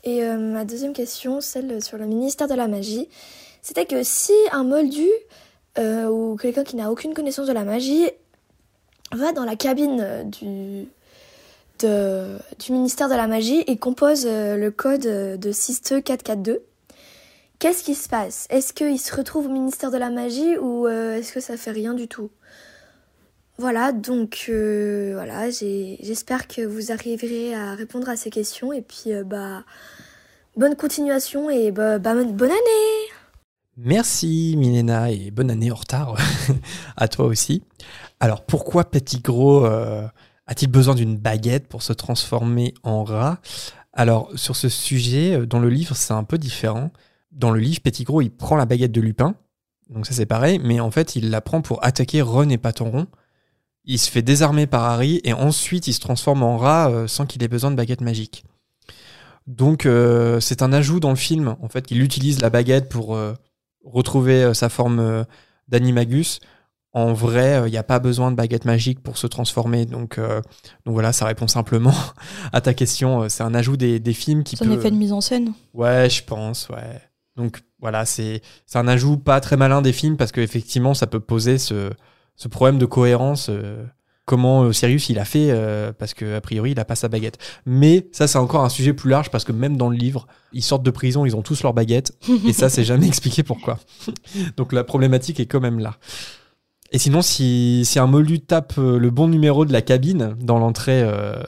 Et euh, ma deuxième question, celle sur le ministère de la magie, c'était que si un moldu ou quelqu'un qui n'a aucune connaissance de la magie va dans la cabine du, du ministère de la magie et compose euh, le code euh, de 62442. Qu'est-ce qui se passe? Est-ce qu'il se retrouve au ministère de la magie ou euh, est-ce que ça fait rien du tout? Voilà, donc voilà, j'espère que vous arriverez à répondre à ces questions et puis bah bonne continuation et bah, bah, bonne année Merci Milena et bonne année en retard [laughs] à toi aussi. Alors pourquoi Petit Gros a-t-il besoin d'une baguette pour se transformer en rat? Alors sur ce sujet, euh, dans le livre c'est un peu différent. Dans le livre, Petit Gros il prend la baguette de Lupin, donc ça c'est pareil, mais en fait il la prend pour attaquer Ron et Paton Il se fait désarmer par Harry et ensuite il se transforme en rat euh, sans qu'il ait besoin de baguette magique. Donc euh, c'est un ajout dans le film. En fait, il utilise la baguette pour retrouver sa forme d'animagus. En vrai, il n'y a pas besoin de baguette magique pour se transformer. Donc, euh, donc voilà, ça répond simplement [laughs] à ta question. Euh, C'est un ajout des, des films qui C'est un effet de mise en scène. Ouais, je pense, ouais. Donc voilà, c'est un ajout pas très malin des films parce qu'effectivement, ça peut poser ce, ce problème de cohérence euh, comment euh, Sirius il a fait euh, parce que a priori il a pas sa baguette. Mais ça c'est encore un sujet plus large parce que même dans le livre, ils sortent de prison, ils ont tous leur baguette [laughs] et ça c'est jamais [laughs] expliqué pourquoi. Donc la problématique est quand même là. Et sinon si, un moldu tape euh, le bon numéro de la cabine dans l'entrée euh,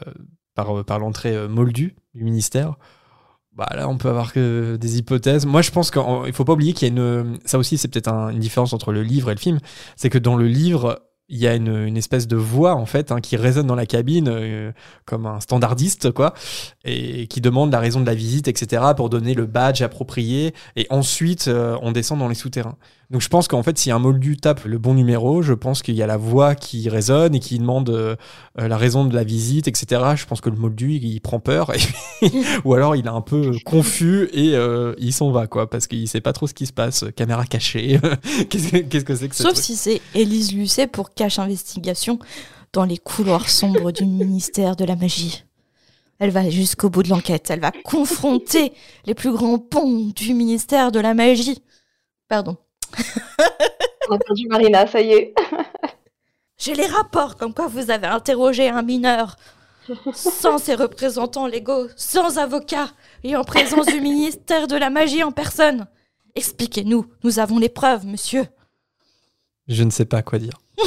par, par l'entrée euh, moldue du ministère, bah là on peut avoir que des hypothèses. Moi je pense qu'il faut pas oublier qu'il y a une ça aussi c'est peut-être un- une différence entre le livre et le film, c'est que dans le livre il y a une, espèce de voix en fait hein, qui résonne dans la cabine euh, comme un standardiste quoi et qui demande la raison de la visite etc pour donner le badge approprié. Et ensuite euh, on descend dans les souterrains donc je pense qu'en fait si un moldu tape le bon numéro je pense qu'il y a la voix qui résonne et qui demande euh, euh, la raison de la visite etc je pense que le moldu il, il prend peur et [laughs] ou alors il est un peu confus et euh, il s'en va quoi parce qu'il sait pas trop ce qui se passe caméra cachée [laughs] qu'est-ce que qu'est-ce que c'est que ce Sauf truc? si c'est Élise Lucet pour cache investigation dans les couloirs sombres du ministère de la magie. Elle va jusqu'au bout de l'enquête. Elle va confronter les plus grands ponts du ministère de la magie. Pardon. On a perdu Marina, ça y est. [laughs] J'ai les rapports comme quoi vous avez interrogé un mineur sans ses représentants légaux, sans avocat et en présence du ministère de la magie en personne. Expliquez-nous, nous avons les preuves, monsieur. Je ne sais pas quoi dire. [laughs]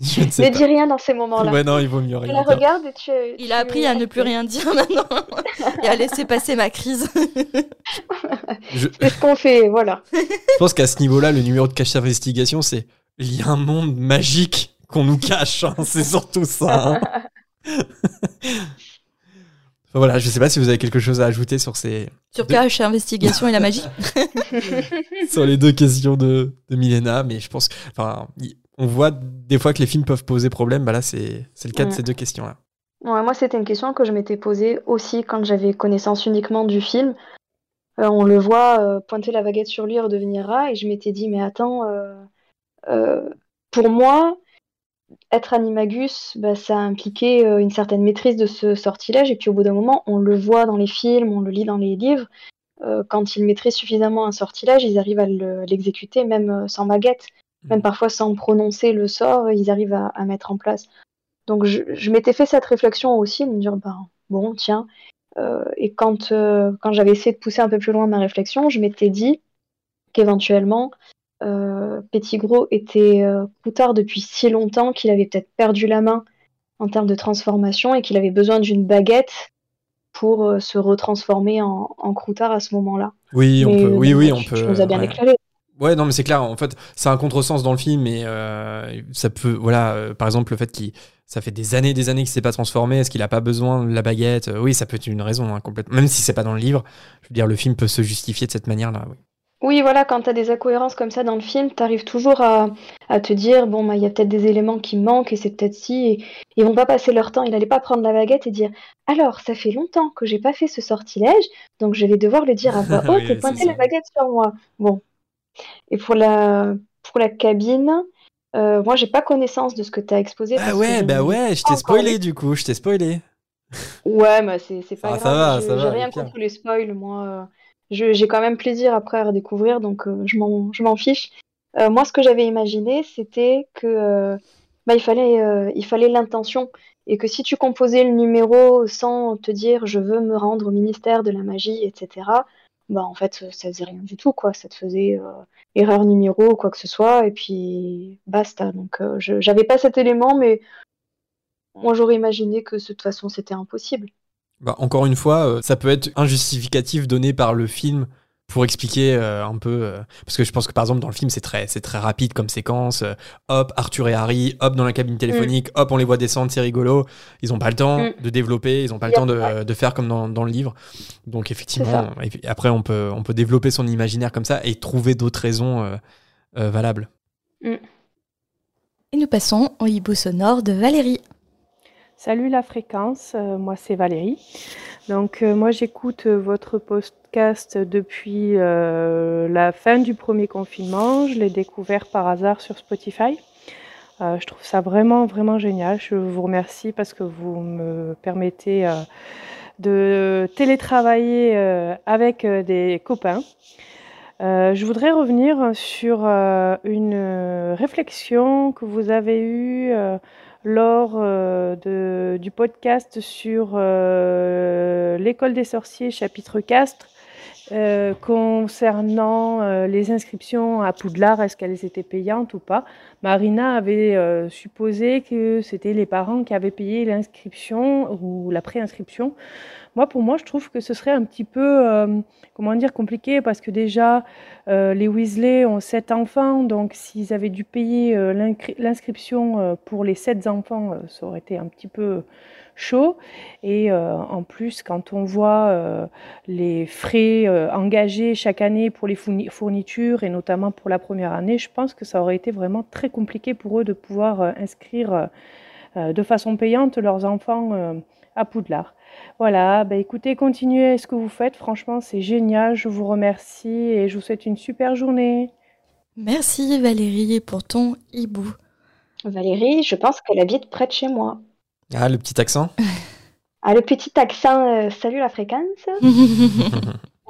Je ne sais Ne dis rien dans ces moments-là. Ouais, non, il vaut mieux Tu rien la dire. regardes et tu. Il a appris à ne plus rien dire maintenant [laughs] et à laisser passer ma crise. Je, C'est ce qu'on fait, voilà. je pense qu'à ce niveau-là, le numéro de cache investigation, c'est il y a un monde magique qu'on nous cache. hein. C'est surtout ça. hein. [laughs] Enfin, voilà, je sais pas si vous avez quelque chose à ajouter sur ces Sur cache, investigation et la magie. [laughs] sur les deux questions de, de Milena, mais je pense, enfin, y- on voit des fois que les films peuvent poser problème. Bah là, c'est le cas de ces deux questions-là. Ouais, moi, c'était une question que je m'étais posée aussi quand j'avais connaissance uniquement du film. Euh, on le voit euh, pointer la baguette sur lui et redevenir rat, et je m'étais dit, mais attends, euh, pour moi, être animagus, bah, ça impliquait une certaine maîtrise de ce sortilège, et puis au bout d'un moment, on le voit dans les films, on le lit dans les livres. quand ils maîtrisent suffisamment un sortilège, ils arrivent à le- l'exécuter même sans baguette, même parfois sans prononcer le sort, ils arrivent à, à mettre en place. Donc je, je m'étais fait cette réflexion aussi, de me dire, ben, bon, tiens. Euh, et quand, euh, quand j'avais essayé de pousser un peu plus loin ma réflexion, je m'étais dit qu'éventuellement, euh, Petit Gros était Coutard depuis si longtemps qu'il avait peut-être perdu la main en termes de transformation et qu'il avait besoin d'une baguette pour se retransformer en, en Croutard à ce moment-là. Oui, on peut. Oui, oui, on peut. nous as bien ouais. éclairé. Ouais, non, mais c'est clair. En fait, c'est un contresens dans le film, mais euh, ça peut, voilà, euh, par exemple, le fait qu'il, ça fait des années, des années qu'il s'est pas transformé, est-ce qu'il a pas besoin de la baguette? Euh, Oui, ça peut être une raison hein, complètement. Même si c'est pas dans le livre, je veux dire, le film peut se justifier de cette manière-là. Oui. Oui, voilà, quand tu as des incohérences comme ça dans le film, tu arrives toujours à, à te dire, bon, bah, il y a peut-être des éléments qui manquent et c'est peut-être si. Et, ils vont pas passer leur temps, il allait pas prendre la baguette et dire, alors, ça fait longtemps que j'ai pas fait ce sortilège, donc je vais devoir le dire à voix [laughs] haute et pointer la baguette sur moi. Bon. Et pour la, pour la cabine, euh, moi, j'ai pas connaissance de ce que tu as exposé. Ah ouais, bah ouais, je pas t'ai spoilé du coup, je t'ai spoilé. Ouais, mais c'est c'est pas Ah, ça grave. va, ça J'ai va, rien Pierre. contre les spoils, moi. euh, je- J'ai quand même plaisir après à redécouvrir, donc euh, je m'en je m'en fiche. Euh, moi, ce que j'avais imaginé, c'était que euh, bah, il fallait il fallait l'intention et que si tu composais le numéro sans te dire je veux me rendre au ministère de la magie, etc. Bah en fait, ça faisait rien du tout, quoi. Ça te faisait euh, erreur numéro ou quoi que ce soit, et puis basta. Donc euh, j'avais pas cet élément, mais moi j'aurais imaginé que de toute façon c'était impossible. Bah, encore une fois, euh, ça peut être un justificatif donné par le film pour expliquer euh, un peu. euh, parce que je pense que par exemple dans le film c'est très c'est très rapide comme séquence. euh, hop, Arthur et Harry, hop dans la cabine téléphonique, hop on les voit descendre, c'est rigolo. Ils ont pas le temps Mm. de développer, ils ont pas le temps de, de faire comme dans, dans le livre. Donc effectivement, ça. et puis après on peut on peut développer son imaginaire comme ça et trouver d'autres raisons euh, euh, valables. Et nous passons au hibou sonore de Valérie. Salut la fréquence, euh, moi c'est Valérie. Donc euh, moi j'écoute euh, votre podcast depuis la fin du premier confinement. Je l'ai découvert par hasard sur Spotify. Je trouve ça vraiment vraiment génial. Je vous remercie parce que vous me permettez de télétravailler avec des copains. Je voudrais revenir sur une réflexion que vous avez eue lors euh, du podcast sur euh, l'école des sorciers, chapitre Castres, euh, concernant les inscriptions à Poudlard, est-ce qu'elles étaient payantes ou pas. Marina avait euh, supposé que c'était les parents qui avaient payé l'inscription ou la préinscription. Moi, pour moi, je trouve que ce serait un petit peu, euh, comment dire, compliqué parce que déjà, euh, les Weasley ont sept enfants, donc s'ils avaient dû payer l'inscription pour les sept enfants, ça aurait été un petit peu chaud. Et en plus, quand on voit les frais engagés chaque année pour les fourni- fournitures et notamment pour la première année, je pense que ça aurait été vraiment très compliqué pour eux de pouvoir euh, inscrire euh, de façon payante leurs enfants euh, à Poudlard. Voilà, bah écoutez, continuez ce que vous faites. Franchement, c'est génial. Je vous remercie et je vous souhaite une super journée. Merci Valérie pour ton hibou. Valérie, je pense qu'elle habite près de chez moi. Ah, le petit accent? [laughs] Ah, le petit accent euh, Salut la fréquence. [laughs]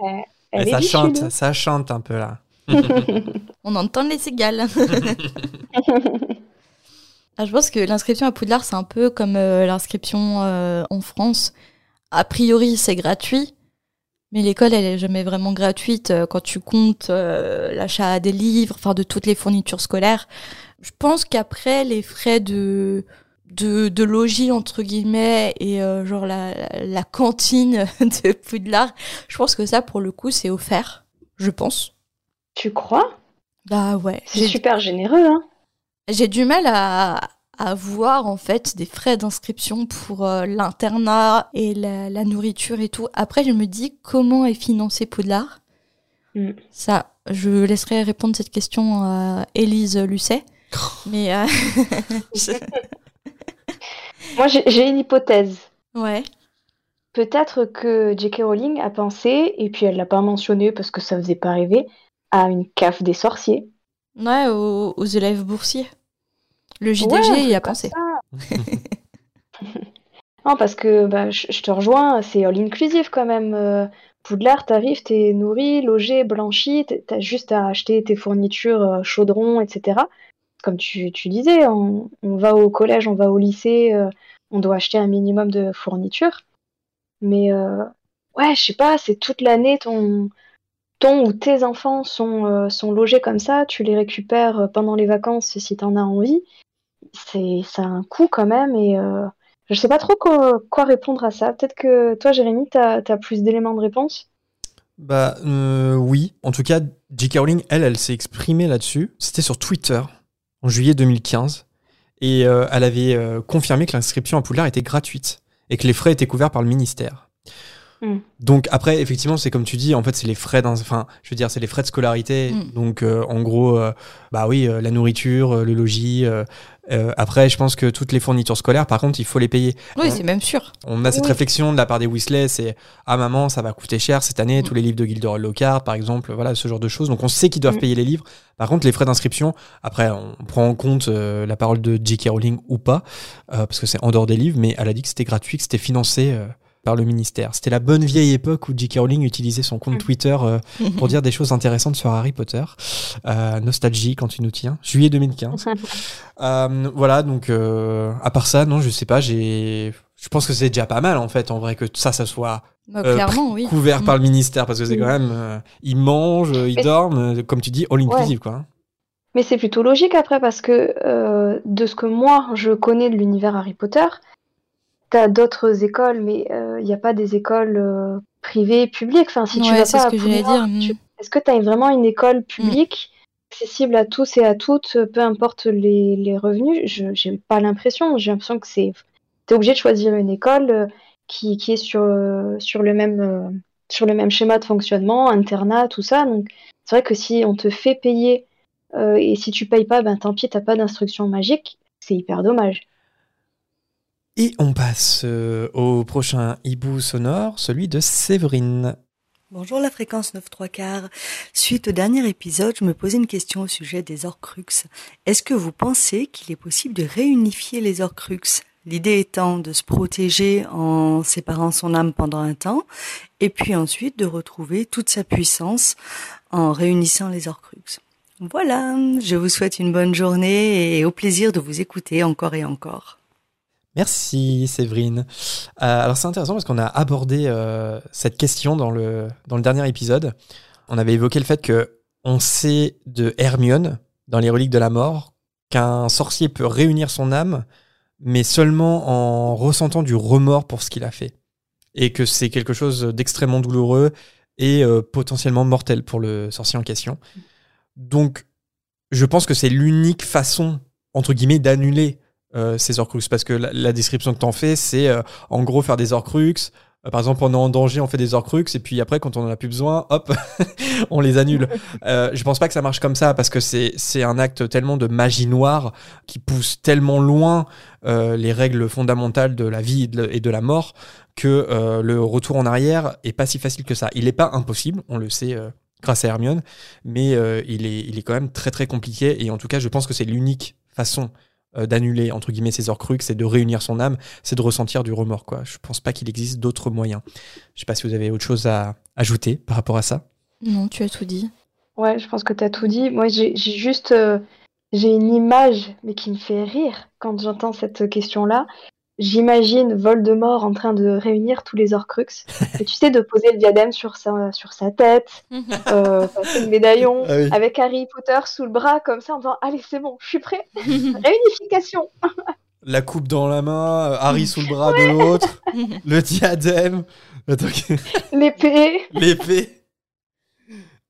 Eh, Elle est Ça chante, ça chante un peu là. [laughs] On entend les cigales. [laughs] Ah, je pense que l'inscription à Poudlard, c'est un peu comme euh, l'inscription euh, en France. A priori, c'est gratuit, mais l'école, elle est jamais vraiment gratuite euh, quand tu comptes l'achat des livres, enfin de toutes les fournitures scolaires. Je pense qu'après, les frais de, de, de logis, entre guillemets, et euh, genre la, la, la cantine [laughs] de Poudlard, je pense que ça, pour le coup, c'est offert. Je pense. Tu crois? Bah ouais. C'est super généreux, hein j'ai du mal à, à voir en fait des frais d'inscription pour euh, l'internat et la, la nourriture et tout. Après, je me dis comment est financé Poudlard? Mm. Ça, je laisserai répondre cette question à Élise Lucet. [laughs] Mais euh, je- [laughs] Moi, j'ai j'ai une hypothèse. [laughs] ouais, Peut-être que J.K. Rowling a pensé, et puis elle l'a pas mentionné parce que ça faisait pas rêver, à une cave des sorciers. ouais, aux, aux élèves boursiers. Le JDG Ouais, y a pensé. [laughs] Non, parce que bah, je, te rejoins, c'est all inclusive quand même. Euh, Poudlard, t'arrives, t'es nourri, logé, blanchi, t'as juste à acheter tes fournitures, euh, chaudron, etc. Comme tu, tu disais, on, on va au collège, on va au lycée, euh, on doit acheter un minimum de fournitures. Mais euh, ouais, je sais pas, c'est toute l'année ton, ton ou tes enfants sont, euh, sont logés comme ça, tu les récupères euh, pendant les vacances si t'en as envie. C'est, ça a un coût quand même et euh, je sais pas trop quoi, répondre à ça. Peut-être que toi, Jérémy, t'as, t'as plus d'éléments de réponse? Bah euh, oui. En tout cas, J.K. Rowling, elle, elle s'est exprimée là-dessus. C'était sur Twitter en juillet 2015. Et elle avait confirmé que l'inscription à Poudlard était gratuite et que les frais étaient couverts par le ministère. Mm. Donc après, effectivement, c'est comme tu dis, en fait, c'est les frais enfin, je veux dire, c'est les frais de scolarité. Mm. Donc, euh, en gros, euh, bah oui, euh, la nourriture, euh, le logis. euh, euh, après, je pense que toutes les fournitures scolaires, par contre, il faut les payer. Oui, c'est même sûr. On a cette Oui. réflexion de la part des Weasley, c'est ah maman, ça va coûter cher cette année, Mm. tous les livres de Gilderoy Lockhart par exemple, voilà ce genre de choses. Donc on sait qu'ils doivent Mm. payer les livres. Par contre, les frais d'inscription, après on prend en compte euh, la parole de J.K. Rowling ou pas, euh, parce que c'est en dehors des livres, mais elle a dit que c'était gratuit, que c'était financé. euh, par le ministère. C'était la bonne vieille époque où J.K. Rowling utilisait son compte Mm. Twitter euh, pour dire des choses intéressantes sur Harry Potter. Euh, nostalgie quand tu nous tiens. Juillet 2015. Euh, voilà, donc euh, à part ça, non, je sais pas, j'ai. Je pense que c'est déjà pas mal en fait, en vrai, que ça, ça soit Bah, Euh, clairement, oui. couvert Mm. par le ministère, parce que c'est Mm. quand même. euh, ils mangent, ils Mais- dorment, comme tu dis, all inclusive quoi. hein. Mais c'est plutôt logique après parce que euh, de ce que moi je connais de l'univers Harry Potter, t'as d'autres écoles, mais il n'y a pas des écoles euh, privées, publiques. Enfin, si tu Ouais, vas c'est pas ce à que j'allais Poudlard, dire, tu- est-ce que tu as vraiment une école publique accessible à tous et à toutes, peu importe les, les revenus? Je j'ai pas l'impression. J'ai l'impression que c'est t'es obligé de choisir une école euh, qui, qui est sur, euh, sur le même euh, sur le même schéma de fonctionnement, internat, tout ça. Donc c'est vrai que si on te fait payer euh, et si tu payes pas, ben tant pis, t'as pas d'instruction magique. C'est hyper dommage. Et on passe euh, au prochain hibou sonore, celui de Séverine. Bonjour la fréquence 9 3 quarts. Suite au dernier épisode, je me posais une question au sujet des Horcruxes. Est-ce que vous pensez qu'il est possible de réunifier les Horcruxes? L'idée étant de se protéger en séparant son âme pendant un temps, et puis ensuite de retrouver toute sa puissance en réunissant les Horcruxes. Voilà, je vous souhaite une bonne journée et au plaisir de vous écouter encore et encore. Merci Séverine. Euh, alors c'est intéressant parce qu'on a abordé euh, cette question dans le, dans le dernier épisode. On avait évoqué le fait que on sait de Hermione dans les reliques de la mort qu'un sorcier peut réunir son âme, mais seulement en ressentant du remords pour ce qu'il a fait. Et que c'est quelque chose d'extrêmement douloureux et euh, potentiellement mortel pour le sorcier en question. Donc, je pense que c'est l'unique façon, entre guillemets, d'annuler euh, ces Horcruxes. Parce que la, la description que tu en fais, c'est euh, en gros faire des Horcruxes. Euh, par exemple, on est en danger, on fait des Horcruxes, et puis après, quand on en a plus besoin, hop, [laughs] on les annule. [laughs] Euh, je pense pas que ça marche comme ça, parce que c'est c'est un acte tellement de magie noire qui pousse tellement loin euh, les règles fondamentales de la vie et de, et de la mort que euh, le retour en arrière est pas si facile que ça. Il est pas impossible, on le sait euh, grâce à Hermione, mais euh, il, est, il est quand même très très compliqué, et en tout cas, je pense que c'est l'unique façon euh, d'annuler entre guillemets ses Horcruxes, c'est de réunir son âme, c'est de ressentir du remords. Quoi. Je pense pas qu'il existe d'autres moyens. Je sais pas si vous avez autre chose à ajouter par rapport à ça. Non, tu as tout dit. Ouais, je pense que tu as tout dit. Moi, j'ai j'ai juste euh, j'ai une image, mais qui me fait rire quand j'entends cette question-là. J'imagine Voldemort en train de réunir tous les Horcruxes. Et tu sais, de poser le diadème sur sa, sur sa tête, euh, passer le médaillon, Ah oui. avec Harry Potter sous le bras, comme ça, en disant Allez, c'est bon, je suis prêt. [laughs] Réunification. La coupe dans la main, Harry sous le bras de l'autre, [laughs] le diadème, L'épée. l'épée.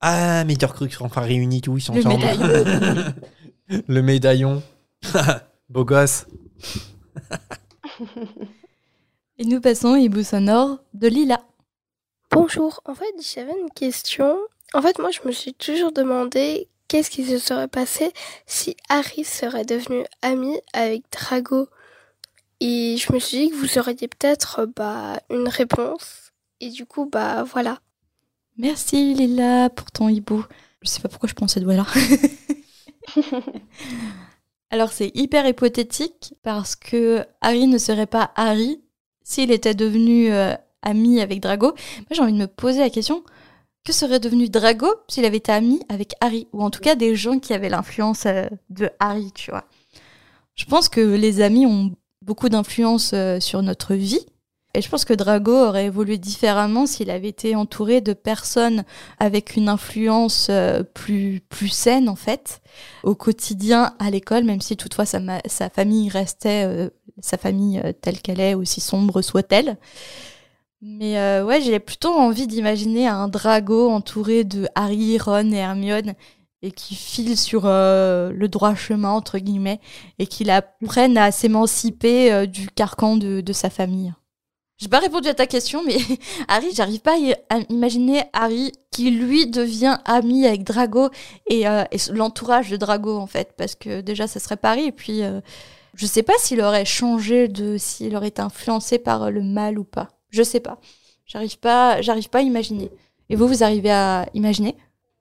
Ah, mais Horcruxes sont enfin réunis tous, ils sont Le ensemble. médaillon. [laughs] le médaillon. Beau gosse. Et nous passons au hibou sonore de Lila. Bonjour, en fait j'avais une question. En fait moi je me suis toujours demandé qu'est-ce qui se serait passé si Harry serait devenu ami avec Drago. Et je me suis dit que vous auriez peut-être bah, une réponse. Et du coup bah voilà. Merci Lila pour ton hibou. Je sais pas pourquoi je prends cette voix-là. [laughs] Alors c'est hyper hypothétique parce que Harry ne serait pas Harry s'il était devenu euh, ami avec Drago. Moi j'ai envie de me poser la question que serait devenu Drago s'il avait été ami avec Harry? Ou en tout cas des gens qui avaient l'influence euh, de Harry, tu vois. Je pense que les amis ont beaucoup d'influence euh, sur notre vie. Et je pense que Drago aurait évolué différemment s'il avait été entouré de personnes avec une influence euh, plus, plus saine, en fait, au quotidien, à l'école, même si toutefois sa, famille restait euh, sa famille euh, telle qu'elle est, aussi sombre soit-elle. Mais euh, ouais, j'ai plutôt envie d'imaginer un Drago entouré de Harry, Ron et Hermione et qui file sur euh, le droit chemin, entre guillemets, et qu'il apprenne à s'émanciper du carcan de, de sa famille. J'ai pas répondu à ta question, mais [laughs] Harry, j'arrive pas à imaginer Harry qui lui devient ami avec Drago et, euh, et l'entourage de Drago en fait, parce que déjà ça serait Paris et puis euh, je sais pas s'il aurait changé de, s'il aurait été influencé par le mal ou pas. Je sais pas. J'arrive pas, j'arrive pas à imaginer. Et vous, vous arrivez à imaginer?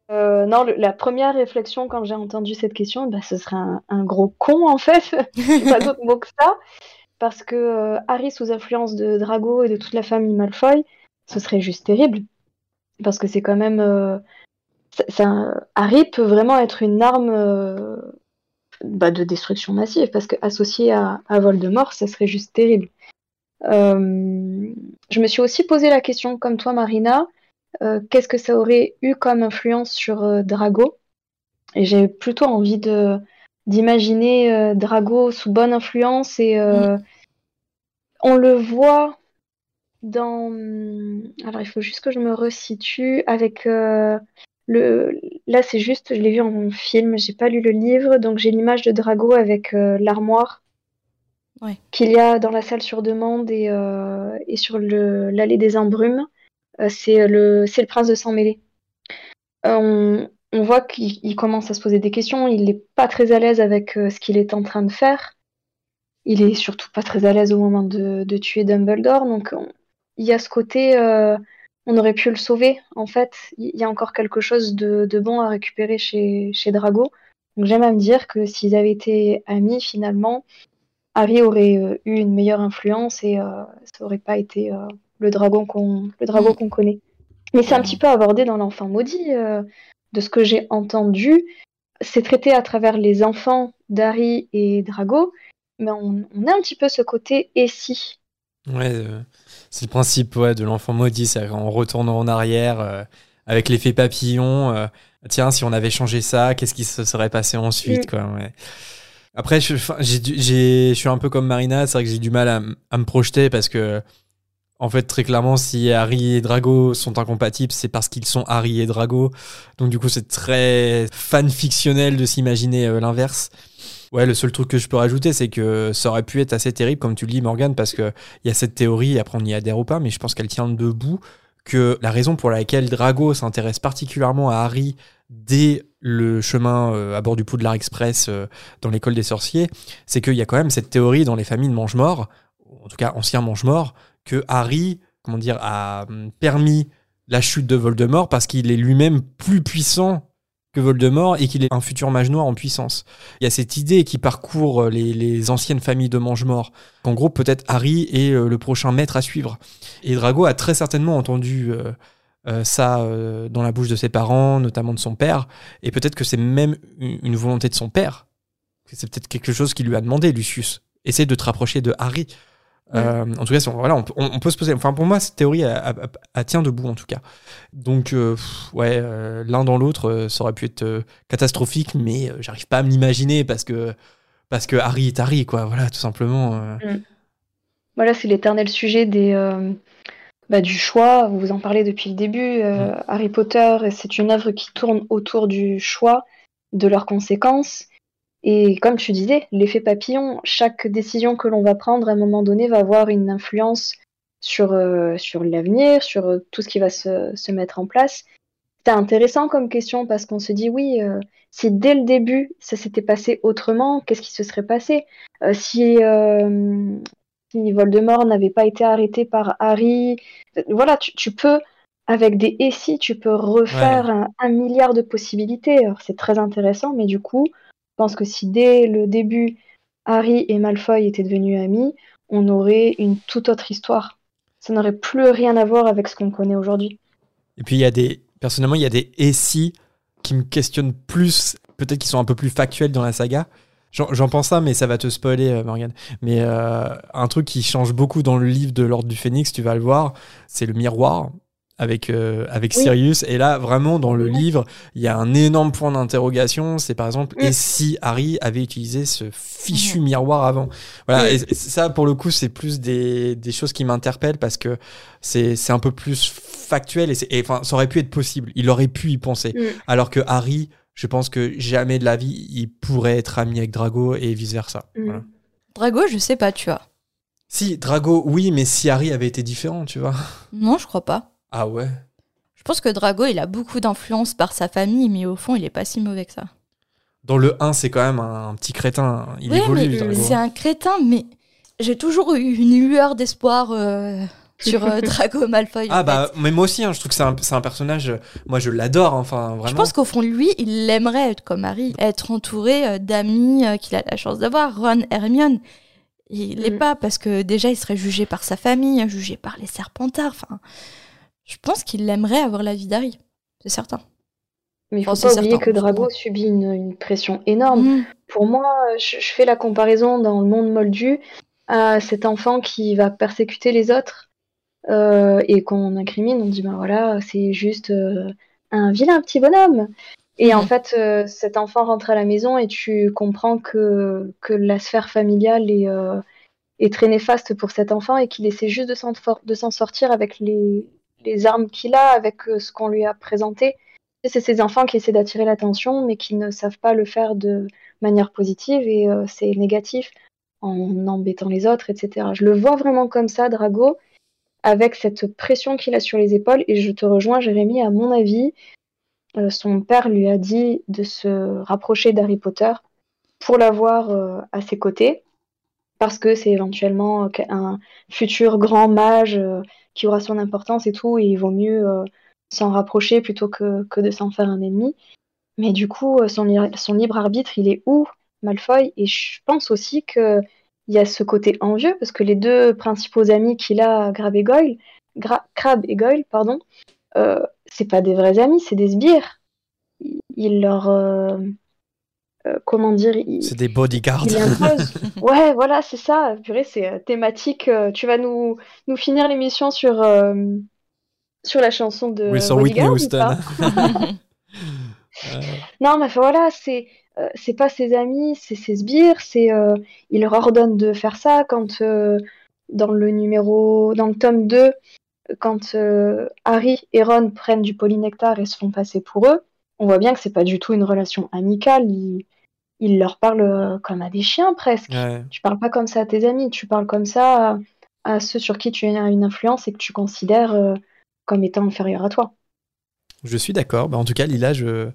Euh, non, la première réflexion quand j'ai entendu cette question, bah, ce serait un, un gros con en fait. [laughs] Pas d'autre mot que ça. Parce que euh, Harry sous influence de Drago et de toute la famille Malfoy, ce serait juste terrible. Parce que c'est quand même. euh, Harry peut vraiment être une arme euh, bah, de destruction massive. Parce que associé à, à Voldemort, ça serait juste terrible. Je me suis aussi posé la question, comme toi, Marina, qu'est-ce que ça aurait eu comme influence sur Drago? Et j'ai plutôt envie de d'imaginer euh, Drago sous bonne influence et euh, on le voit dans alors il faut juste que je me resitue avec euh, le là c'est juste je l'ai vu en film j'ai pas lu le livre donc j'ai l'image de Drago avec l'armoire Ouais. qu'il y a dans la salle sur demande et, et sur le l'allée des embrumes. C'est le c'est le prince de sang mêlé. On, on voit qu'il il commence à se poser des questions, il n'est pas très à l'aise avec euh, ce qu'il est en train de faire. Il est surtout pas très à l'aise au moment de, de tuer Dumbledore, donc on- il y a ce côté, euh, on aurait pu le sauver, en fait. Il y a encore quelque chose de, de bon à récupérer chez, chez Drago. Donc j'aime à me dire que s'ils avaient été amis, finalement, Harry aurait euh, eu une meilleure influence et ça aurait pas été le dragon qu'on Mm. qu'on connaît. Mais c'est un petit peu abordé dans l'enfant maudit, euh, de ce que j'ai entendu. C'est traité à travers les enfants d'Harry et Drago, mais on, on a un petit peu ce côté et si. Ouais, euh, c'est le principe ouais, de l'enfant maudit, c'est en retournant en arrière euh, avec l'effet papillon. euh, tiens, si on avait changé ça, qu'est-ce qui se serait passé ensuite Mm. quoi, ouais. Après, je, j'ai j'ai- je suis un peu comme Marina, c'est vrai que j'ai du mal à me projeter parce que, en fait, très clairement, si Harry et Drago sont incompatibles, c'est parce qu'ils sont Harry et Drago. Donc, du coup, c'est très fan-fictionnel de s'imaginer euh, l'inverse. Ouais, le seul truc que je peux rajouter, c'est que ça aurait pu être assez terrible, comme tu le dis, Morgan, parce que il y a cette théorie, et après on y adhère ou pas, mais je pense qu'elle tient debout, que la raison pour laquelle Drago s'intéresse particulièrement à Harry dès le chemin euh, à bord du Poudlard Express euh, dans l'école des sorciers, c'est qu'il y a quand même cette théorie dans les familles de mange-morts, en tout cas anciens mange-morts, que Harry, comment dire, a hum, permis la chute de Voldemort parce qu'il est lui-même plus puissant que Voldemort et qu'il est un futur mage noir en puissance. Il y a cette idée qui parcourt euh, les, anciennes familles de mange-morts, qu'en gros peut-être Harry est euh, le prochain maître à suivre. Et Drago a très certainement entendu euh, ça dans la bouche de ses parents, notamment de son père, et peut-être que c'est même une volonté de son père. C'est peut-être quelque chose qu'il lui a demandé, Lucius. Essaye de te rapprocher de Harry. Euh, en tout cas, si on- voilà, on, peut- on- on peut se poser. Enfin, pour moi, cette théorie, tient debout en tout cas. Donc, euh, pff, ouais, euh, l'un dans l'autre, ça aurait pu être catastrophique, mais j'arrive pas à me l'imaginer parce que parce que Harry est Harry, quoi. Voilà, tout simplement. euh. Voilà, c'est l'éternel sujet des, bah, du choix. Vous en parlez depuis le début. euh, Harry Potter, c'est une œuvre qui tourne autour du choix, de leurs conséquences. Et comme tu disais, l'effet papillon, chaque décision que l'on va prendre à un moment donné va avoir une influence sur, euh, sur l'avenir, sur euh, tout ce qui va se, se mettre en place. C'est intéressant comme question parce qu'on se dit, oui, euh, si dès le début ça s'était passé autrement, qu'est-ce qui se serait passé? Si si Voldemort n'avait pas été arrêté par Harry. Voilà, tu, tu peux, avec des et si, tu peux refaire un, un milliard de possibilités. Alors, C'est très intéressant, mais du coup, pense que si dès le début, Harry et Malfoy étaient devenus amis, on aurait une toute autre histoire. Ça n'aurait plus rien à voir avec ce qu'on connaît aujourd'hui. Et puis il y a des, personnellement, il y a des et si qui me questionnent plus, peut-être qui sont un peu plus factuels dans la saga. J'en j'en pense ça, mais ça va te spoiler, euh, Morgan. Mais euh, un truc qui change beaucoup dans le livre de l'Ordre du Phénix, tu vas le voir, c'est le miroir avec, euh, avec Oui. Sirius. Et là, vraiment, dans le livre, il y a un énorme point d'interrogation. C'est par exemple, Mm. et si Harry avait utilisé ce fichu miroir avant? Voilà, et ça, pour le coup, c'est plus des, des choses qui m'interpellent parce que c'est c'est un peu plus factuel et, enfin, ça aurait pu être possible. Il aurait pu y penser. Mm. Alors que Harry, je pense que jamais de la vie, il pourrait être ami avec Drago et vice-versa. Mm. Voilà. Drago, je sais pas, tu vois. Si, Drago, oui, mais si Harry avait été différent, tu vois. Non, je crois pas. Ah ouais Je pense que Drago, il a beaucoup d'influence par sa famille, mais au fond, il est pas si mauvais que ça. Dans le 1, c'est quand même un, petit crétin. Il Oui, évolue, mais Drago. c'est un crétin, mais j'ai toujours eu une lueur d'espoir euh, sur euh, [laughs] Drago Malfoy. Ah bah, fait. mais moi aussi, hein, je trouve que c'est un, c'est un personnage, euh, moi je l'adore, hein, enfin vraiment. Je pense qu'au fond de lui, il aimerait être comme Harry, être entouré euh, d'amis euh, qu'il a la chance d'avoir, Ron, Hermione. Il l'est Mm. pas parce que déjà il serait jugé par sa famille, jugé par les Serpentards. Enfin, je pense qu'il aimerait avoir la vie d'Harry, c'est certain. Mais il faut Enfin, pas oublier certain, que Drago subit une, une pression énorme. Mm. Pour moi, je, je fais la comparaison dans le monde moldu à cet enfant qui va persécuter les autres euh, et qu'on incrimine. On dit, ben voilà, c'est juste euh, un vilain petit bonhomme. Et en Mhm. fait, euh, cet enfant rentre à la maison et tu comprends que, que la sphère familiale est, est très néfaste pour cet enfant et qu'il essaie juste de s'en sortir avec les, les armes qu'il a, avec euh, ce qu'on lui a présenté. C'est ces enfants qui essaient d'attirer l'attention, mais qui ne savent pas le faire de manière positive et euh, c'est négatif en embêtant les autres, etc. Je le vois vraiment comme ça, Drago, avec cette pression qu'il a sur les épaules. Et je te rejoins, Jérémy, à mon avis, euh, son père lui a dit de se rapprocher d'Harry Potter pour l'avoir à ses côtés, parce que c'est éventuellement un futur grand mage qui aura son importance et tout, et il vaut mieux euh, s'en rapprocher plutôt que, que de s'en faire un ennemi. Mais du coup, euh, son, son libre arbitre, il est où, Malfoy? Et je pense aussi que il y a ce côté envieux parce que les deux principaux amis qu'il a, Crab et Goyle, Gra- Crab et Goyle, pardon, euh, c'est pas des vrais amis, c'est des sbires. Il- leur, comment dire, C'est des bodyguards. [laughs] ouais, voilà, c'est ça. Purée, c'est euh, thématique. euh, tu vas nous, nous finir l'émission sur, euh, sur la chanson de Oui, sur Whitney Houston. pas [laughs] Euh, Non, mais enfin, voilà, c'est euh, c'est pas ses amis, c'est ses sbires, c'est euh, il leur ordonne de faire ça quand euh, dans le numéro dans le tome 2 quand euh, Harry et Ron prennent du polynectar et se font passer pour eux, on voit bien que c'est pas du tout une relation amicale, il leur parle euh, comme à des chiens presque. ouais. Tu parles pas comme ça à tes amis, tu parles comme ça à, à ceux sur qui tu as une influence et que tu considères euh, comme étant inférieurs à toi. Je suis d'accord. Bah, en tout cas, Lila, je...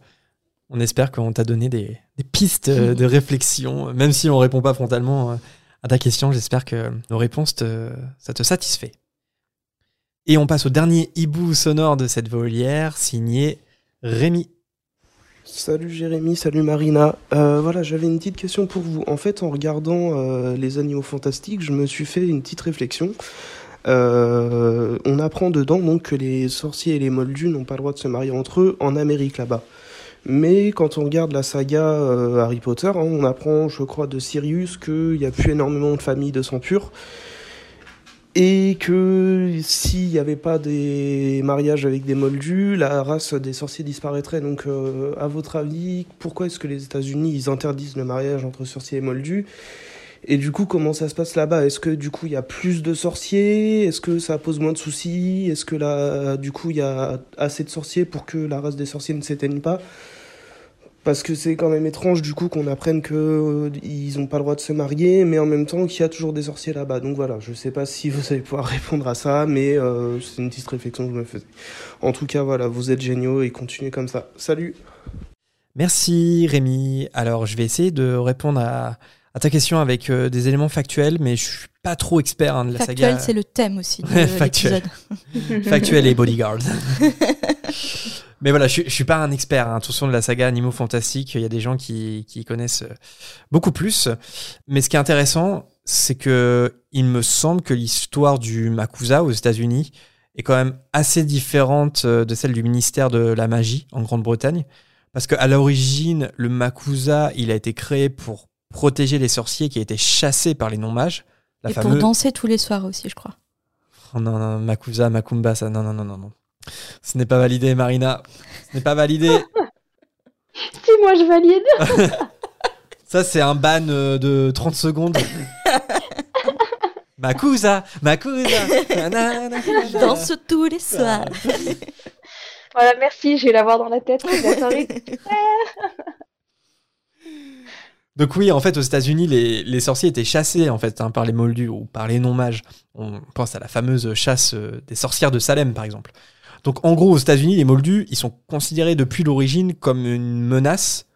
on espère qu'on t'a donné des, des pistes euh, de réflexion. Même si on répond pas frontalement à ta question, j'espère que nos réponses, te... ça te satisfait. Et on passe au dernier hibou sonore de cette volière, signé Rémi. Salut Jérémy, salut Marina. Euh, voilà, j'avais une petite question pour vous. En fait, en regardant euh, les animaux fantastiques, je me suis fait une petite réflexion. Euh, on apprend dedans donc que les sorciers et les moldus n'ont pas le droit de se marier entre eux en Amérique là-bas. Mais quand on regarde la saga Harry Potter, hein, on apprend, je crois, de Sirius qu'il n'y a plus énormément de familles de sang pur. Et que s'il n'y avait pas des mariages avec des moldus, la race des sorciers disparaîtrait. Donc, euh, à votre avis, pourquoi est-ce que les États-Unis ils interdisent le mariage entre sorciers et moldus? Et du coup, comment ça se passe là-bas? Est-ce que du coup il y a plus de sorciers? Est-ce que ça pose moins de soucis? Est-ce que là, du coup, il y a assez de sorciers pour que la race des sorciers ne s'éteigne pas? Parce que c'est quand même étrange du coup qu'on apprenne que euh, ils ont pas le droit de se marier, mais en même temps qu'il y a toujours des sorciers là-bas. Donc voilà, je sais pas si vous allez pouvoir [laughs] répondre à ça, mais euh, c'est une petite réflexion que je me faisais. En tout cas, voilà, vous êtes géniaux et continuez comme ça. Salut Merci Rémi. Alors je vais essayer de répondre à, à ta question avec euh, des éléments factuels, mais je suis pas trop expert hein, de la Factuel, saga. c'est le thème aussi de [laughs] factuel. l'épisode. Factuel et bodyguard. [laughs] Mais voilà, je, suis- je suis pas un expert. hein. Attention de la saga Animaux Fantastiques, il y a des gens qui, qui connaissent euh, beaucoup plus. Mais ce qui est intéressant, c'est que il me semble que l'histoire du Makusa aux États-Unis est quand même assez différente euh, de celle du ministère de la magie en Grande-Bretagne. Parce qu'à l'origine, le Makusa, il a été créé pour protéger les sorciers qui étaient chassés par les non-mages. Et pour danser tous les soirs aussi, je crois. Oh non, non, Makusa, Makumba, ça, non, non, non, non, non. Ce n'est pas validé, Marina. Ce n'est pas validé. [laughs] Si, moi je valide. [laughs] Ça, c'est un ban euh, de 30 secondes. [laughs] Makusa, Makusa. nanana. Danse tous les soirs. Voilà, merci, je vais l'avoir dans la tête. Donc oui, en fait, aux États-Unis, les, les sorciers étaient chassés en fait hein, par les moldus ou par les non-mages. On pense à la fameuse chasse euh, des sorcières de Salem, par exemple. Donc en gros, aux États-Unis, les moldus, ils sont considérés depuis l'origine comme une menace,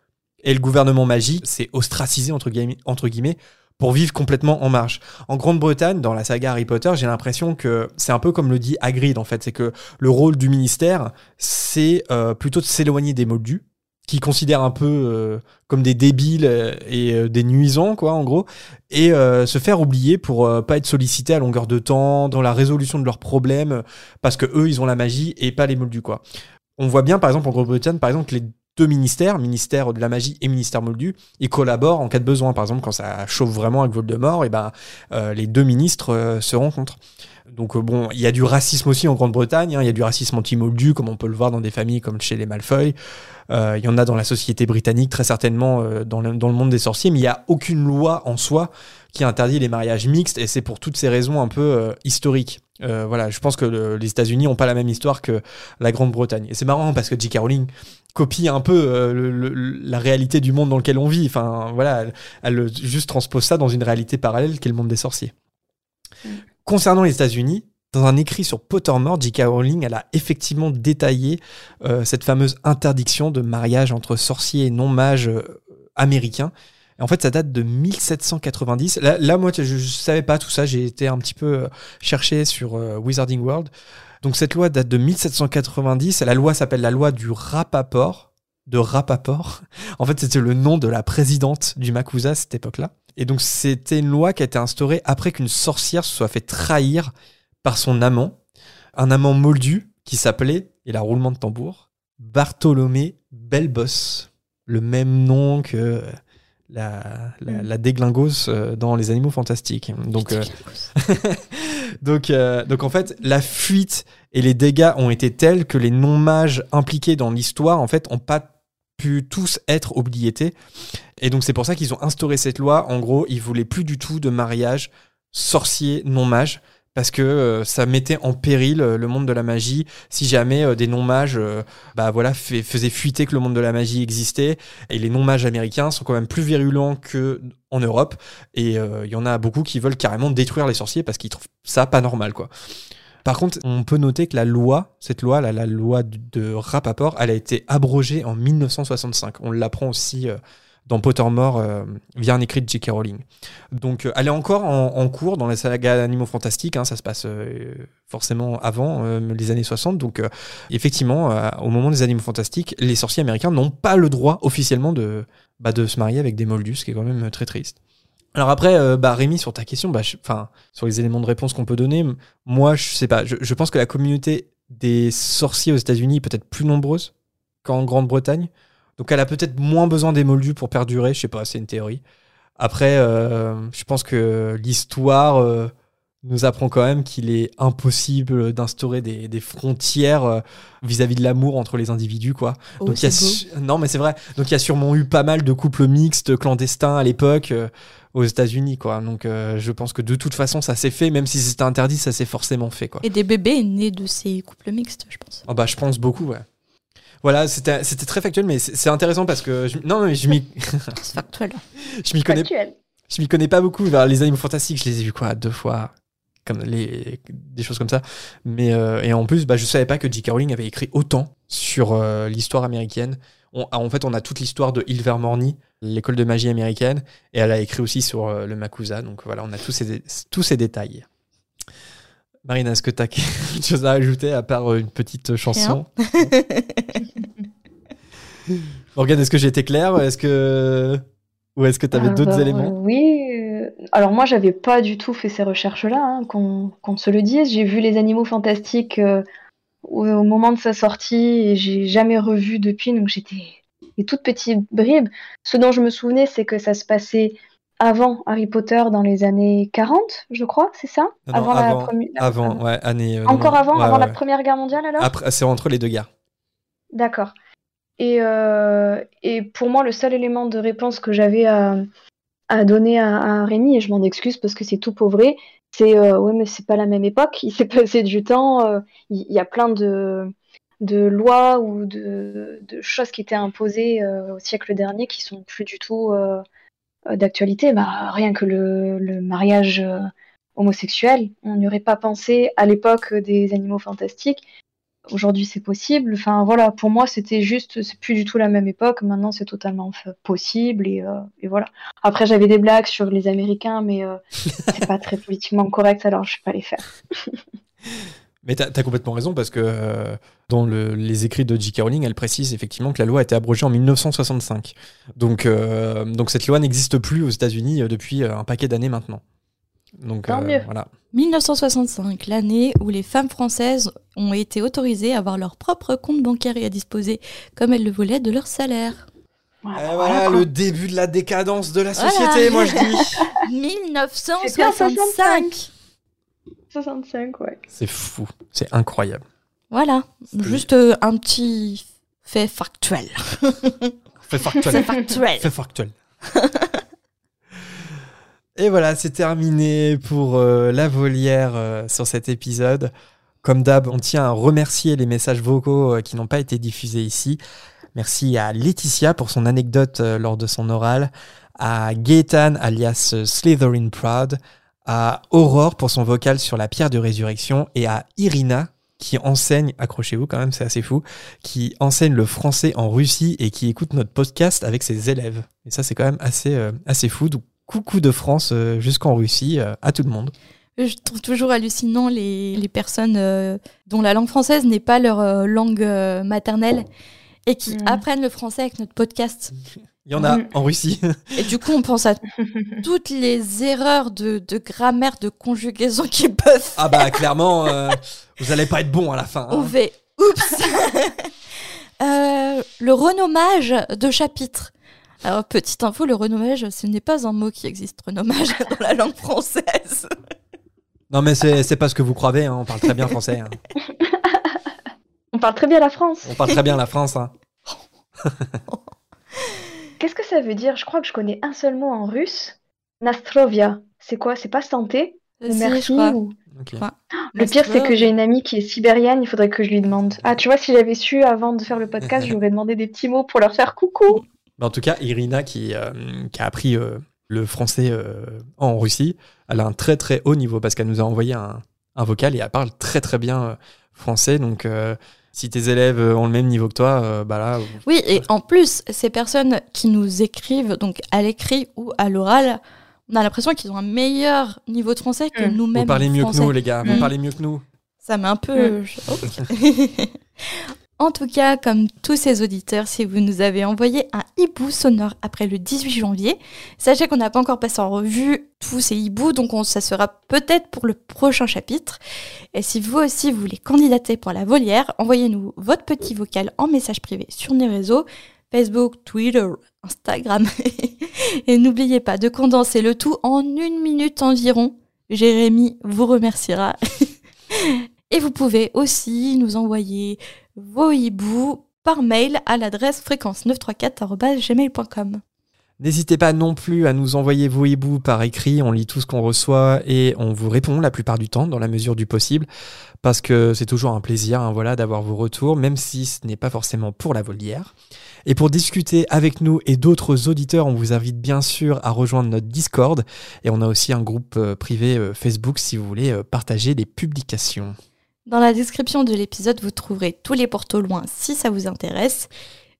et le gouvernement magique s'est ostracisé entre guillemets, pour vivre complètement en marge. En Grande-Bretagne, dans la saga Harry Potter, j'ai l'impression que c'est un peu comme le dit Hagrid en fait, c'est que le rôle du ministère, c'est euh, plutôt de s'éloigner des moldus qui considèrent un peu euh, comme des débiles euh, et euh, des nuisants, quoi, en gros, et se faire oublier pour pas être sollicités à longueur de temps dans la résolution de leurs problèmes, parce que eux, ils ont la magie et pas les moldus, quoi. On voit bien, par exemple, en Grande-Bretagne, par exemple, les deux ministères, ministère de la magie et ministère moldu, ils collaborent en cas de besoin. Par exemple, quand ça chauffe vraiment avec Voldemort, et ben, euh, les deux ministres se rencontrent. Donc euh, bon, il y a du racisme aussi en Grande-Bretagne, hein, il y a du racisme anti-moldu, comme on peut le voir dans des familles comme chez les. Euh, Il y en a dans la société britannique, très certainement euh, dans, le, monde des sorciers, mais il n'y a aucune loi en soi qui interdit les mariages mixtes, et c'est pour toutes ces raisons un peu euh, historiques. Voilà, je pense que le- les États-Unis n'ont pas la même histoire que la Grande-Bretagne. Et c'est marrant parce que J.K. Rowling copie un peu la réalité du monde dans lequel on vit. Enfin, voilà, elle, elle juste transpose ça dans une réalité parallèle qui est le monde des sorciers. Concernant les États-Unis, dans un écrit sur Pottermore, J.K. Rowling, elle a effectivement détaillé euh, cette fameuse interdiction de mariage entre sorciers et non-mages euh, américains. En fait, ça date de 1790. Là, moi, je ne savais pas tout ça. J'ai été un petit peu euh, chercher sur euh, Wizarding World. Donc, cette loi date de 1790. La loi s'appelle la loi du Rappaport. De Rappaport. En fait, c'était le nom de la présidente du Makusa à cette époque-là. Et donc c'était une loi qui a été instaurée après qu'une sorcière se soit fait trahir par son amant, un amant moldu qui s'appelait, et la roulement de tambour, Bartholomé Belbos, le même nom que la, la, la déglingos euh, dans les animaux fantastiques. Donc, euh, [laughs] donc, euh, donc en fait, la fuite et les dégâts ont été tels que les non-mages impliqués dans l'histoire, en fait, ont pas pu tous être obliétés. Et donc c'est pour ça qu'ils ont instauré cette loi. En gros, ils voulaient plus du tout de mariage sorcier non-mage parce que euh, ça mettait en péril euh, le monde de la magie si jamais euh, des non-mages bah voilà faisaient fuiter que le monde de la magie existait et les non-mages américains sont quand même plus virulents que en Europe et il y en a beaucoup qui veulent carrément détruire les sorciers parce qu'ils trouvent ça pas normal quoi. Par contre, on peut noter que la loi, cette loi, la, loi de- Rappaport, elle a été abrogée en 1965. On l'apprend aussi euh, dans Pottermore euh, via un écrit de J.K. Rowling. Donc, euh, elle est encore en, cours dans la saga Animaux Fantastiques. hein, ça se passe forcément avant les années 60. Donc, effectivement, au moment des Animaux Fantastiques, les sorciers américains n'ont pas le droit officiellement de, bah, de se marier avec des moldus, ce qui est quand même très triste. Alors après, euh, bah, Rémi, sur ta question, bah, je- sur les éléments de réponse qu'on peut donner, moi, je sais pas. Je, je pense que la communauté des sorciers aux États-Unis est peut-être plus nombreuse qu'en Grande-Bretagne. Donc elle a peut-être moins besoin des moldus pour perdurer. Je sais pas, c'est une théorie. Après, euh, je pense que l'histoire euh, nous apprend quand même qu'il est impossible d'instaurer des, des frontières euh, vis-à-vis de l'amour entre les individus, quoi. Oh, Donc il y a c'est su- non, mais c'est vrai. Donc il y a sûrement eu pas mal de couples mixtes clandestins à l'époque aux États-Unis, quoi. Donc euh, je pense que de toute façon ça s'est fait, même si c'était interdit, ça s'est forcément fait, quoi. Et des bébés nés de ces couples mixtes, je pense. Ah bah je pense beaucoup, ouais. Voilà, c'était c'était très factuel, mais c'est c'est intéressant parce que je, non, mais je m'y [laughs] [laughs] C'est factuel. je m'y connais Factuel. je m'y connais pas beaucoup vers les animaux fantastiques. Je les ai vus quoi deux fois, comme les des choses comme ça. Mais euh, et en plus, bah je savais pas que J.K. Rowling avait écrit autant sur euh, l'histoire américaine. On- ah, en fait, on a toute l'histoire de Ilvermorny, l'école de magie américaine, et elle a écrit aussi sur euh, le Makusa. Donc voilà, on a tous ces tous ces détails. Marina, est-ce que tu as [laughs] quelque chose à ajouter à part euh, une petite chanson? [laughs] Morgane, est-ce que j'ai été clair Est-ce que ou est-ce que tu avais d'autres éléments? Oui. euh, Alors moi, j'avais pas du tout fait ces recherches-là, hein, qu'on se le dise. J'ai vu les animaux fantastiques euh, au, au moment de sa sortie et j'ai jamais revu depuis, donc j'étais des toutes petites bribes. Ce dont je me souvenais, c'est que ça se passait avant Harry Potter dans les années 40, je crois, c'est ça? Non, non, Avant la première. avant, ouais, année. euh, Encore non, avant, ouais, avant la ouais. Première Guerre mondiale alors? C'est entre les deux guerres. D'accord. Et, euh, et pour moi, le seul élément de réponse que j'avais à, à donner à, à Rémi, et je m'en excuse parce que c'est tout pauvré, c'est euh, ouais, mais c'est pas la même époque, il s'est [laughs] passé du temps, euh, il y, a plein de, lois ou de, choses qui étaient imposées euh, au siècle dernier qui sont plus du tout d'actualité. Bah, rien que le, mariage homosexuel, on n'y aurait pas pensé à l'époque des animaux fantastiques. Aujourd'hui, c'est possible. Enfin, voilà, pour moi, c'était juste, c'est plus du tout la même époque. Maintenant, c'est totalement possible et, euh, et voilà. Après, j'avais des blagues sur les Américains, mais euh, [laughs] c'est pas très politiquement correct, alors je vais pas les faire. [laughs] Mais t'as as complètement raison parce que euh, dans le- les écrits de J.K. Rowling, elle précise effectivement que la loi a été abrogée en 1965. Donc, euh, donc cette loi n'existe plus aux États-Unis depuis un paquet d'années maintenant. Donc Tant euh, mieux. voilà. 1965, l'année où les femmes françaises ont été autorisées à avoir leur propre compte bancaire et à disposer, comme elles le voulaient, de leur salaire. Voilà, Et voilà le début de la décadence de la Voilà. société, moi je dis. [laughs] 1965 65, ouais. C'est fou, c'est incroyable. Voilà, juste euh, un petit fait factuel. Fait [laughs] factuel. C'est factuel. Fait factuel. [laughs] Et voilà, c'est terminé pour euh, la volière euh, sur cet épisode. Comme d'hab, on tient à remercier les messages vocaux euh, qui n'ont pas été diffusés ici. Merci à Laetitia pour son anecdote lors de son oral, à Gaëtan alias Slytherin Proud, à Aurore pour son vocal sur la pierre de résurrection et à Irina qui enseigne, accrochez-vous quand même, c'est assez fou, qui enseigne le français en Russie et qui écoute notre podcast avec ses élèves. Et ça, c'est quand même assez, assez fou. Coucou de France euh, jusqu'en Russie euh, à tout le monde. Je trouve toujours hallucinant les, les personnes euh, dont la langue française n'est pas leur euh, langue euh, maternelle et qui Mm. apprennent le français avec notre podcast. Il y en a Mm. en Russie. Et du coup, on pense à [laughs] toutes les erreurs de, de grammaire, de conjugaison qui peuvent ah bah clairement, euh, vous allez pas être bon à la fin. hein. On fait oups [laughs] Euh, Le renommage de chapitre. Alors, petite info, le renommage, ce n'est pas un mot qui existe, renommage, [laughs] dans la langue française. Non mais c'est c'est pas ce que vous croyez, hein, on parle très bien français. hein. [laughs] On parle très bien la France. On parle très bien la France. hein. [laughs] Qu'est-ce que ça veut dire? Je crois que je connais un seul mot en russe. Nastrovia. C'est quoi? C'est pas santé? Ou Si, merci ou- Le pire, c'est que j'ai une amie qui est sibérienne, il faudrait que je lui demande. Ah, tu vois, si j'avais su avant de faire le podcast, j'aurais demandé des petits mots pour leur faire coucou. Mais en tout cas, Irina qui, euh, qui a appris euh, le français euh, en Russie, elle a un très très haut niveau parce qu'elle nous a envoyé un, un vocal et elle parle très très bien français. Donc euh, si tes élèves ont le même niveau que toi, euh, bah là, Oui, et en plus, ces personnes qui nous écrivent, donc à l'écrit ou à l'oral, on a l'impression qu'ils ont un meilleur niveau de français que Mm. nous-mêmes. vous parlez mieux français. que nous les gars, vous Mm. parlez mieux que nous. Ça met un peu. ok. [laughs] en tout cas, comme tous ces auditeurs, si vous nous avez envoyé un hibou sonore après le 18 janvier, sachez qu'on n'a pas encore passé en revue tous ces hiboux, donc on, ça sera peut-être pour le prochain chapitre. Et si vous aussi vous voulez candidater pour la volière, envoyez-nous votre petit vocal en message privé sur nos réseaux. Facebook, Twitter, Instagram. [laughs] Et n'oubliez pas de condenser le tout en une minute environ. Jérémy vous remerciera. [laughs] Et vous pouvez aussi nous envoyer vos hiboux par mail à l'adresse fréquence934.gmail.com. N'hésitez pas non plus à nous envoyer vos hiboux par écrit, on lit tout ce qu'on reçoit et on vous répond la plupart du temps dans la mesure du possible parce que c'est toujours un plaisir hein, voilà, d'avoir vos retours, même si ce n'est pas forcément pour la volière. Et pour discuter avec nous et d'autres auditeurs, on vous invite bien sûr à rejoindre notre Discord et on a aussi un groupe euh, privé euh, Facebook si vous voulez euh, partager des publications. Dans la description de l'épisode, vous trouverez tous les portos loin si ça vous intéresse.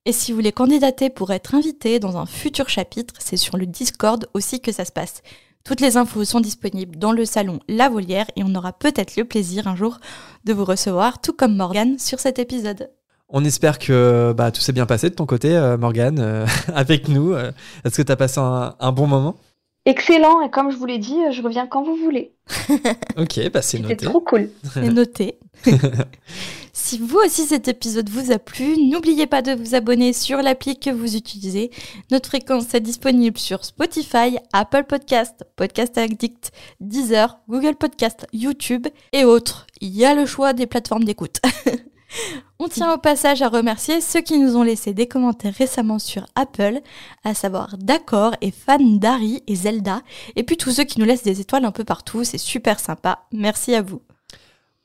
Et si vous voulez candidater pour être invité dans un futur chapitre, c'est sur le Discord aussi que ça se passe. Toutes les infos sont disponibles dans le salon La Volière et on aura peut-être le plaisir un jour de vous recevoir, tout comme Morgane, sur cet épisode. On espère que bah, tout s'est bien passé de ton côté, euh, Morgane, euh, [laughs] avec nous. euh. Est-ce que tu as passé un bon moment? Excellent, et comme je vous l'ai dit, je reviens quand vous voulez. [laughs] Ok, bah c'est C'était noté. trop cool. [laughs] C'est noté. [laughs] si vous aussi cet épisode vous a plu, n'oubliez pas de vous abonner sur l'appli que vous utilisez. Notre fréquence est disponible sur Spotify, Apple Podcast, Podcast Addict, Deezer, Google Podcast, YouTube et autres. Il y a le choix des plateformes d'écoute. [laughs] On tient au passage à remercier ceux qui nous ont laissé des commentaires récemment sur Apple, à savoir D'accord et fan d'Harry et Zelda, et puis tous ceux qui nous laissent des étoiles un peu partout, c'est super sympa. Merci à vous.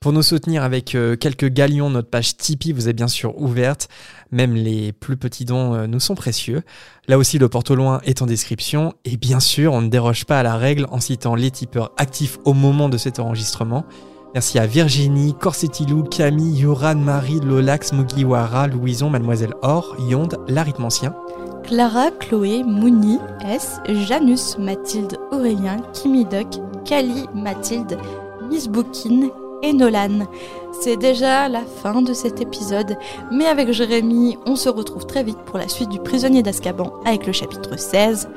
Pour nous soutenir avec euh, quelques galions, notre page Tipeee vous est bien sûr ouverte. Même les plus petits dons euh, nous sont précieux. Là aussi, le porte loin est en description. Et bien sûr, on ne déroge pas à la règle en citant les tipeurs actifs au moment de cet enregistrement. Merci à Virginie, Corsetilou, Camille, Yoran, Marie, Lolax, Mugiwara, Louison, Mademoiselle Or, Yonde, l'arythmancien. Clara, Chloé, Mouni, S, Janus, Mathilde, Aurélien, Kimi Duck, Kali, Mathilde, Miss Bookin et Nolan. C'est déjà la fin de cet épisode, mais avec Jérémy, on se retrouve très vite pour la suite du prisonnier d'Azkaban avec le chapitre 16,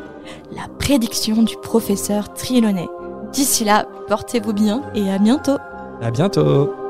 la prédiction du professeur Trelawney. D'ici là, portez-vous bien et à bientôt À bientôt!